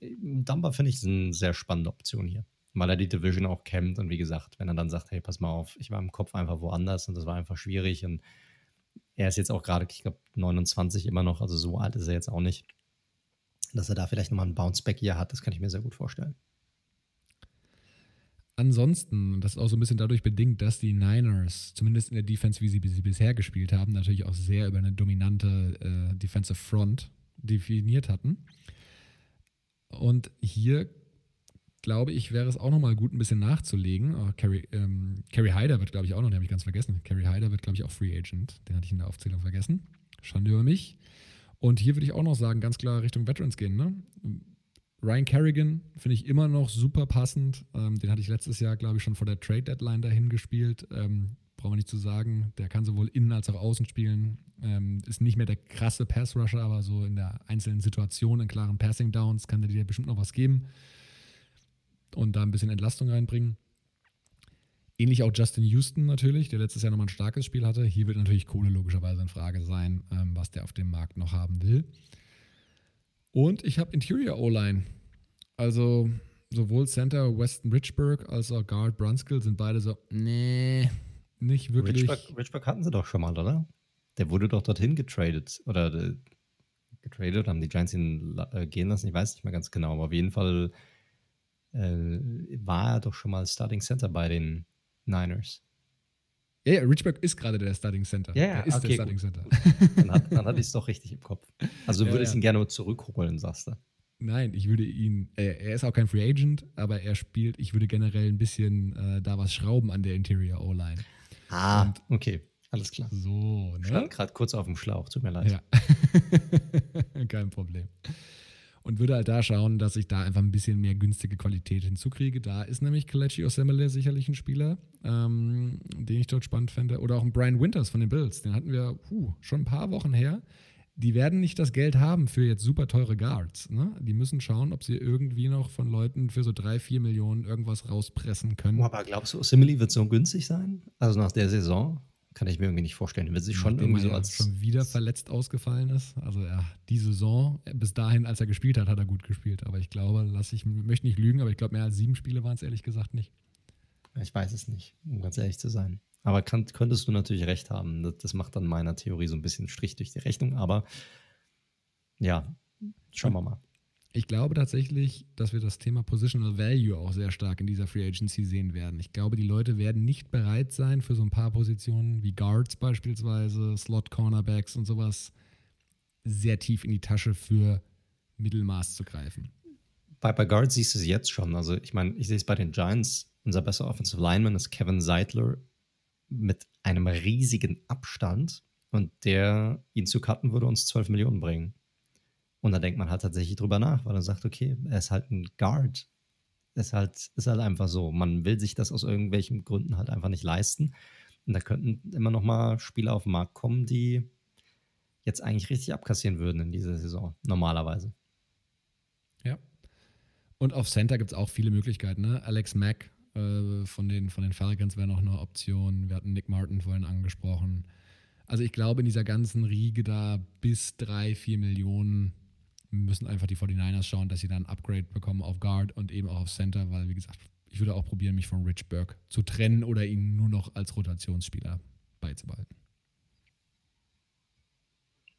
Dumper finde ich eine sehr spannende Option hier, weil er die Division auch kennt und wie gesagt, wenn er dann sagt, hey, pass mal auf, ich war im Kopf einfach woanders und das war einfach schwierig und er ist jetzt auch gerade, ich glaube, 29 immer noch, also so alt ist er jetzt auch nicht, dass er da vielleicht nochmal einen Bounce-Back hier hat, das kann ich mir sehr gut vorstellen. Ansonsten, das ist auch so ein bisschen dadurch bedingt, dass die Niners, zumindest in der Defense, wie sie, sie bisher gespielt haben, natürlich auch sehr über eine dominante äh, Defensive Front definiert hatten. Und hier glaube ich, wäre es auch nochmal gut, ein bisschen nachzulegen. Oh, Carrie, ähm, Carrie Hyder wird, glaube ich, auch noch, den habe ich ganz vergessen. Carrie Hyder wird, glaube ich, auch Free Agent. Den hatte ich in der Aufzählung vergessen. Schande über mich. Und hier würde ich auch noch sagen, ganz klar Richtung Veterans gehen. Ne? Ryan Kerrigan finde ich immer noch super passend. Ähm, den hatte ich letztes Jahr, glaube ich, schon vor der Trade Deadline dahin gespielt. Ähm, brauchen wir nicht zu sagen. Der kann sowohl innen als auch außen spielen. Ähm, ist nicht mehr der krasse Pass-Rusher, aber so in der einzelnen Situation, in klaren Passing-Downs, kann der dir bestimmt noch was geben und da ein bisschen Entlastung reinbringen. Ähnlich auch Justin Houston natürlich, der letztes Jahr nochmal ein starkes Spiel hatte. Hier wird natürlich Kohle logischerweise in Frage sein, ähm, was der auf dem Markt noch haben will. Und ich habe Interior O-Line. Also sowohl Center Weston Richburg als auch Guard Brunskill sind beide so, nee, nicht wirklich. Richburg, Richburg hatten sie doch schon mal, oder? Der wurde doch dorthin getradet. Oder äh, getradet haben die Giants ihn äh, gehen lassen? Ich weiß nicht mehr ganz genau. Aber auf jeden Fall äh, war er doch schon mal Starting Center bei den Niners. Ja, ja, Richburg ist gerade der Starting Center. Ja, ja ist okay, der Starting Center. Dann, hat, dann hatte ich es doch richtig im Kopf. Also du ja, würdest ja. ihn gerne zurückholen, sagst du. Nein, ich würde ihn, äh, er ist auch kein Free Agent, aber er spielt, ich würde generell ein bisschen äh, da was schrauben an der Interior O-Line. Ah, Und okay, alles klar. So, ne? Stand gerade kurz auf dem Schlauch, tut mir leid. Ja, kein Problem und würde halt da schauen, dass ich da einfach ein bisschen mehr günstige Qualität hinzukriege. Da ist nämlich Kalechi Osemele sicherlich ein Spieler, ähm, den ich dort spannend fände. Oder auch ein Brian Winters von den Bills, den hatten wir puh, schon ein paar Wochen her. Die werden nicht das Geld haben für jetzt super teure Guards. Ne? Die müssen schauen, ob sie irgendwie noch von Leuten für so drei, vier Millionen irgendwas rauspressen können. Aber glaubst du, Osemele wird so günstig sein? Also nach der Saison? Kann ich mir irgendwie nicht vorstellen. Wird sich schon irgendwie so als. schon wieder verletzt ausgefallen ist. Also, ja, die Saison, bis dahin, als er gespielt hat, hat er gut gespielt. Aber ich glaube, lass ich, möchte nicht lügen, aber ich glaube, mehr als sieben Spiele waren es ehrlich gesagt nicht. Ich weiß es nicht, um ganz ehrlich zu sein. Aber kann, könntest du natürlich recht haben. Das, das macht dann meiner Theorie so ein bisschen Strich durch die Rechnung. Aber ja, schauen wir mal. Ich glaube tatsächlich, dass wir das Thema Positional Value auch sehr stark in dieser Free Agency sehen werden. Ich glaube, die Leute werden nicht bereit sein, für so ein paar Positionen wie Guards beispielsweise, Slot Cornerbacks und sowas sehr tief in die Tasche für Mittelmaß zu greifen. Bei, bei Guards siehst du es jetzt schon. Also, ich meine, ich sehe es bei den Giants. Unser bester Offensive Lineman ist Kevin Seidler mit einem riesigen Abstand und der ihn zu cutten würde uns 12 Millionen bringen. Und da denkt man halt tatsächlich drüber nach, weil er sagt, okay, er ist halt ein Guard. Ist halt, ist halt einfach so. Man will sich das aus irgendwelchen Gründen halt einfach nicht leisten. Und da könnten immer noch mal Spieler auf den Markt kommen, die jetzt eigentlich richtig abkassieren würden in dieser Saison, normalerweise. Ja. Und auf Center gibt es auch viele Möglichkeiten. Ne? Alex Mack äh, von, den, von den Falcons wäre noch eine Option. Wir hatten Nick Martin vorhin angesprochen. Also ich glaube, in dieser ganzen Riege da bis drei, vier Millionen müssen einfach die 49ers schauen, dass sie dann ein Upgrade bekommen auf Guard und eben auch auf Center, weil, wie gesagt, ich würde auch probieren, mich von Rich Burke zu trennen oder ihn nur noch als Rotationsspieler beizubehalten.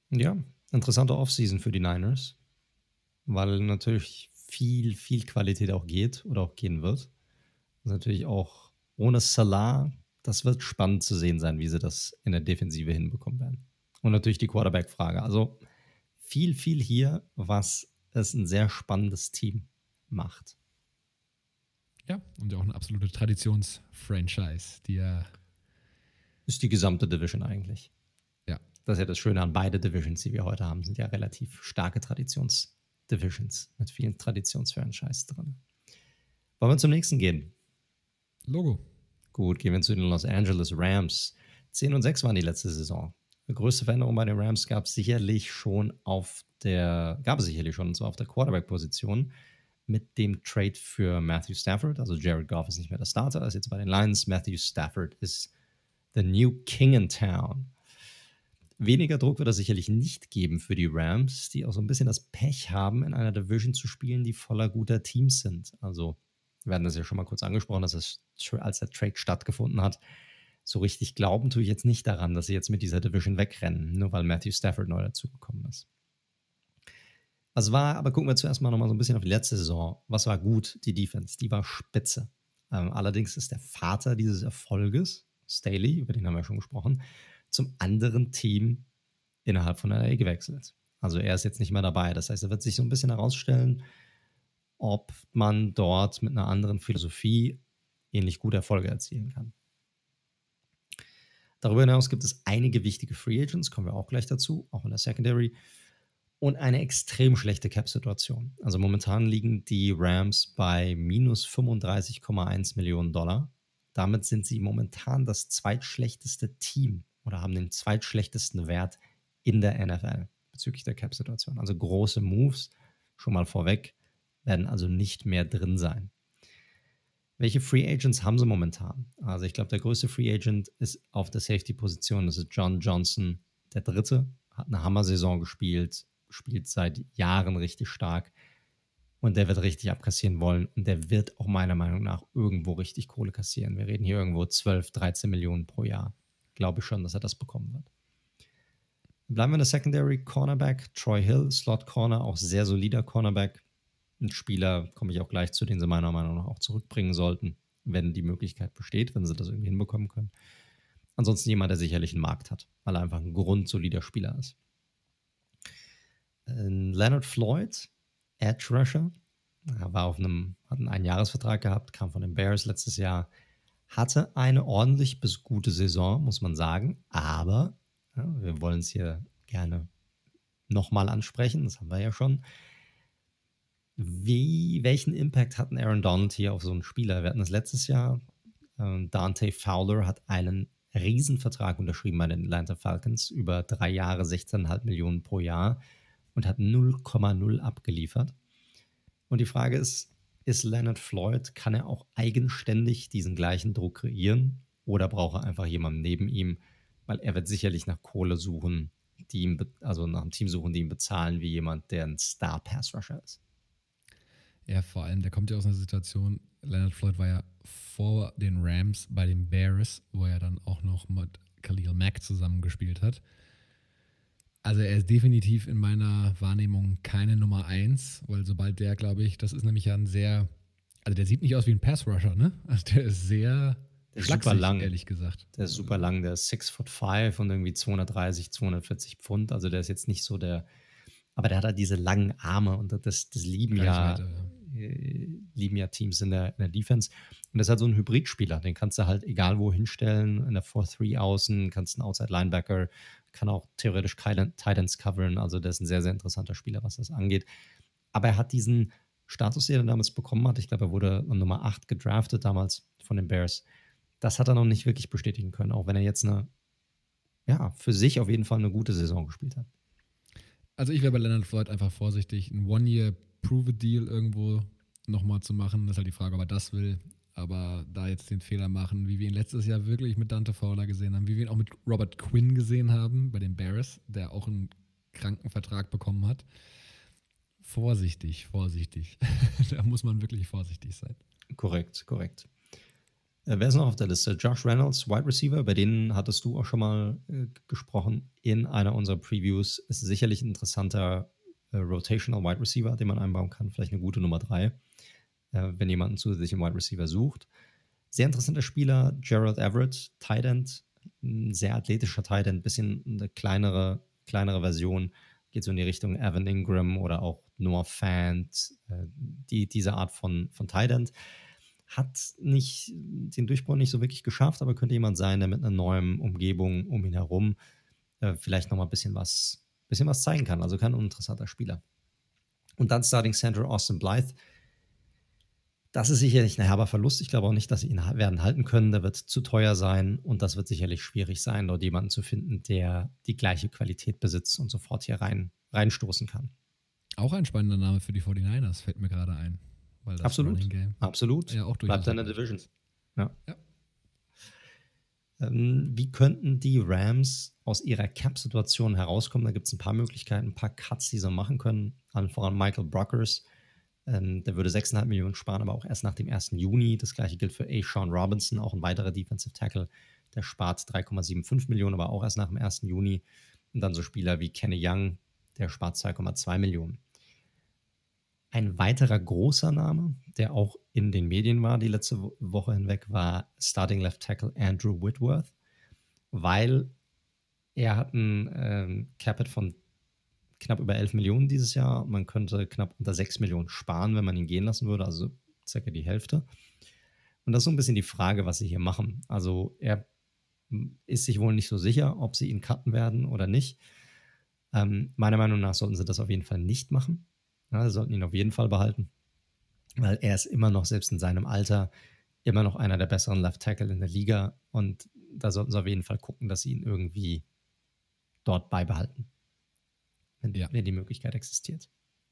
Ja, interessante Offseason für die Niners, weil natürlich viel, viel Qualität auch geht oder auch gehen wird. Und natürlich auch ohne Salah, das wird spannend zu sehen sein, wie sie das in der Defensive hinbekommen werden. Und natürlich die Quarterback-Frage. Also viel, viel hier, was es ein sehr spannendes Team macht. Ja, und auch eine absolute Traditionsfranchise, die ja. Ist die gesamte Division eigentlich. Ja. Das ist ja das Schöne an beide Divisions, die wir heute haben, sind ja relativ starke Traditionsdivisions mit vielen Traditionsfranchise drin. Wollen wir zum nächsten gehen? Logo. Gut, gehen wir zu den Los Angeles Rams. 10 und 6 waren die letzte Saison. Eine größte Veränderung bei den Rams gab es sicherlich schon auf der, gab es sicherlich schon, und zwar auf der Quarterback-Position mit dem Trade für Matthew Stafford. Also Jared Goff ist nicht mehr der Starter, ist jetzt bei den Lions. Matthew Stafford ist the new king in town. Weniger Druck wird es sicherlich nicht geben für die Rams, die auch so ein bisschen das Pech haben, in einer Division zu spielen, die voller guter Teams sind. Also, wir werden das ja schon mal kurz angesprochen, dass es, als der Trade stattgefunden hat, so richtig glauben tue ich jetzt nicht daran, dass sie jetzt mit dieser Division wegrennen, nur weil Matthew Stafford neu dazugekommen ist. Was war, aber gucken wir zuerst mal nochmal so ein bisschen auf die letzte Saison. Was war gut? Die Defense, die war spitze. Ähm, allerdings ist der Vater dieses Erfolges, Staley, über den haben wir schon gesprochen, zum anderen Team innerhalb von LA gewechselt. Also er ist jetzt nicht mehr dabei. Das heißt, er wird sich so ein bisschen herausstellen, ob man dort mit einer anderen Philosophie ähnlich gute Erfolge erzielen kann. Darüber hinaus gibt es einige wichtige Free Agents, kommen wir auch gleich dazu, auch in der Secondary. Und eine extrem schlechte Cap-Situation. Also momentan liegen die Rams bei minus 35,1 Millionen Dollar. Damit sind sie momentan das zweitschlechteste Team oder haben den zweitschlechtesten Wert in der NFL bezüglich der Cap-Situation. Also große Moves, schon mal vorweg, werden also nicht mehr drin sein. Welche Free Agents haben sie momentan? Also ich glaube, der größte Free Agent ist auf der Safety-Position. Das ist John Johnson, der Dritte. Hat eine Hammer-Saison gespielt, spielt seit Jahren richtig stark. Und der wird richtig abkassieren wollen. Und der wird auch meiner Meinung nach irgendwo richtig Kohle kassieren. Wir reden hier irgendwo 12, 13 Millionen pro Jahr. Glaube ich schon, dass er das bekommen wird. Bleiben wir in der Secondary. Cornerback, Troy Hill, Slot Corner, auch sehr solider Cornerback ein Spieler, komme ich auch gleich zu, den sie meiner Meinung nach auch zurückbringen sollten, wenn die Möglichkeit besteht, wenn sie das irgendwie hinbekommen können. Ansonsten jemand, der sicherlich einen Markt hat, weil er einfach ein grundsolider Spieler ist. Äh, Leonard Floyd, Edge Rusher, er war auf einem, hat einen Einjahresvertrag gehabt, kam von den Bears letztes Jahr, hatte eine ordentlich bis gute Saison, muss man sagen, aber ja, wir wollen es hier gerne nochmal ansprechen, das haben wir ja schon. Wie, welchen Impact hat Aaron Donald hier auf so einen Spieler? Wir hatten das letztes Jahr. Ähm, Dante Fowler hat einen Riesenvertrag unterschrieben bei den Atlanta Falcons über drei Jahre 16,5 Millionen pro Jahr und hat 0,0 abgeliefert. Und die Frage ist, ist Leonard Floyd, kann er auch eigenständig diesen gleichen Druck kreieren oder braucht er einfach jemanden neben ihm? Weil er wird sicherlich nach Kohle suchen, die ihm, also nach einem Team suchen, die ihn bezahlen, wie jemand, der ein Star-Pass-Rusher ist. Ja, vor allem, der kommt ja aus einer Situation, Leonard Floyd war ja vor den Rams bei den Bears, wo er dann auch noch mit Khalil Mack zusammengespielt hat. Also er ist definitiv in meiner Wahrnehmung keine Nummer eins, weil sobald der, glaube ich, das ist nämlich ja ein sehr, also der sieht nicht aus wie ein Pass-Rusher, ne? Also der ist sehr der ist super lang. ehrlich gesagt. Der ist super lang, der ist 6 foot 5 und irgendwie 230, 240 Pfund. Also der ist jetzt nicht so der, aber der hat halt diese langen Arme und das, das lieben ja, lieben ja Teams in der, in der Defense. Und das ist halt so ein Hybridspieler. Den kannst du halt egal wo hinstellen, in der 4-3 außen, kannst einen Outside Linebacker, kann auch theoretisch Titans covern. Also der ist ein sehr, sehr interessanter Spieler, was das angeht. Aber er hat diesen Status, den er damals bekommen hat. Ich glaube, er wurde Nummer 8 gedraftet damals von den Bears. Das hat er noch nicht wirklich bestätigen können, auch wenn er jetzt eine, ja, für sich auf jeden Fall eine gute Saison gespielt hat. Also ich wäre bei Leonard Floyd einfach vorsichtig, ein One-Year-Prove-a-Deal irgendwo nochmal zu machen. Das ist halt die Frage, ob er das will. Aber da jetzt den Fehler machen, wie wir ihn letztes Jahr wirklich mit Dante Fowler gesehen haben, wie wir ihn auch mit Robert Quinn gesehen haben bei den Bears, der auch einen Krankenvertrag bekommen hat. Vorsichtig, vorsichtig. da muss man wirklich vorsichtig sein. Korrekt, korrekt. Äh, wer ist noch auf der Liste? Josh Reynolds, Wide Receiver, bei denen hattest du auch schon mal äh, gesprochen in einer unserer Previews. Ist sicherlich ein interessanter äh, Rotational Wide Receiver, den man einbauen kann. Vielleicht eine gute Nummer drei äh, wenn jemand einen zusätzlichen Wide Receiver sucht. Sehr interessanter Spieler, Gerald Everett, Tight End, ein sehr athletischer Tight End, bisschen eine kleinere, kleinere Version, geht so in die Richtung Evan Ingram oder auch Noah Fant, äh, die, diese Art von, von Tight End. Hat nicht den Durchbruch nicht so wirklich geschafft, aber könnte jemand sein, der mit einer neuen Umgebung um ihn herum äh, vielleicht nochmal ein bisschen was, bisschen was zeigen kann. Also kein uninteressanter Spieler. Und dann Starting Center Austin Blythe, das ist sicherlich ein herber Verlust. Ich glaube auch nicht, dass sie ihn werden halten können. Der wird zu teuer sein und das wird sicherlich schwierig sein, dort jemanden zu finden, der die gleiche Qualität besitzt und sofort hier rein, reinstoßen kann. Auch ein spannender Name für die 49ers, fällt mir gerade ein. Absolut. Absolut. Ja, auch Bleibt in der Division. Ja. ja. Ähm, wie könnten die Rams aus ihrer Cap-Situation herauskommen? Da gibt es ein paar Möglichkeiten, ein paar Cuts, die sie machen können. Allen voran Michael Brockers ähm, der würde 6,5 Millionen sparen, aber auch erst nach dem 1. Juni. Das gleiche gilt für A. Sean Robinson, auch ein weiterer Defensive Tackle. Der spart 3,75 Millionen, aber auch erst nach dem 1. Juni. Und dann so Spieler wie Kenny Young, der spart 2,2 Millionen. Ein weiterer großer Name, der auch in den Medien war die letzte Woche hinweg, war Starting Left Tackle Andrew Whitworth, weil er hat ein ähm, Capit von knapp über 11 Millionen dieses Jahr. Man könnte knapp unter 6 Millionen sparen, wenn man ihn gehen lassen würde, also circa die Hälfte. Und das ist so ein bisschen die Frage, was sie hier machen. Also er ist sich wohl nicht so sicher, ob sie ihn cutten werden oder nicht. Ähm, meiner Meinung nach sollten sie das auf jeden Fall nicht machen. Ja, sie sollten ihn auf jeden Fall behalten, weil er ist immer noch, selbst in seinem Alter, immer noch einer der besseren Left Tackle in der Liga. Und da sollten sie auf jeden Fall gucken, dass sie ihn irgendwie dort beibehalten wenn, ja. wenn die Möglichkeit existiert.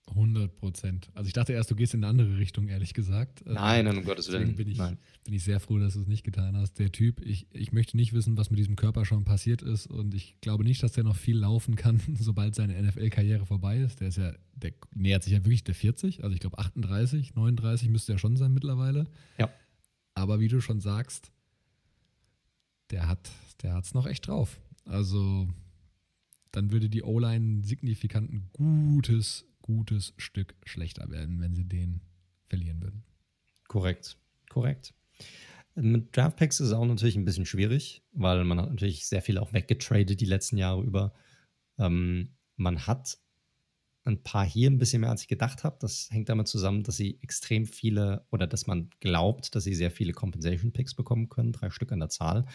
100 Prozent. Also ich dachte erst, du gehst in eine andere Richtung, ehrlich gesagt. Äh, nein, nein, um Gottes Willen. Bin ich, nein. bin ich sehr froh, dass du es nicht getan hast. Der Typ, ich, ich möchte nicht wissen, was mit diesem Körper schon passiert ist und ich glaube nicht, dass der noch viel laufen kann, sobald seine NFL-Karriere vorbei ist. Der ist ja, der nähert sich ja wirklich der 40, also ich glaube 38, 39 müsste er schon sein mittlerweile. Ja. Aber wie du schon sagst, der hat der es noch echt drauf. Also dann würde die O-Line signifikant ein gutes, gutes Stück schlechter werden, wenn sie den verlieren würden. Korrekt, korrekt. Mit Draftpacks ist es auch natürlich ein bisschen schwierig, weil man hat natürlich sehr viel auch weggetradet die letzten Jahre über. Ähm, man hat ein paar hier ein bisschen mehr, als ich gedacht habe. Das hängt damit zusammen, dass sie extrem viele oder dass man glaubt, dass sie sehr viele Compensation Picks bekommen können, drei Stück an der Zahl.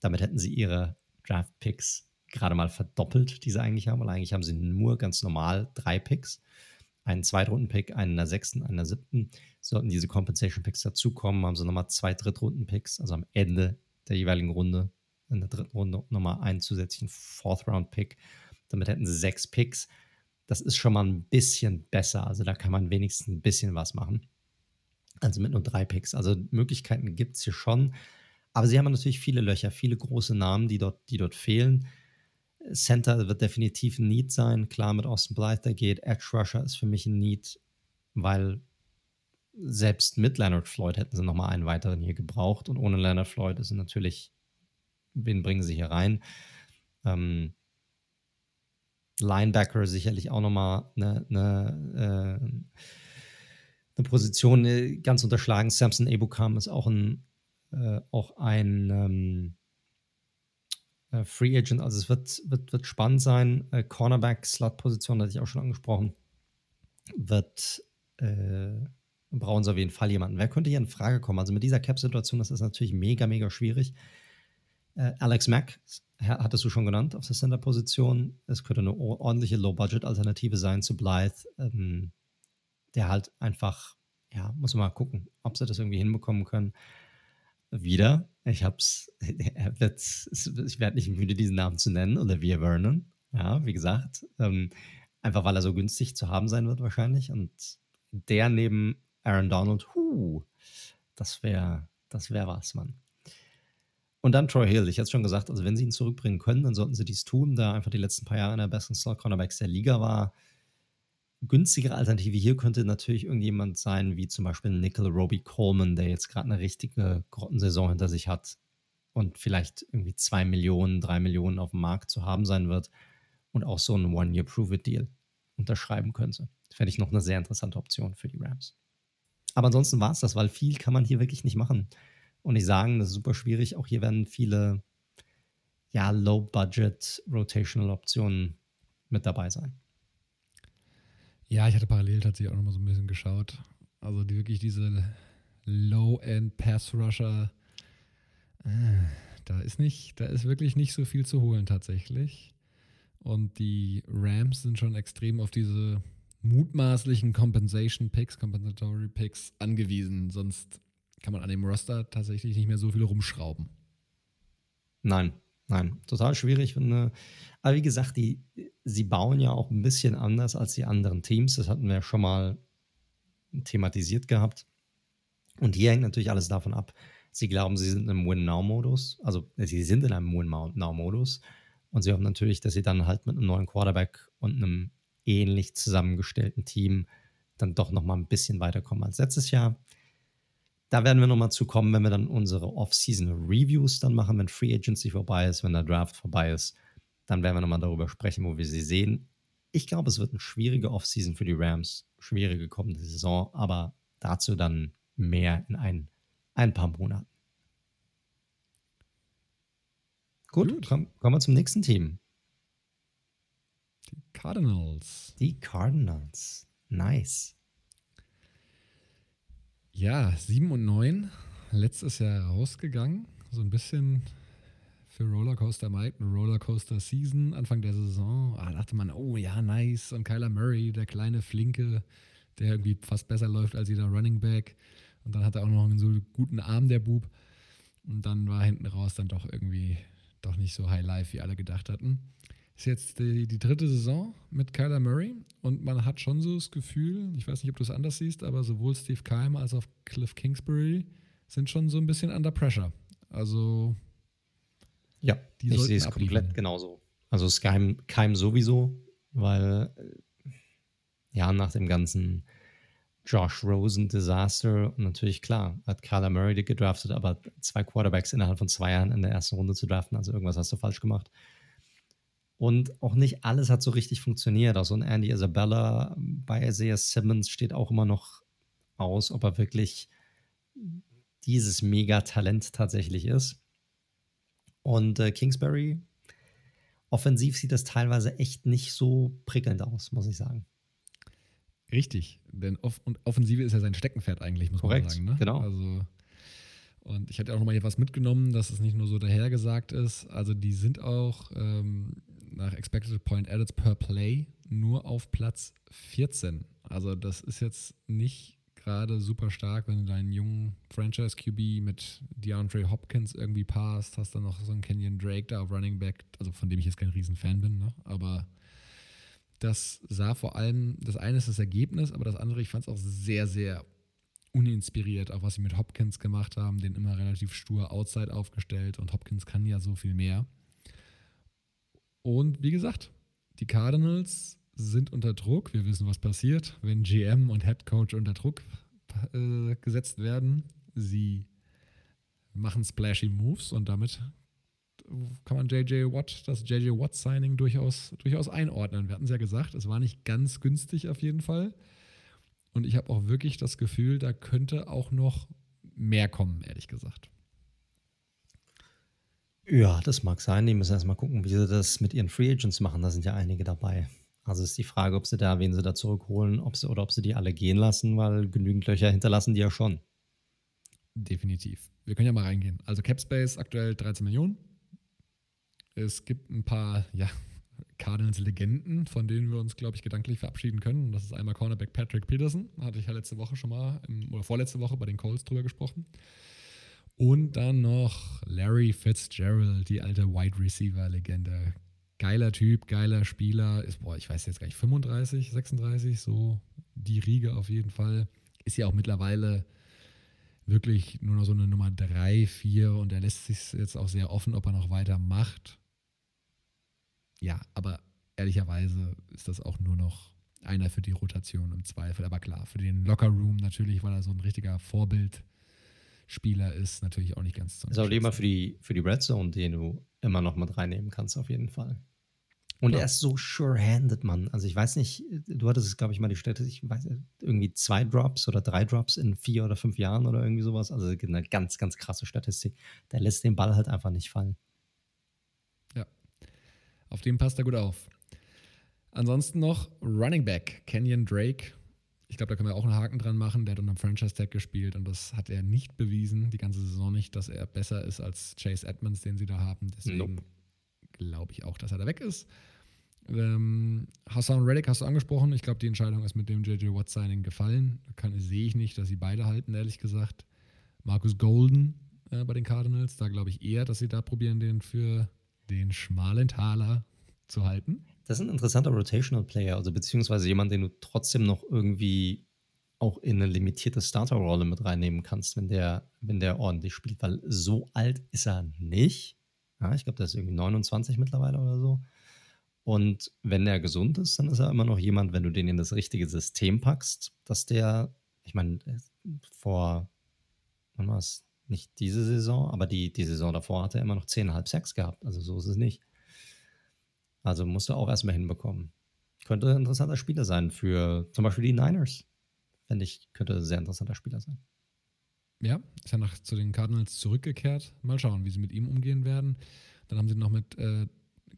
Damit hätten sie ihre Draft Picks gerade mal verdoppelt, die sie eigentlich haben, weil eigentlich haben sie nur ganz normal drei Picks. Einen Zweitrunden-Pick, einen in der sechsten, einen in der siebten. Sollten diese Compensation-Picks dazukommen, haben sie nochmal zwei Drittrunden-Picks, also am Ende der jeweiligen Runde, in der dritten Runde nochmal einen zusätzlichen Fourth-Round-Pick. Damit hätten sie sechs Picks. Das ist schon mal ein bisschen besser. Also da kann man wenigstens ein bisschen was machen. Also mit nur drei Picks. Also Möglichkeiten gibt es hier schon. Aber sie haben natürlich viele Löcher, viele große Namen, die dort, die dort fehlen. Center wird definitiv ein Need sein. Klar, mit Austin Blythe, geht. Edge Rusher ist für mich ein Need, weil selbst mit Leonard Floyd hätten sie nochmal einen weiteren hier gebraucht. Und ohne Leonard Floyd ist natürlich, wen bringen sie hier rein? Ähm, Linebacker sicherlich auch nochmal eine, eine, äh, eine Position äh, ganz unterschlagen. Samson Ebukam ist auch ein, äh, auch ein ähm, äh, Free Agent. Also es wird, wird, wird spannend sein. Äh, Cornerback, Slot-Position hatte ich auch schon angesprochen. Wird äh, brauchen sie auf jeden Fall jemanden. Wer könnte hier in Frage kommen? Also mit dieser Cap-Situation, das ist natürlich mega, mega schwierig. Äh, Alex Mack hattest du schon genannt auf der Center-Position. Es könnte eine ordentliche Low-Budget-Alternative sein zu Blythe, ähm, der halt einfach, ja, muss man mal gucken, ob sie das irgendwie hinbekommen können. Wieder, ich hab's, ich werde nicht müde, diesen Namen zu nennen, Olivia Vernon. Ja, wie gesagt, ähm, einfach weil er so günstig zu haben sein wird wahrscheinlich. Und der neben Aaron Donald, huh, das wäre das wär was, Mann. Und dann Troy Hill. Ich hatte es schon gesagt, also wenn sie ihn zurückbringen können, dann sollten sie dies tun, da einfach die letzten paar Jahre einer der besten Slot-Cornerbacks der Liga war. Günstigere Alternative hier könnte natürlich irgendjemand sein, wie zum Beispiel Nickel Roby Coleman, der jetzt gerade eine richtige Grottensaison hinter sich hat und vielleicht irgendwie zwei Millionen, drei Millionen auf dem Markt zu haben sein wird und auch so einen One-Year-Prove-It-Deal unterschreiben könnte. Fände ich noch eine sehr interessante Option für die Rams. Aber ansonsten war es das, weil viel kann man hier wirklich nicht machen. Und ich sagen, das ist super schwierig. Auch hier werden viele ja, Low-Budget Rotational Optionen mit dabei sein. Ja, ich hatte parallel tatsächlich auch noch mal so ein bisschen geschaut. Also die, wirklich diese Low-End Pass Rusher, äh, da ist nicht, da ist wirklich nicht so viel zu holen tatsächlich. Und die Rams sind schon extrem auf diese mutmaßlichen Compensation Picks, Compensatory Picks angewiesen. Sonst kann man an dem Roster tatsächlich nicht mehr so viel rumschrauben. Nein, nein, total schwierig. Finde. Aber wie gesagt, die, sie bauen ja auch ein bisschen anders als die anderen Teams. Das hatten wir ja schon mal thematisiert gehabt. Und hier hängt natürlich alles davon ab. Sie glauben, sie sind im Win-Now-Modus. Also, sie sind in einem Win-Now-Modus. Und sie hoffen natürlich, dass sie dann halt mit einem neuen Quarterback und einem ähnlich zusammengestellten Team dann doch noch mal ein bisschen weiterkommen als letztes Jahr. Da werden wir noch mal zu kommen, wenn wir dann unsere Off-Season-Reviews dann machen, wenn Free Agency vorbei ist, wenn der Draft vorbei ist. Dann werden wir noch mal darüber sprechen, wo wir sie sehen. Ich glaube, es wird eine schwierige Off-Season für die Rams, schwierige kommende Saison, aber dazu dann mehr in ein, ein paar Monaten. Gut, Gut. Komm, kommen wir zum nächsten Team. Die Cardinals. Die Cardinals. Nice. Ja, 7 und 9. Letztes Jahr rausgegangen. So ein bisschen für Rollercoaster Mike, eine Rollercoaster Season, Anfang der Saison. Ah, dachte man, oh ja, nice. Und Kyler Murray, der kleine Flinke, der irgendwie fast besser läuft als jeder Running Back. Und dann hat er auch noch einen so guten Arm, der Bub. Und dann war hinten raus dann doch irgendwie doch nicht so High Life, wie alle gedacht hatten. Ist jetzt die, die dritte Saison mit Kyler Murray und man hat schon so das Gefühl, ich weiß nicht, ob du es anders siehst, aber sowohl Steve Keim als auch Cliff Kingsbury sind schon so ein bisschen under pressure. Also ja, ich sehe es komplett genauso. Also Keim, Keim sowieso, weil ja, nach dem ganzen Josh Rosen Desaster und natürlich klar, hat Kyler Murray gedraftet, aber zwei Quarterbacks innerhalb von zwei Jahren in der ersten Runde zu draften, also irgendwas hast du falsch gemacht. Und auch nicht alles hat so richtig funktioniert. Also ein Andy Isabella bei Isaiah Simmons steht auch immer noch aus, ob er wirklich dieses Mega-Talent tatsächlich ist. Und äh, Kingsbury, offensiv sieht das teilweise echt nicht so prickelnd aus, muss ich sagen. Richtig, denn off und Offensive ist ja sein Steckenpferd eigentlich, muss Korrekt, man sagen. Ne? Genau. Also, und ich hatte auch noch mal hier was mitgenommen, dass es nicht nur so dahergesagt ist. Also die sind auch ähm, nach Expected Point Added per Play nur auf Platz 14. Also das ist jetzt nicht gerade super stark, wenn du deinen jungen Franchise QB mit DeAndre Hopkins irgendwie passt, hast dann noch so einen Kenyon Drake da auf Running Back, also von dem ich jetzt kein Riesenfan bin, ne? aber das sah vor allem, das eine ist das Ergebnis, aber das andere, ich fand es auch sehr, sehr uninspiriert, auch was sie mit Hopkins gemacht haben, den immer relativ stur outside aufgestellt und Hopkins kann ja so viel mehr. Und wie gesagt, die Cardinals sind unter Druck. Wir wissen, was passiert, wenn GM und Head Coach unter Druck äh, gesetzt werden. Sie machen splashy Moves und damit kann man JJ Watt, das JJ Watt Signing durchaus, durchaus einordnen. Wir hatten es ja gesagt, es war nicht ganz günstig auf jeden Fall. Und ich habe auch wirklich das Gefühl, da könnte auch noch mehr kommen, ehrlich gesagt. Ja, das mag sein. Die müssen erstmal gucken, wie sie das mit ihren Free Agents machen. Da sind ja einige dabei. Also ist die Frage, ob sie da, wen sie da zurückholen, ob sie oder ob sie die alle gehen lassen, weil genügend Löcher hinterlassen die ja schon. Definitiv. Wir können ja mal reingehen. Also Capspace aktuell 13 Millionen. Es gibt ein paar, ja, Cardinals-Legenden, von denen wir uns, glaube ich, gedanklich verabschieden können. Das ist einmal Cornerback Patrick Peterson, hatte ich ja letzte Woche schon mal, im, oder vorletzte Woche bei den Coles drüber gesprochen. Und dann noch Larry Fitzgerald, die alte Wide Receiver-Legende. Geiler Typ, geiler Spieler, ist, boah, ich weiß jetzt gar nicht, 35, 36, so die Riege auf jeden Fall. Ist ja auch mittlerweile wirklich nur noch so eine Nummer 3, 4 und er lässt sich jetzt auch sehr offen, ob er noch weiter macht. Ja, aber ehrlicherweise ist das auch nur noch einer für die Rotation im Zweifel. Aber klar, für den Locker Room natürlich, weil er so ein richtiger Vorbildspieler ist, natürlich auch nicht ganz zu Ist auch immer für die, für die Red Zone, den du immer noch mit reinnehmen kannst, auf jeden Fall. Und ja. er ist so sure-handed, Mann. Also ich weiß nicht, du hattest es, glaube ich, mal die Städte, ich weiß irgendwie zwei Drops oder drei Drops in vier oder fünf Jahren oder irgendwie sowas. Also eine ganz, ganz krasse Statistik. Der lässt den Ball halt einfach nicht fallen. Ja. Auf dem passt er gut auf. Ansonsten noch Running Back, Kenyon Drake. Ich glaube, da können wir auch einen Haken dran machen. Der hat unter dem Franchise-Tag gespielt und das hat er nicht bewiesen, die ganze Saison nicht, dass er besser ist als Chase Edmonds, den sie da haben. Deswegen nope glaube ich auch, dass er da weg ist. Ähm, Hassan Reddick hast du angesprochen. Ich glaube, die Entscheidung ist mit dem JJ Watt Signing gefallen. Sehe ich nicht, dass sie beide halten, ehrlich gesagt. Marcus Golden äh, bei den Cardinals, da glaube ich eher, dass sie da probieren, den für den schmalen Taler zu halten. Das ist ein interessanter Rotational Player, also beziehungsweise jemand, den du trotzdem noch irgendwie auch in eine limitierte Starterrolle mit reinnehmen kannst, wenn der, wenn der ordentlich spielt, weil so alt ist er nicht. Ja, ich glaube, der ist irgendwie 29 mittlerweile oder so. Und wenn er gesund ist, dann ist er immer noch jemand, wenn du den in das richtige System packst, dass der, ich meine, vor, wann war es? Nicht diese Saison, aber die, die Saison davor hat er immer noch 10,5 Sacks gehabt. Also so ist es nicht. Also musst du auch erstmal hinbekommen. Könnte ein interessanter Spieler sein für zum Beispiel die Niners. Fände ich, könnte ein sehr interessanter Spieler sein. Ja, ist ja nach zu den Cardinals zurückgekehrt. Mal schauen, wie sie mit ihm umgehen werden. Dann haben sie noch mit äh,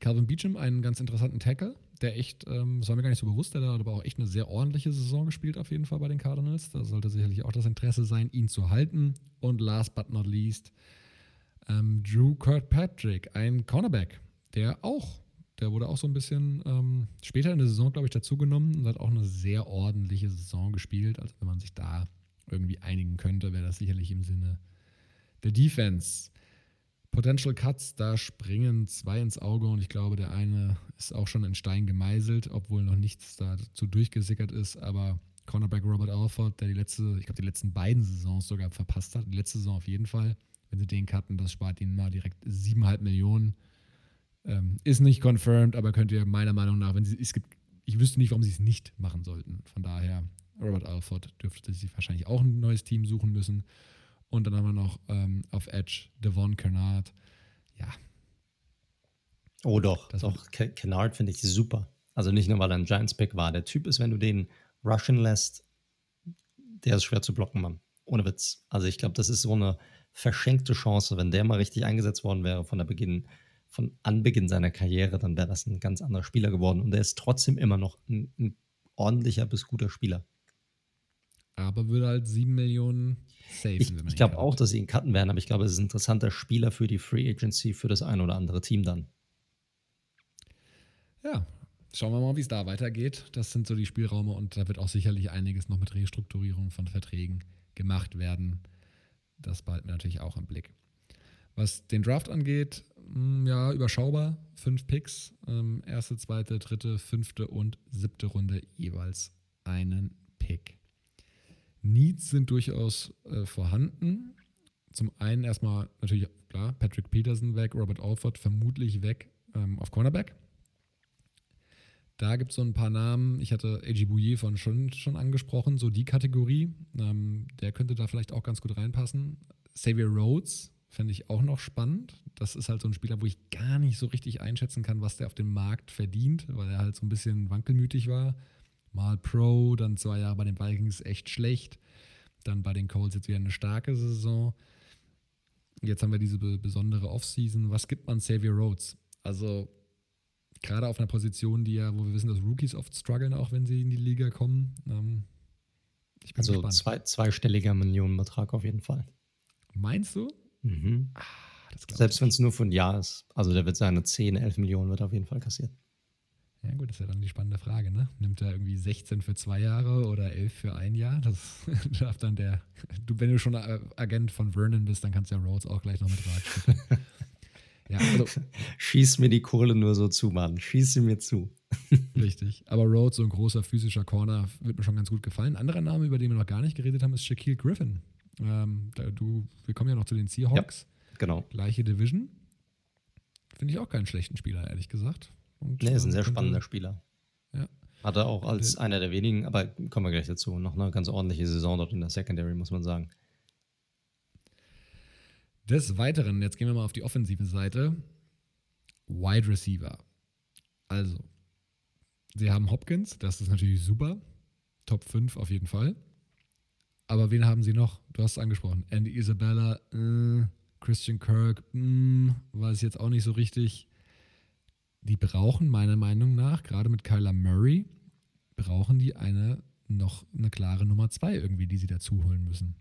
Calvin Beecham einen ganz interessanten Tackle, der echt, ähm, das war mir gar nicht so bewusst, der hat aber auch echt eine sehr ordentliche Saison gespielt, auf jeden Fall bei den Cardinals. Da sollte sicherlich auch das Interesse sein, ihn zu halten. Und last but not least, ähm, Drew Kirkpatrick, ein Cornerback, der auch, der wurde auch so ein bisschen ähm, später in der Saison, glaube ich, dazugenommen und hat auch eine sehr ordentliche Saison gespielt. Also wenn man sich da irgendwie einigen könnte, wäre das sicherlich im Sinne der Defense. Potential Cuts, da springen zwei ins Auge und ich glaube, der eine ist auch schon in Stein gemeißelt, obwohl noch nichts dazu durchgesickert ist. Aber Cornerback Robert Alford, der die letzte, ich glaube, die letzten beiden Saisons sogar verpasst hat, die letzte Saison auf jeden Fall. Wenn sie den cutten, das spart ihnen mal direkt 7,5 Millionen. Ähm, ist nicht confirmed, aber könnt ihr meiner Meinung nach, wenn sie, es gibt, ich wüsste nicht, warum sie es nicht machen sollten. Von daher Robert Alford dürfte sich wahrscheinlich auch ein neues Team suchen müssen. Und dann haben wir noch ähm, auf Edge Devon Kennard. Ja. Oh doch, das doch. Kennard finde ich super. Also nicht nur, weil er ein Giants-Pick war. Der Typ ist, wenn du den rushen lässt, der ist schwer zu blocken, Mann. Ohne Witz. Also ich glaube, das ist so eine verschenkte Chance. Wenn der mal richtig eingesetzt worden wäre von der Beginn, von Anbeginn seiner Karriere, dann wäre das ein ganz anderer Spieler geworden. Und er ist trotzdem immer noch ein, ein ordentlicher bis guter Spieler. Aber würde halt 7 Millionen safen. Ich, ich glaube auch, dass sie ihn cutten werden, aber ich glaube, es ist ein interessanter Spieler für die Free Agency, für das ein oder andere Team dann. Ja, schauen wir mal, wie es da weitergeht. Das sind so die Spielräume und da wird auch sicherlich einiges noch mit Restrukturierung von Verträgen gemacht werden. Das behalten wir natürlich auch im Blick. Was den Draft angeht, ja, überschaubar. Fünf Picks. Ähm, erste, zweite, dritte, fünfte und siebte Runde jeweils einen Pick. Needs sind durchaus äh, vorhanden. Zum einen erstmal natürlich, klar, Patrick Peterson weg, Robert Alford vermutlich weg ähm, auf Cornerback. Da gibt es so ein paar Namen. Ich hatte A.G. Bouillet von schon, schon angesprochen, so die Kategorie. Ähm, der könnte da vielleicht auch ganz gut reinpassen. Xavier Rhodes fände ich auch noch spannend. Das ist halt so ein Spieler, wo ich gar nicht so richtig einschätzen kann, was der auf dem Markt verdient, weil er halt so ein bisschen wankelmütig war. Mal Pro, dann zwei Jahre bei den Vikings echt schlecht, dann bei den Colts jetzt wieder eine starke Saison. Jetzt haben wir diese besondere Offseason. Was gibt man Xavier Rhodes? Also gerade auf einer Position, die ja, wo wir wissen, dass Rookies oft strugglen, auch wenn sie in die Liga kommen. Ähm, ich bin also zwei, zweistelliger Millionenbetrag auf jeden Fall. Meinst du? Mhm. Ah, Selbst wenn es nur für ein Jahr ist. Also der wird seine 10, 11 Millionen wird auf jeden Fall kassiert. Ja gut, das ist ja dann die spannende Frage, ne? Nimmt er irgendwie 16 für zwei Jahre oder 11 für ein Jahr? Das darf dann der, du, wenn du schon Agent von Vernon bist, dann kannst du ja Rhodes auch gleich noch mit Rat Ja, also, Schieß mir die Kohle nur so zu, Mann. Schieß sie mir zu. Richtig. Aber Rhodes, so ein großer physischer Corner, wird mir schon ganz gut gefallen. Ein anderer Name, über den wir noch gar nicht geredet haben, ist Shaquille Griffin. Ähm, du, wir kommen ja noch zu den Seahawks. Ja, genau. Gleiche Division. Finde ich auch keinen schlechten Spieler, ehrlich gesagt. Und, nee, ist ein sehr spannender Spieler. Ja. Hatte auch als einer der wenigen, aber kommen wir gleich dazu, noch eine ganz ordentliche Saison dort in der Secondary, muss man sagen. Des Weiteren, jetzt gehen wir mal auf die offensive Seite. Wide Receiver. Also, sie haben Hopkins, das ist natürlich super. Top 5 auf jeden Fall. Aber wen haben sie noch? Du hast es angesprochen. Andy Isabella, äh, Christian Kirk, mh, hm, weiß jetzt auch nicht so richtig die brauchen meiner Meinung nach, gerade mit Kyler Murray, brauchen die eine noch eine klare Nummer zwei irgendwie, die sie dazu holen müssen.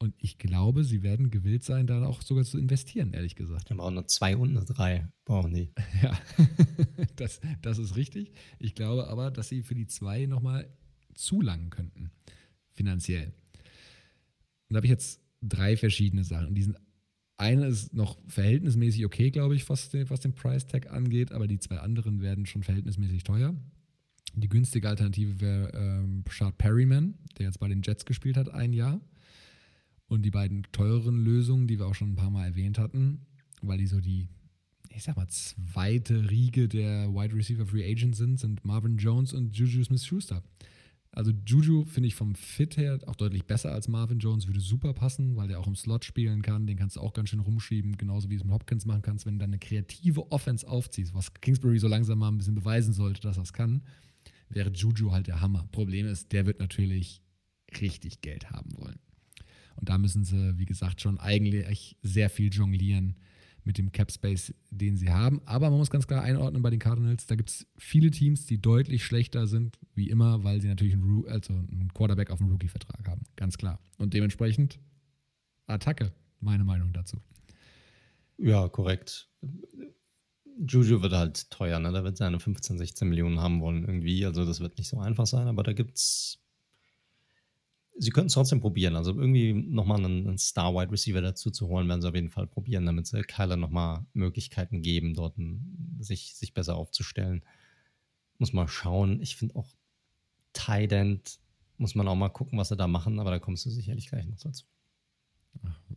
Und ich glaube, sie werden gewillt sein, da auch sogar zu investieren, ehrlich gesagt. Die brauchen eine zwei und eine drei, brauchen die. Ja, das, das ist richtig. Ich glaube aber, dass sie für die zwei nochmal zulangen könnten, finanziell. Und da habe ich jetzt drei verschiedene Sachen. Und die sind eine ist noch verhältnismäßig okay, glaube ich, was den, was den Price Tag angeht, aber die zwei anderen werden schon verhältnismäßig teuer. Die günstige Alternative wäre ähm, Shard Perryman, der jetzt bei den Jets gespielt hat, ein Jahr. Und die beiden teureren Lösungen, die wir auch schon ein paar Mal erwähnt hatten, weil die so die, ich sag mal, zweite Riege der Wide Receiver Free Agents sind, sind Marvin Jones und Juju Smith Schuster. Also Juju finde ich vom Fit her auch deutlich besser als Marvin Jones, würde super passen, weil der auch im Slot spielen kann. Den kannst du auch ganz schön rumschieben, genauso wie du es mit Hopkins machen kannst. Wenn du dann eine kreative Offense aufziehst, was Kingsbury so langsam mal ein bisschen beweisen sollte, dass er es kann, wäre Juju halt der Hammer. Problem ist, der wird natürlich richtig Geld haben wollen. Und da müssen sie, wie gesagt, schon eigentlich sehr viel jonglieren mit dem Cap Space, den sie haben. Aber man muss ganz klar einordnen bei den Cardinals, da gibt es viele Teams, die deutlich schlechter sind, wie immer, weil sie natürlich einen, also einen Quarterback auf dem Rookie-Vertrag haben. Ganz klar. Und dementsprechend Attacke, meine Meinung dazu. Ja, korrekt. Juju wird halt teuer, ne? Da wird seine 15, 16 Millionen haben wollen irgendwie. Also das wird nicht so einfach sein, aber da gibt es sie könnten es trotzdem probieren. Also irgendwie nochmal einen, einen Star-Wide Receiver dazu zu holen, werden sie auf jeden Fall probieren, damit sie Kyler nochmal Möglichkeiten geben, dort ein, sich, sich besser aufzustellen. Muss mal schauen. Ich finde auch Tident muss man auch mal gucken, was sie da machen, aber da kommst du sicherlich gleich noch dazu.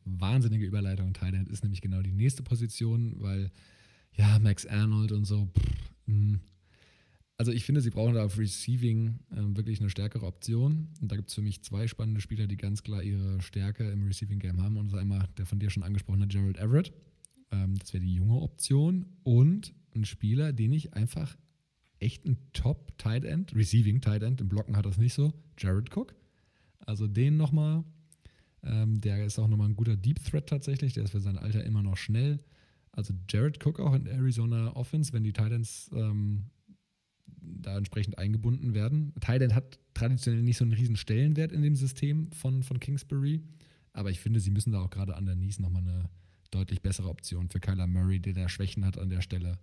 wahnsinnige Überleitung. Tident ist nämlich genau die nächste Position, weil ja, Max Arnold und so, pff, hm, also ich finde, sie brauchen da auf Receiving äh, wirklich eine stärkere Option. Und da gibt es für mich zwei spannende Spieler, die ganz klar ihre Stärke im Receiving Game haben. Und das ist einmal der von dir schon angesprochene Gerald Everett. Ähm, das wäre die junge Option. Und ein Spieler, den ich einfach echt ein Top Tight End, Receiving Tight End, im Blocken hat das nicht so, Jared Cook. Also den nochmal. Ähm, der ist auch nochmal ein guter Deep Threat tatsächlich. Der ist für sein Alter immer noch schnell. Also Jared Cook auch in Arizona Offense, wenn die Titans ähm, da entsprechend eingebunden werden. Thailand hat traditionell nicht so einen riesen Stellenwert in dem System von, von Kingsbury, aber ich finde, sie müssen da auch gerade an der Nies nochmal eine deutlich bessere Option für Kyler Murray, der da Schwächen hat an der Stelle,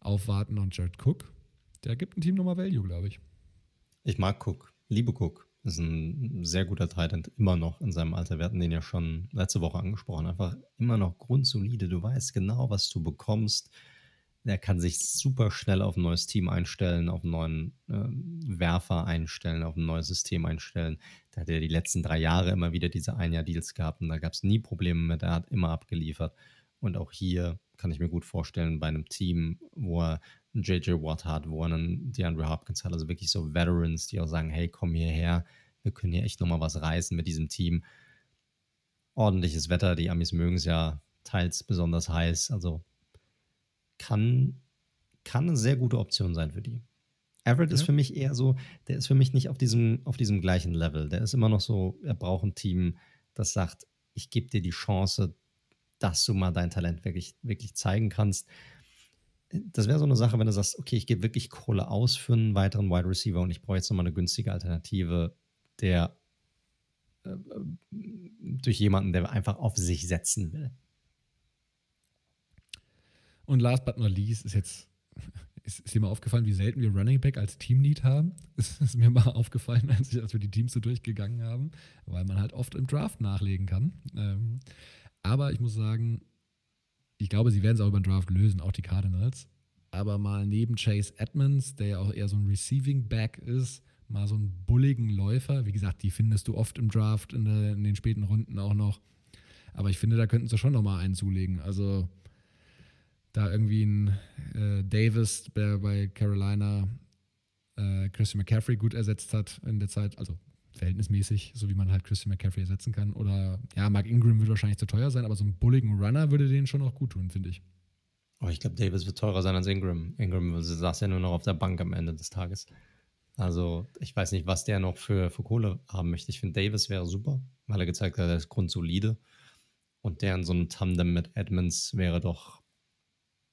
aufwarten und Jared Cook, der gibt ein Team nochmal Value, glaube ich. Ich mag Cook, liebe Cook. Ist ein sehr guter Titan, immer noch in seinem Alter. Wir hatten den ja schon letzte Woche angesprochen. Einfach immer noch grundsolide. Du weißt genau, was du bekommst er kann sich super schnell auf ein neues Team einstellen, auf einen neuen äh, Werfer einstellen, auf ein neues System einstellen. Da hat er die letzten drei Jahre immer wieder diese Ein-Jahr-Deals gehabt und da gab es nie Probleme mit. Er hat immer abgeliefert. Und auch hier kann ich mir gut vorstellen, bei einem Team, wo er einen JJ Watt hat, wo er einen DeAndre Hopkins hat, also wirklich so Veterans, die auch sagen: Hey, komm hierher, wir können hier echt nochmal was reißen mit diesem Team. Ordentliches Wetter, die Amis mögen es ja teils besonders heiß. Also kann, kann eine sehr gute Option sein für die. Everett ja. ist für mich eher so, der ist für mich nicht auf diesem, auf diesem gleichen Level. Der ist immer noch so, er braucht ein Team, das sagt, ich gebe dir die Chance, dass du mal dein Talent wirklich, wirklich zeigen kannst. Das wäre so eine Sache, wenn du sagst, okay, ich gebe wirklich Kohle aus für einen weiteren Wide Receiver und ich brauche jetzt nochmal eine günstige Alternative, der äh, durch jemanden, der einfach auf sich setzen will. Und last but not least ist jetzt, ist, ist dir mal aufgefallen, wie selten wir Running Back als Team-Need haben? Das ist mir mal aufgefallen, als, ich, als wir die Teams so durchgegangen haben, weil man halt oft im Draft nachlegen kann. Ähm, aber ich muss sagen, ich glaube, sie werden es auch über den Draft lösen, auch die Cardinals. Aber mal neben Chase Edmonds, der ja auch eher so ein Receiving Back ist, mal so einen bulligen Läufer. Wie gesagt, die findest du oft im Draft, in, der, in den späten Runden auch noch. Aber ich finde, da könnten sie schon noch mal einen zulegen. Also da irgendwie ein äh, Davis, der bei Carolina äh, Christian McCaffrey gut ersetzt hat in der Zeit, also verhältnismäßig, so wie man halt Christian McCaffrey ersetzen kann. Oder ja, Mark Ingram würde wahrscheinlich zu teuer sein, aber so einen bulligen Runner würde den schon auch gut tun, finde ich. Oh, ich glaube, Davis wird teurer sein als Ingram. Ingram saß ja nur noch auf der Bank am Ende des Tages. Also, ich weiß nicht, was der noch für, für Kohle haben möchte. Ich finde, Davis wäre super, weil er gezeigt hat, er ist grundsolide. Und der in so einem Tandem mit Edmonds wäre doch,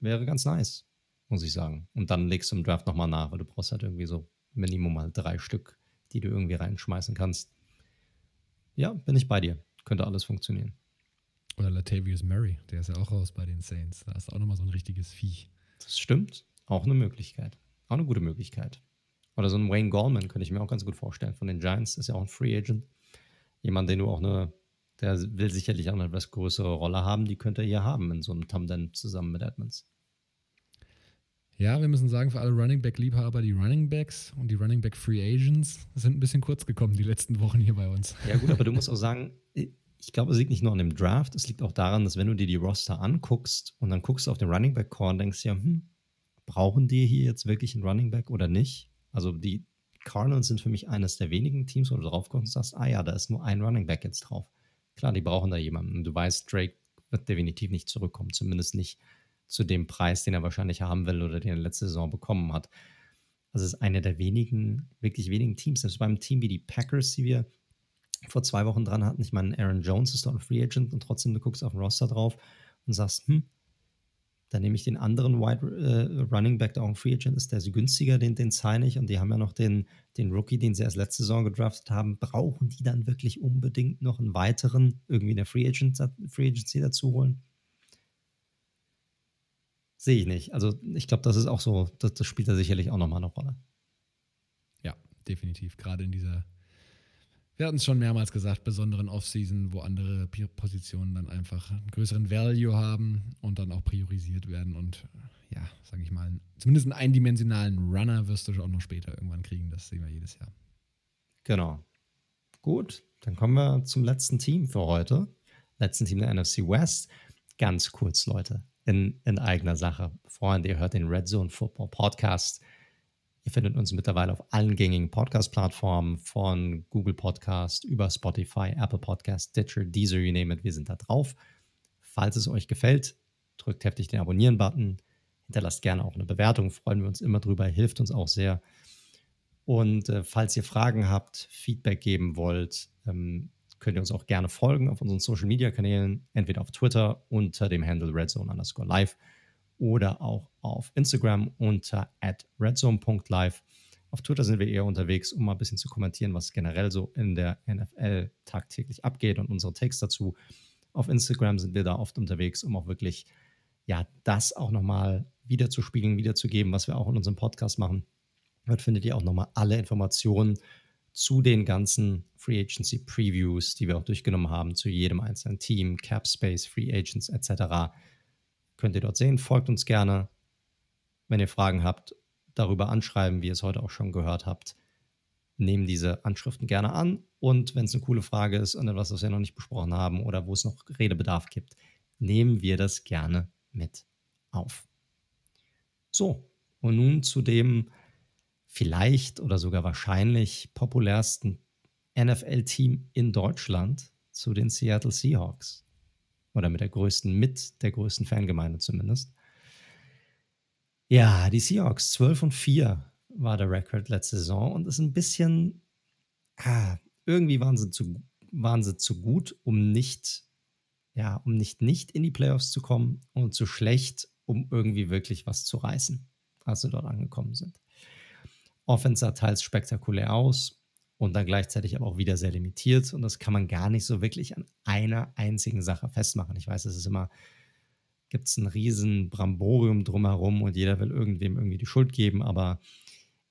wäre ganz nice, muss ich sagen. Und dann legst du im Draft nochmal nach, weil du brauchst halt irgendwie so Minimum mal drei Stück die du irgendwie reinschmeißen kannst. Ja, bin ich bei dir. Könnte alles funktionieren. Oder Latavius Murray, der ist ja auch raus bei den Saints. Da ist auch nochmal so ein richtiges Viech. Das stimmt. Auch eine Möglichkeit. Auch eine gute Möglichkeit. Oder so ein Wayne Gallman könnte ich mir auch ganz gut vorstellen. Von den Giants ist ja auch ein Free Agent. Jemand, den du auch eine, der will sicherlich auch eine etwas größere Rolle haben, die könnte er hier haben in so einem Tandem zusammen mit Edmonds. Ja, wir müssen sagen, für alle Running Back-Liebhaber, die Running Backs und die Running Back Free Agents sind ein bisschen kurz gekommen die letzten Wochen hier bei uns. Ja, gut, aber du musst auch sagen, ich glaube, es liegt nicht nur an dem Draft, es liegt auch daran, dass wenn du dir die Roster anguckst und dann guckst du auf den Running Back Core und denkst ja, hm, brauchen die hier jetzt wirklich einen Running Back oder nicht? Also die Cardinals sind für mich eines der wenigen Teams, wo du drauf kommst und sagst, ah ja, da ist nur ein Running Back jetzt drauf. Klar, die brauchen da jemanden. Du weißt, Drake wird definitiv nicht zurückkommen, zumindest nicht zu dem Preis, den er wahrscheinlich haben will oder den er letzte Saison bekommen hat. Also es ist eine der wenigen, wirklich wenigen Teams. Selbst beim Team wie die Packers, die wir vor zwei Wochen dran hatten. Ich meine, Aaron Jones ist doch ein Free Agent und trotzdem du guckst auf den Roster drauf und sagst, hm, dann nehme ich den anderen Wide äh, Running Back, der auch ein Free Agent ist, der ist günstiger, den, den sign ich. Und die haben ja noch den, den Rookie, den sie erst letzte Saison gedraftet haben. Brauchen die dann wirklich unbedingt noch einen weiteren, irgendwie in der Free, Agent, Free Agency dazu holen? Sehe ich nicht. Also ich glaube, das ist auch so, das, das spielt da sicherlich auch nochmal eine Rolle. Ja, definitiv. Gerade in dieser, wir hatten es schon mehrmals gesagt, besonderen Offseason, wo andere Positionen dann einfach einen größeren Value haben und dann auch priorisiert werden. Und ja, sage ich mal, zumindest einen eindimensionalen Runner wirst du auch noch später irgendwann kriegen. Das sehen wir jedes Jahr. Genau. Gut, dann kommen wir zum letzten Team für heute. Letzten Team der NFC West. Ganz kurz, Leute in, in eigener Sache. Freunde, ihr hört den Red Zone Football Podcast. Ihr findet uns mittlerweile auf allen gängigen Podcast-Plattformen, von Google Podcast über Spotify, Apple Podcast, Stitcher, Deezer, you name it. Wir sind da drauf. Falls es euch gefällt, drückt heftig den Abonnieren-Button. Hinterlasst gerne auch eine Bewertung, freuen wir uns immer drüber, hilft uns auch sehr. Und äh, falls ihr Fragen habt, Feedback geben wollt, ähm, könnt ihr uns auch gerne folgen auf unseren Social Media Kanälen, entweder auf Twitter unter dem Handle redzone underscore live oder auch auf Instagram unter redzone.live. Auf Twitter sind wir eher unterwegs, um mal ein bisschen zu kommentieren, was generell so in der NFL tagtäglich abgeht und unsere Takes dazu. Auf Instagram sind wir da oft unterwegs, um auch wirklich ja, das auch nochmal wiederzuspiegeln, wiederzugeben, was wir auch in unserem Podcast machen. Dort findet ihr auch nochmal alle Informationen zu den ganzen Free Agency Previews, die wir auch durchgenommen haben, zu jedem einzelnen Team, Cap Space, Free Agents etc. Könnt ihr dort sehen. Folgt uns gerne. Wenn ihr Fragen habt, darüber anschreiben, wie ihr es heute auch schon gehört habt. Nehmen diese Anschriften gerne an. Und wenn es eine coole Frage ist und etwas, was wir noch nicht besprochen haben oder wo es noch Redebedarf gibt, nehmen wir das gerne mit auf. So, und nun zu dem vielleicht oder sogar wahrscheinlich populärsten NFL-Team in Deutschland zu den Seattle Seahawks. oder mit der größten, mit der größten Fangemeinde zumindest. Ja, die Seahawks 12 und 4 war der Rekord letzte Saison und ist ein bisschen, ah, irgendwie waren sie zu, waren sie zu gut, um nicht, ja, um nicht nicht in die Playoffs zu kommen und zu schlecht, um irgendwie wirklich was zu reißen, als sie dort angekommen sind. Offense sah teils spektakulär aus und dann gleichzeitig aber auch wieder sehr limitiert und das kann man gar nicht so wirklich an einer einzigen Sache festmachen. Ich weiß, es ist immer gibt es ein riesen Bramborium drumherum und jeder will irgendwem irgendwie die Schuld geben, aber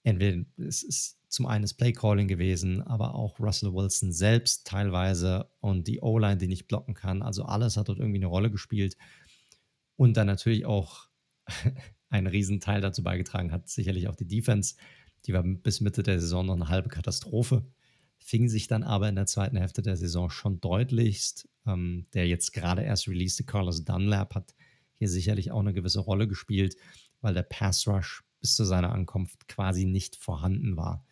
entweder es ist zum einen das Playcalling gewesen, aber auch Russell Wilson selbst teilweise und die O-Line, die nicht blocken kann. Also alles hat dort irgendwie eine Rolle gespielt. Und dann natürlich auch ein Riesenteil dazu beigetragen hat, sicherlich auch die Defense. Die war bis Mitte der Saison noch eine halbe Katastrophe, fing sich dann aber in der zweiten Hälfte der Saison schon deutlichst. Ähm, der jetzt gerade erst released, Carlos Dunlap, hat hier sicherlich auch eine gewisse Rolle gespielt, weil der Pass Rush bis zu seiner Ankunft quasi nicht vorhanden war.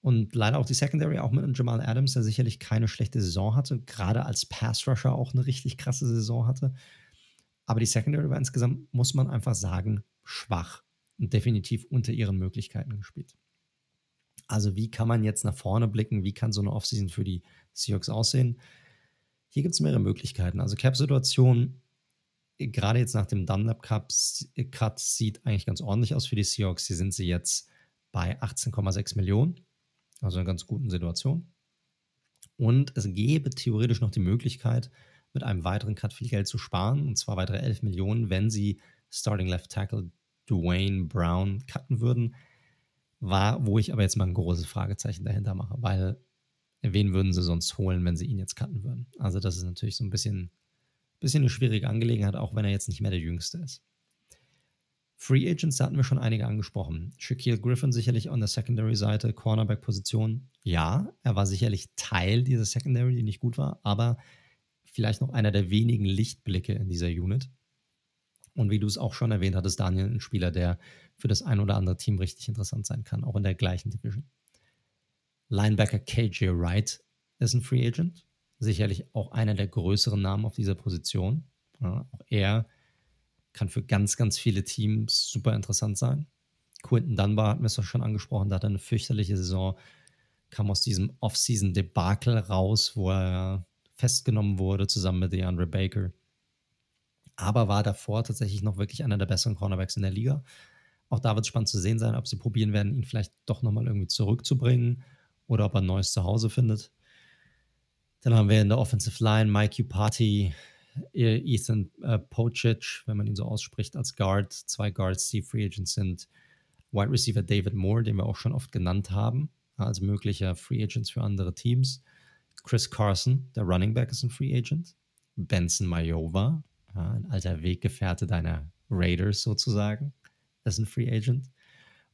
Und leider auch die Secondary, auch mit einem Jamal Adams, der sicherlich keine schlechte Saison hatte, gerade als Pass-Rusher auch eine richtig krasse Saison hatte. Aber die Secondary war insgesamt, muss man einfach sagen, schwach und definitiv unter ihren Möglichkeiten gespielt. Also wie kann man jetzt nach vorne blicken? Wie kann so eine Offseason für die Seahawks aussehen? Hier gibt es mehrere Möglichkeiten. Also Cap-Situation gerade jetzt nach dem Dunlap Cut sieht eigentlich ganz ordentlich aus für die Seahawks. Hier sind sie jetzt bei 18,6 Millionen, also einer ganz guten Situation. Und es gäbe theoretisch noch die Möglichkeit, mit einem weiteren Cut viel Geld zu sparen, und zwar weitere 11 Millionen, wenn sie Starting Left Tackle Dwayne Brown cutten würden. War, wo ich aber jetzt mal ein großes Fragezeichen dahinter mache, weil wen würden sie sonst holen, wenn sie ihn jetzt cutten würden? Also, das ist natürlich so ein bisschen bisschen eine schwierige Angelegenheit, auch wenn er jetzt nicht mehr der Jüngste ist. Free Agents, da hatten wir schon einige angesprochen. Shaquille Griffin sicherlich an der Secondary-Seite, Cornerback-Position. Ja, er war sicherlich Teil dieser Secondary, die nicht gut war, aber vielleicht noch einer der wenigen Lichtblicke in dieser Unit. Und wie du es auch schon erwähnt hattest, Daniel, ein Spieler, der für das ein oder andere Team richtig interessant sein kann, auch in der gleichen Division. Linebacker KJ Wright ist ein Free Agent sicherlich auch einer der größeren Namen auf dieser Position. Ja, auch er kann für ganz, ganz viele Teams super interessant sein. Quinton Dunbar hatten wir es schon angesprochen, da hat er eine fürchterliche Saison, kam aus diesem Off-Season-Debakel raus, wo er festgenommen wurde, zusammen mit DeAndre Baker. Aber war davor tatsächlich noch wirklich einer der besseren Cornerbacks in der Liga. Auch da wird es spannend zu sehen sein, ob sie probieren werden, ihn vielleicht doch nochmal irgendwie zurückzubringen oder ob er ein neues Zuhause findet. Dann haben wir in der Offensive Line Mike Upati, e- Ethan äh, Pocic, wenn man ihn so ausspricht, als Guard. Zwei Guards, die Free Agents sind. Wide Receiver David Moore, den wir auch schon oft genannt haben, als möglicher Free Agents für andere Teams. Chris Carson, der Running Back, ist ein Free Agent. Benson Mayowa, ein alter Weggefährte deiner Raiders sozusagen, ist ein Free Agent.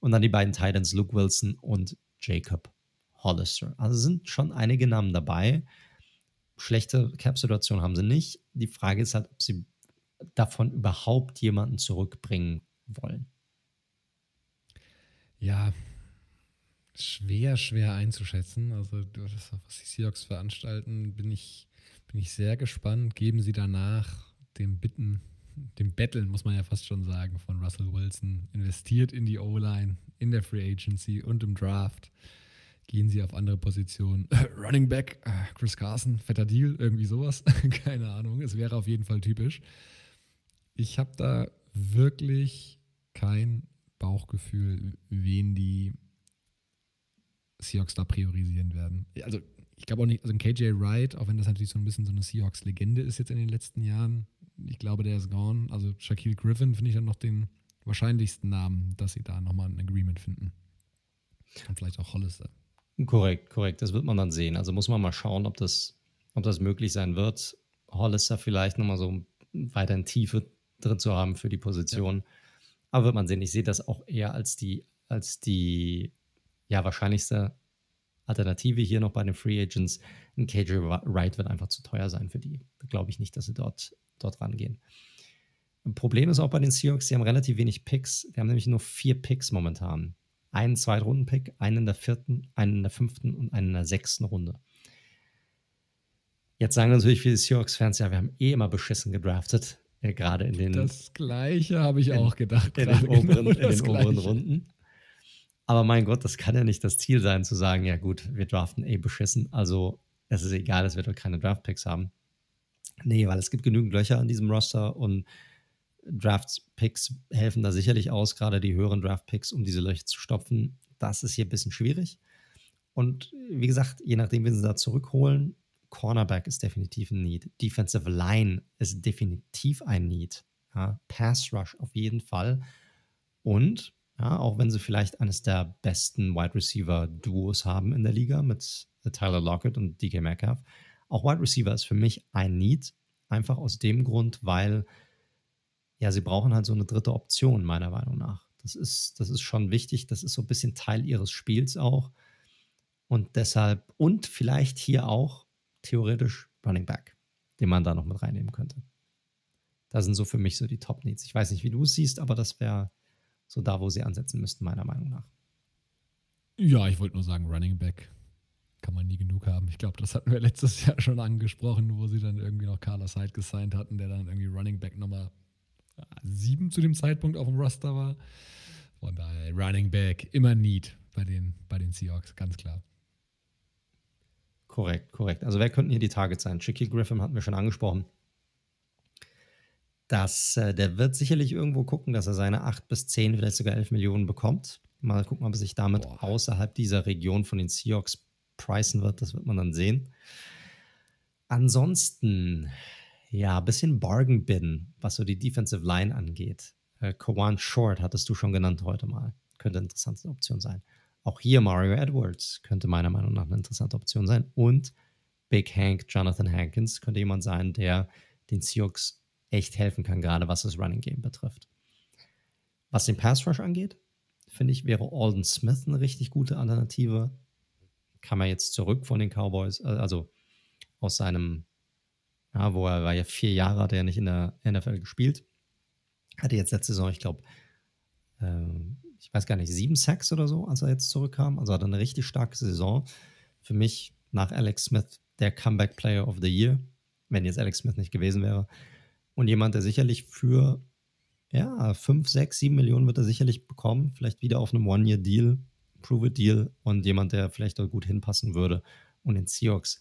Und dann die beiden Titans Luke Wilson und Jacob Hollister. Also sind schon einige Namen dabei, Schlechte Cap-Situation haben sie nicht. Die Frage ist halt, ob sie davon überhaupt jemanden zurückbringen wollen. Ja, schwer, schwer einzuschätzen. Also, das, was die Seahawks veranstalten, bin ich, bin ich sehr gespannt. Geben sie danach dem Bitten, dem Betteln, muss man ja fast schon sagen, von Russell Wilson, investiert in die O-Line, in der Free Agency und im Draft gehen sie auf andere Positionen. Running Back, äh, Chris Carson, fetter Deal, irgendwie sowas. Keine Ahnung. Es wäre auf jeden Fall typisch. Ich habe da wirklich kein Bauchgefühl, wen die Seahawks da priorisieren werden. Also, ich glaube auch nicht, also ein KJ Wright, auch wenn das natürlich so ein bisschen so eine Seahawks-Legende ist jetzt in den letzten Jahren, ich glaube, der ist gone. Also, Shaquille Griffin finde ich dann noch den wahrscheinlichsten Namen, dass sie da nochmal ein Agreement finden. Und vielleicht auch Hollister. Korrekt, korrekt. Das wird man dann sehen. Also muss man mal schauen, ob das, ob das möglich sein wird. Hollister vielleicht nochmal so weiter in Tiefe drin zu haben für die Position. Ja. Aber wird man sehen. Ich sehe das auch eher als die, als die ja, wahrscheinlichste Alternative hier noch bei den Free Agents. Ein KJ Wright wird einfach zu teuer sein für die. Da glaube ich nicht, dass sie dort, dort rangehen. Ein Problem ist auch bei den Seahawks, sie haben relativ wenig Picks. Die haben nämlich nur vier Picks momentan einen Zweitrunden-Pick, einen in der vierten, einen in der fünften und einen in der sechsten Runde. Jetzt sagen natürlich viele Seahawks-Fans, ja, wir haben eh immer beschissen gedraftet, äh, gerade in den. Das Gleiche habe ich in, auch gedacht. In den oberen, genau in den oberen Runden. Aber mein Gott, das kann ja nicht das Ziel sein, zu sagen, ja gut, wir draften eh beschissen. Also es ist egal, dass wir dort keine Draft-Picks haben. Nee, weil es gibt genügend Löcher an diesem Roster und Draft-Picks helfen da sicherlich aus, gerade die höheren Draft-Picks, um diese Löcher zu stopfen. Das ist hier ein bisschen schwierig. Und wie gesagt, je nachdem, wie sie da zurückholen, Cornerback ist definitiv ein Need. Defensive Line ist definitiv ein Need. Ja, Pass Rush auf jeden Fall. Und ja, auch wenn sie vielleicht eines der besten Wide Receiver Duos haben in der Liga mit Tyler Lockett und DK Metcalf, auch Wide Receiver ist für mich ein Need. Einfach aus dem Grund, weil ja, sie brauchen halt so eine dritte Option, meiner Meinung nach. Das ist, das ist schon wichtig. Das ist so ein bisschen Teil ihres Spiels auch. Und deshalb, und vielleicht hier auch theoretisch Running Back, den man da noch mit reinnehmen könnte. Das sind so für mich so die Top Needs. Ich weiß nicht, wie du es siehst, aber das wäre so da, wo sie ansetzen müssten, meiner Meinung nach. Ja, ich wollte nur sagen, Running Back kann man nie genug haben. Ich glaube, das hatten wir letztes Jahr schon angesprochen, wo sie dann irgendwie noch Carlos Hyde gesigned hatten, der dann irgendwie Running Back Nummer 7 zu dem Zeitpunkt auf dem Roster war. Von daher, Running Back, immer Need bei den, bei den Seahawks, ganz klar. Korrekt, korrekt. Also wer könnten hier die Targets sein? Chicky Griffin hatten wir schon angesprochen. Das, äh, der wird sicherlich irgendwo gucken, dass er seine 8 bis 10, vielleicht sogar 11 Millionen bekommt. Mal gucken, ob er sich damit Boah. außerhalb dieser Region von den Seahawks preisen wird. Das wird man dann sehen. Ansonsten, ja, ein bisschen Bargain Bin, was so die Defensive Line angeht. Äh, Kawan Short hattest du schon genannt heute mal. Könnte eine interessante Option sein. Auch hier Mario Edwards könnte meiner Meinung nach eine interessante Option sein. Und Big Hank, Jonathan Hankins könnte jemand sein, der den Seahawks echt helfen kann, gerade was das Running Game betrifft. Was den Pass Rush angeht, finde ich, wäre Alden Smith eine richtig gute Alternative. Kam er jetzt zurück von den Cowboys, äh, also aus seinem, ja, wo er war ja vier Jahre, hat er ja nicht in der NFL gespielt. Hatte jetzt letzte Saison, ich glaube, ähm, ich weiß gar nicht, sieben Sacks oder so, als er jetzt zurückkam. Also hat er eine richtig starke Saison. Für mich nach Alex Smith der Comeback Player of the Year, wenn jetzt Alex Smith nicht gewesen wäre. Und jemand, der sicherlich für ja, 5, 6, 7 Millionen wird er sicherlich bekommen. Vielleicht wieder auf einem One-Year-Deal, Prove-It-Deal und jemand, der vielleicht auch gut hinpassen würde und den Seahawks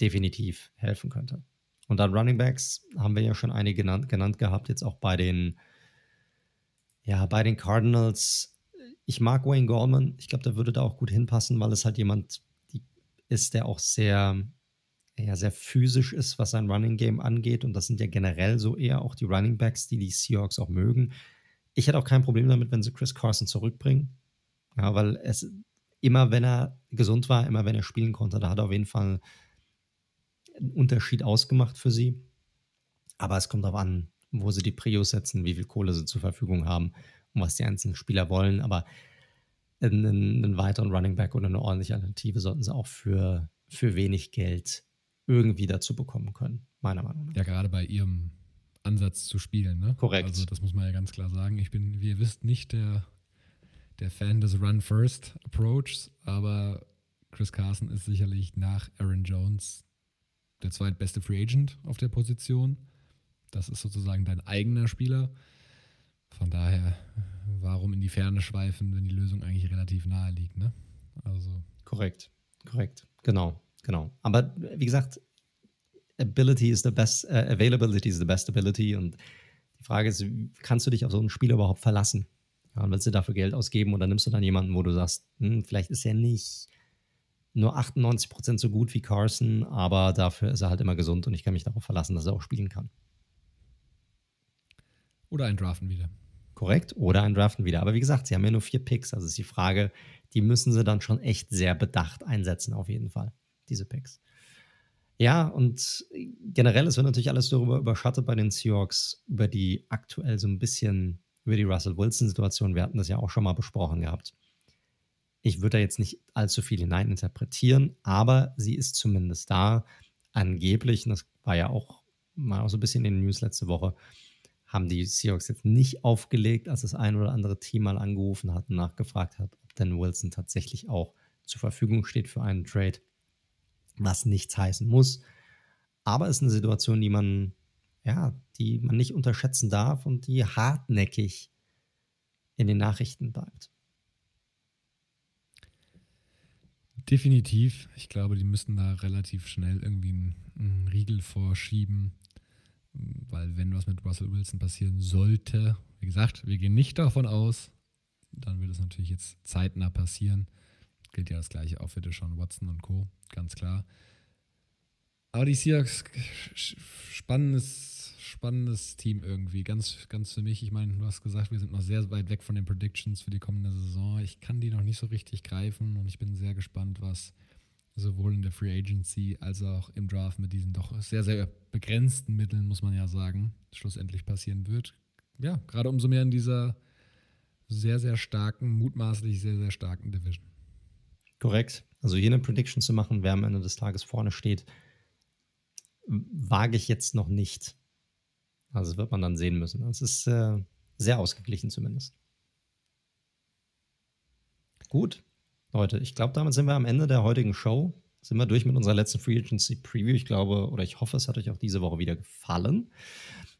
definitiv helfen könnte. Und dann Running Backs haben wir ja schon einige genannt, genannt gehabt, jetzt auch bei den ja, bei den Cardinals, ich mag Wayne Gorman. Ich glaube, der würde da auch gut hinpassen, weil es halt jemand ist, der auch sehr, ja, sehr physisch ist, was sein Running Game angeht. Und das sind ja generell so eher auch die Running Backs, die die Seahawks auch mögen. Ich hätte auch kein Problem damit, wenn sie Chris Carson zurückbringen. Ja, weil es immer, wenn er gesund war, immer wenn er spielen konnte, da hat er auf jeden Fall einen Unterschied ausgemacht für sie. Aber es kommt darauf an, wo sie die Prios setzen, wie viel Kohle sie zur Verfügung haben und was die einzelnen Spieler wollen. Aber einen, einen weiteren Running Back oder eine ordentliche Alternative sollten sie auch für, für wenig Geld irgendwie dazu bekommen können, meiner Meinung nach. Ja, gerade bei ihrem Ansatz zu spielen. Ne? Korrekt. Also das muss man ja ganz klar sagen. Ich bin, wie ihr wisst, nicht der, der Fan des Run-First-Approaches, aber Chris Carson ist sicherlich nach Aaron Jones der zweitbeste Free Agent auf der Position. Das ist sozusagen dein eigener Spieler. Von daher, warum in die Ferne schweifen, wenn die Lösung eigentlich relativ nahe liegt, ne? Also. Korrekt, korrekt. Genau, genau. Aber wie gesagt, Ability is the best, uh, Availability is the best ability. Und die Frage ist, kannst du dich auf so einen Spieler überhaupt verlassen? Ja, und willst du dafür Geld ausgeben oder nimmst du dann jemanden, wo du sagst, hm, vielleicht ist er nicht nur 98% so gut wie Carson, aber dafür ist er halt immer gesund und ich kann mich darauf verlassen, dass er auch spielen kann. Oder ein Draften wieder. Korrekt, oder ein Draften wieder. Aber wie gesagt, sie haben ja nur vier Picks. Also ist die Frage, die müssen sie dann schon echt sehr bedacht einsetzen, auf jeden Fall, diese Picks. Ja, und generell, es wird natürlich alles darüber überschattet bei den Seahawks, über die aktuell so ein bisschen, über die Russell Wilson-Situation. Wir hatten das ja auch schon mal besprochen gehabt. Ich würde da jetzt nicht allzu viel hineininterpretieren, aber sie ist zumindest da. Angeblich, und das war ja auch mal so ein bisschen in den News letzte Woche, haben die Seahawks jetzt nicht aufgelegt, als das ein oder andere Team mal angerufen hat und nachgefragt hat, ob denn Wilson tatsächlich auch zur Verfügung steht für einen Trade, was nichts heißen muss. aber es ist eine Situation, die man, ja, die man nicht unterschätzen darf und die hartnäckig in den Nachrichten bleibt. Definitiv. Ich glaube, die müssen da relativ schnell irgendwie einen, einen, Riegel vorschieben, weil wenn was mit Russell Wilson passieren sollte, wie gesagt, wir gehen nicht davon aus, dann wird es natürlich jetzt zeitnah passieren. Gilt ja das gleiche auch für Deshaun Watson und Co., ganz klar. Aber die Seahawks, spannendes, spannendes Team irgendwie. Ganz, ganz für mich. Ich meine, du hast gesagt, wir sind noch sehr weit weg von den Predictions für die kommende Saison. Ich kann die noch nicht so richtig greifen und ich bin sehr gespannt, was sowohl in der Free Agency als auch im Draft mit diesen doch sehr, sehr begrenzten Mitteln, muss man ja sagen, schlussendlich passieren wird. Ja, gerade umso mehr in dieser sehr, sehr starken, mutmaßlich sehr, sehr starken Division. Korrekt. Also hier eine Prediction zu machen, wer am Ende des Tages vorne steht, wage ich jetzt noch nicht. Also wird man dann sehen müssen. Es ist äh, sehr ausgeglichen zumindest. Gut, Leute, ich glaube, damit sind wir am Ende der heutigen Show. Sind wir durch mit unserer letzten Free Agency Preview. Ich glaube oder ich hoffe, es hat euch auch diese Woche wieder gefallen.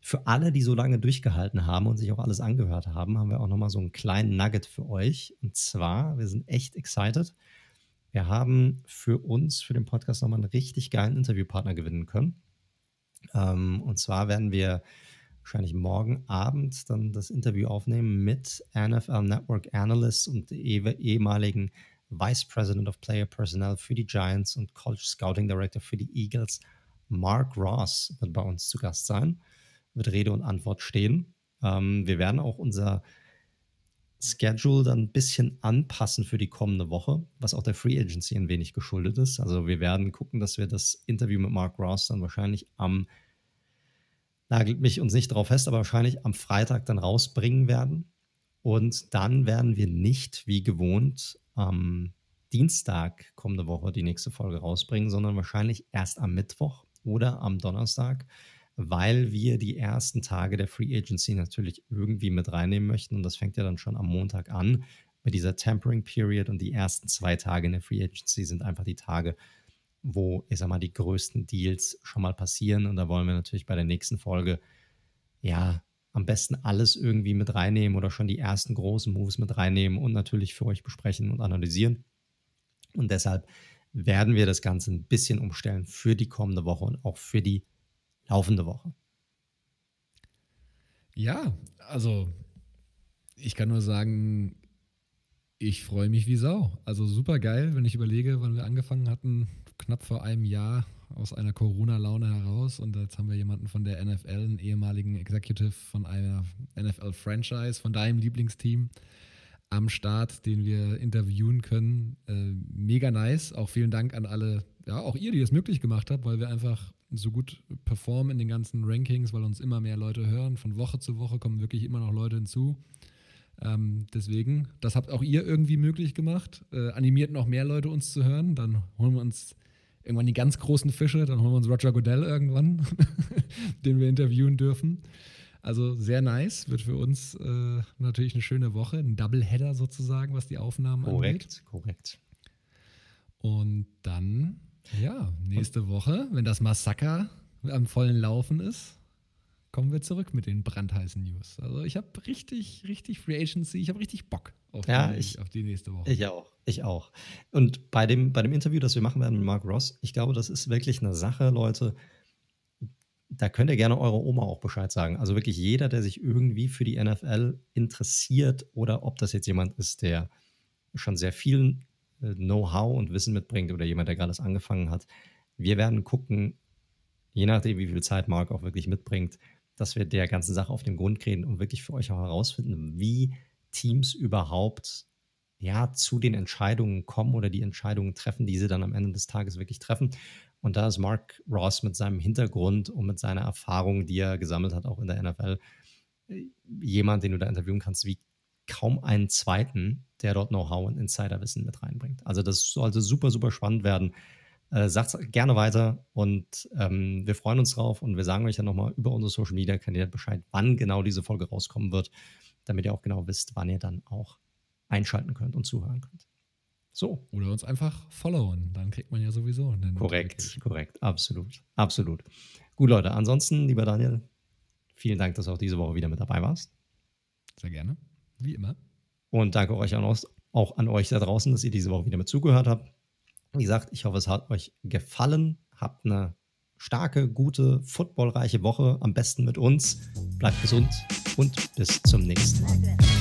Für alle, die so lange durchgehalten haben und sich auch alles angehört haben, haben wir auch nochmal so einen kleinen Nugget für euch. Und zwar, wir sind echt excited. Wir haben für uns, für den Podcast nochmal einen richtig geilen Interviewpartner gewinnen können. Ähm, und zwar werden wir wahrscheinlich morgen Abend dann das Interview aufnehmen mit NFL Network Analyst und ehemaligen Vice President of Player Personnel für die Giants und College Scouting Director für die Eagles. Mark Ross wird bei uns zu Gast sein, wird Rede und Antwort stehen. Ähm, wir werden auch unser Schedule dann ein bisschen anpassen für die kommende Woche, was auch der Free Agency ein wenig geschuldet ist. Also wir werden gucken, dass wir das Interview mit Mark Ross dann wahrscheinlich am, nagelt mich uns nicht darauf fest, aber wahrscheinlich am Freitag dann rausbringen werden. Und dann werden wir nicht wie gewohnt am Dienstag kommende Woche die nächste Folge rausbringen, sondern wahrscheinlich erst am Mittwoch oder am Donnerstag weil wir die ersten Tage der Free Agency natürlich irgendwie mit reinnehmen möchten. Und das fängt ja dann schon am Montag an mit dieser Tempering Period. Und die ersten zwei Tage in der Free Agency sind einfach die Tage, wo, ich sag mal, die größten Deals schon mal passieren. Und da wollen wir natürlich bei der nächsten Folge, ja, am besten alles irgendwie mit reinnehmen oder schon die ersten großen Moves mit reinnehmen und natürlich für euch besprechen und analysieren. Und deshalb werden wir das Ganze ein bisschen umstellen für die kommende Woche und auch für die laufende Woche. Ja, also ich kann nur sagen, ich freue mich wie Sau. Also super geil, wenn ich überlege, wann wir angefangen hatten, knapp vor einem Jahr aus einer Corona-Laune heraus. Und jetzt haben wir jemanden von der NFL, einen ehemaligen Executive von einer NFL-Franchise, von deinem Lieblingsteam am Start, den wir interviewen können. Äh, mega nice. Auch vielen Dank an alle, ja, auch ihr, die es möglich gemacht habt, weil wir einfach so gut performen in den ganzen Rankings, weil uns immer mehr Leute hören. Von Woche zu Woche kommen wirklich immer noch Leute hinzu. Ähm, deswegen, das habt auch ihr irgendwie möglich gemacht. Äh, animiert noch mehr Leute uns zu hören. Dann holen wir uns irgendwann die ganz großen Fische. Dann holen wir uns Roger Goodell irgendwann, den wir interviewen dürfen. Also sehr nice, wird für uns äh, natürlich eine schöne Woche, ein Doubleheader sozusagen, was die Aufnahmen korrekt, angeht. Korrekt, korrekt. Und dann ja, nächste Woche, wenn das Massaker am vollen Laufen ist, kommen wir zurück mit den brandheißen News. Also ich habe richtig, richtig Free Agency, ich habe richtig Bock auf, ja, die, ich, auf die nächste Woche. Ich auch, ich auch. Und bei dem, bei dem Interview, das wir machen werden mit Mark Ross, ich glaube, das ist wirklich eine Sache, Leute, da könnt ihr gerne eure Oma auch Bescheid sagen. Also wirklich jeder, der sich irgendwie für die NFL interessiert oder ob das jetzt jemand ist, der schon sehr viel äh, Know-how und Wissen mitbringt oder jemand, der gerade das angefangen hat. Wir werden gucken, je nachdem, wie viel Zeit Mark auch wirklich mitbringt, dass wir der ganzen Sache auf den Grund gehen und wirklich für euch auch herausfinden, wie Teams überhaupt ja zu den Entscheidungen kommen oder die Entscheidungen treffen, die sie dann am Ende des Tages wirklich treffen. Und da ist Mark Ross mit seinem Hintergrund und mit seiner Erfahrung, die er gesammelt hat, auch in der NFL, äh, jemand, den du da interviewen kannst, wie kaum einen zweiten, der dort Know-how und Insiderwissen mit reinbringt. Also das sollte super, super spannend werden. Äh, sagt gerne weiter und ähm, wir freuen uns drauf und wir sagen euch dann nochmal über unsere Social Media Kanäle Bescheid, wann genau diese Folge rauskommen wird, damit ihr auch genau wisst, wann ihr dann auch einschalten könnt und zuhören könnt. So. Oder uns einfach followen, dann kriegt man ja sowieso einen. Korrekt, korrekt, absolut, absolut. Gut, Leute, ansonsten, lieber Daniel, vielen Dank, dass du auch diese Woche wieder mit dabei warst. Sehr gerne, wie immer. Und danke euch auch an euch da draußen, dass ihr diese Woche wieder mit zugehört habt. Wie gesagt, ich hoffe, es hat euch gefallen. Habt eine starke, gute, footballreiche Woche. Am besten mit uns. Bleibt gesund und bis zum nächsten Mal.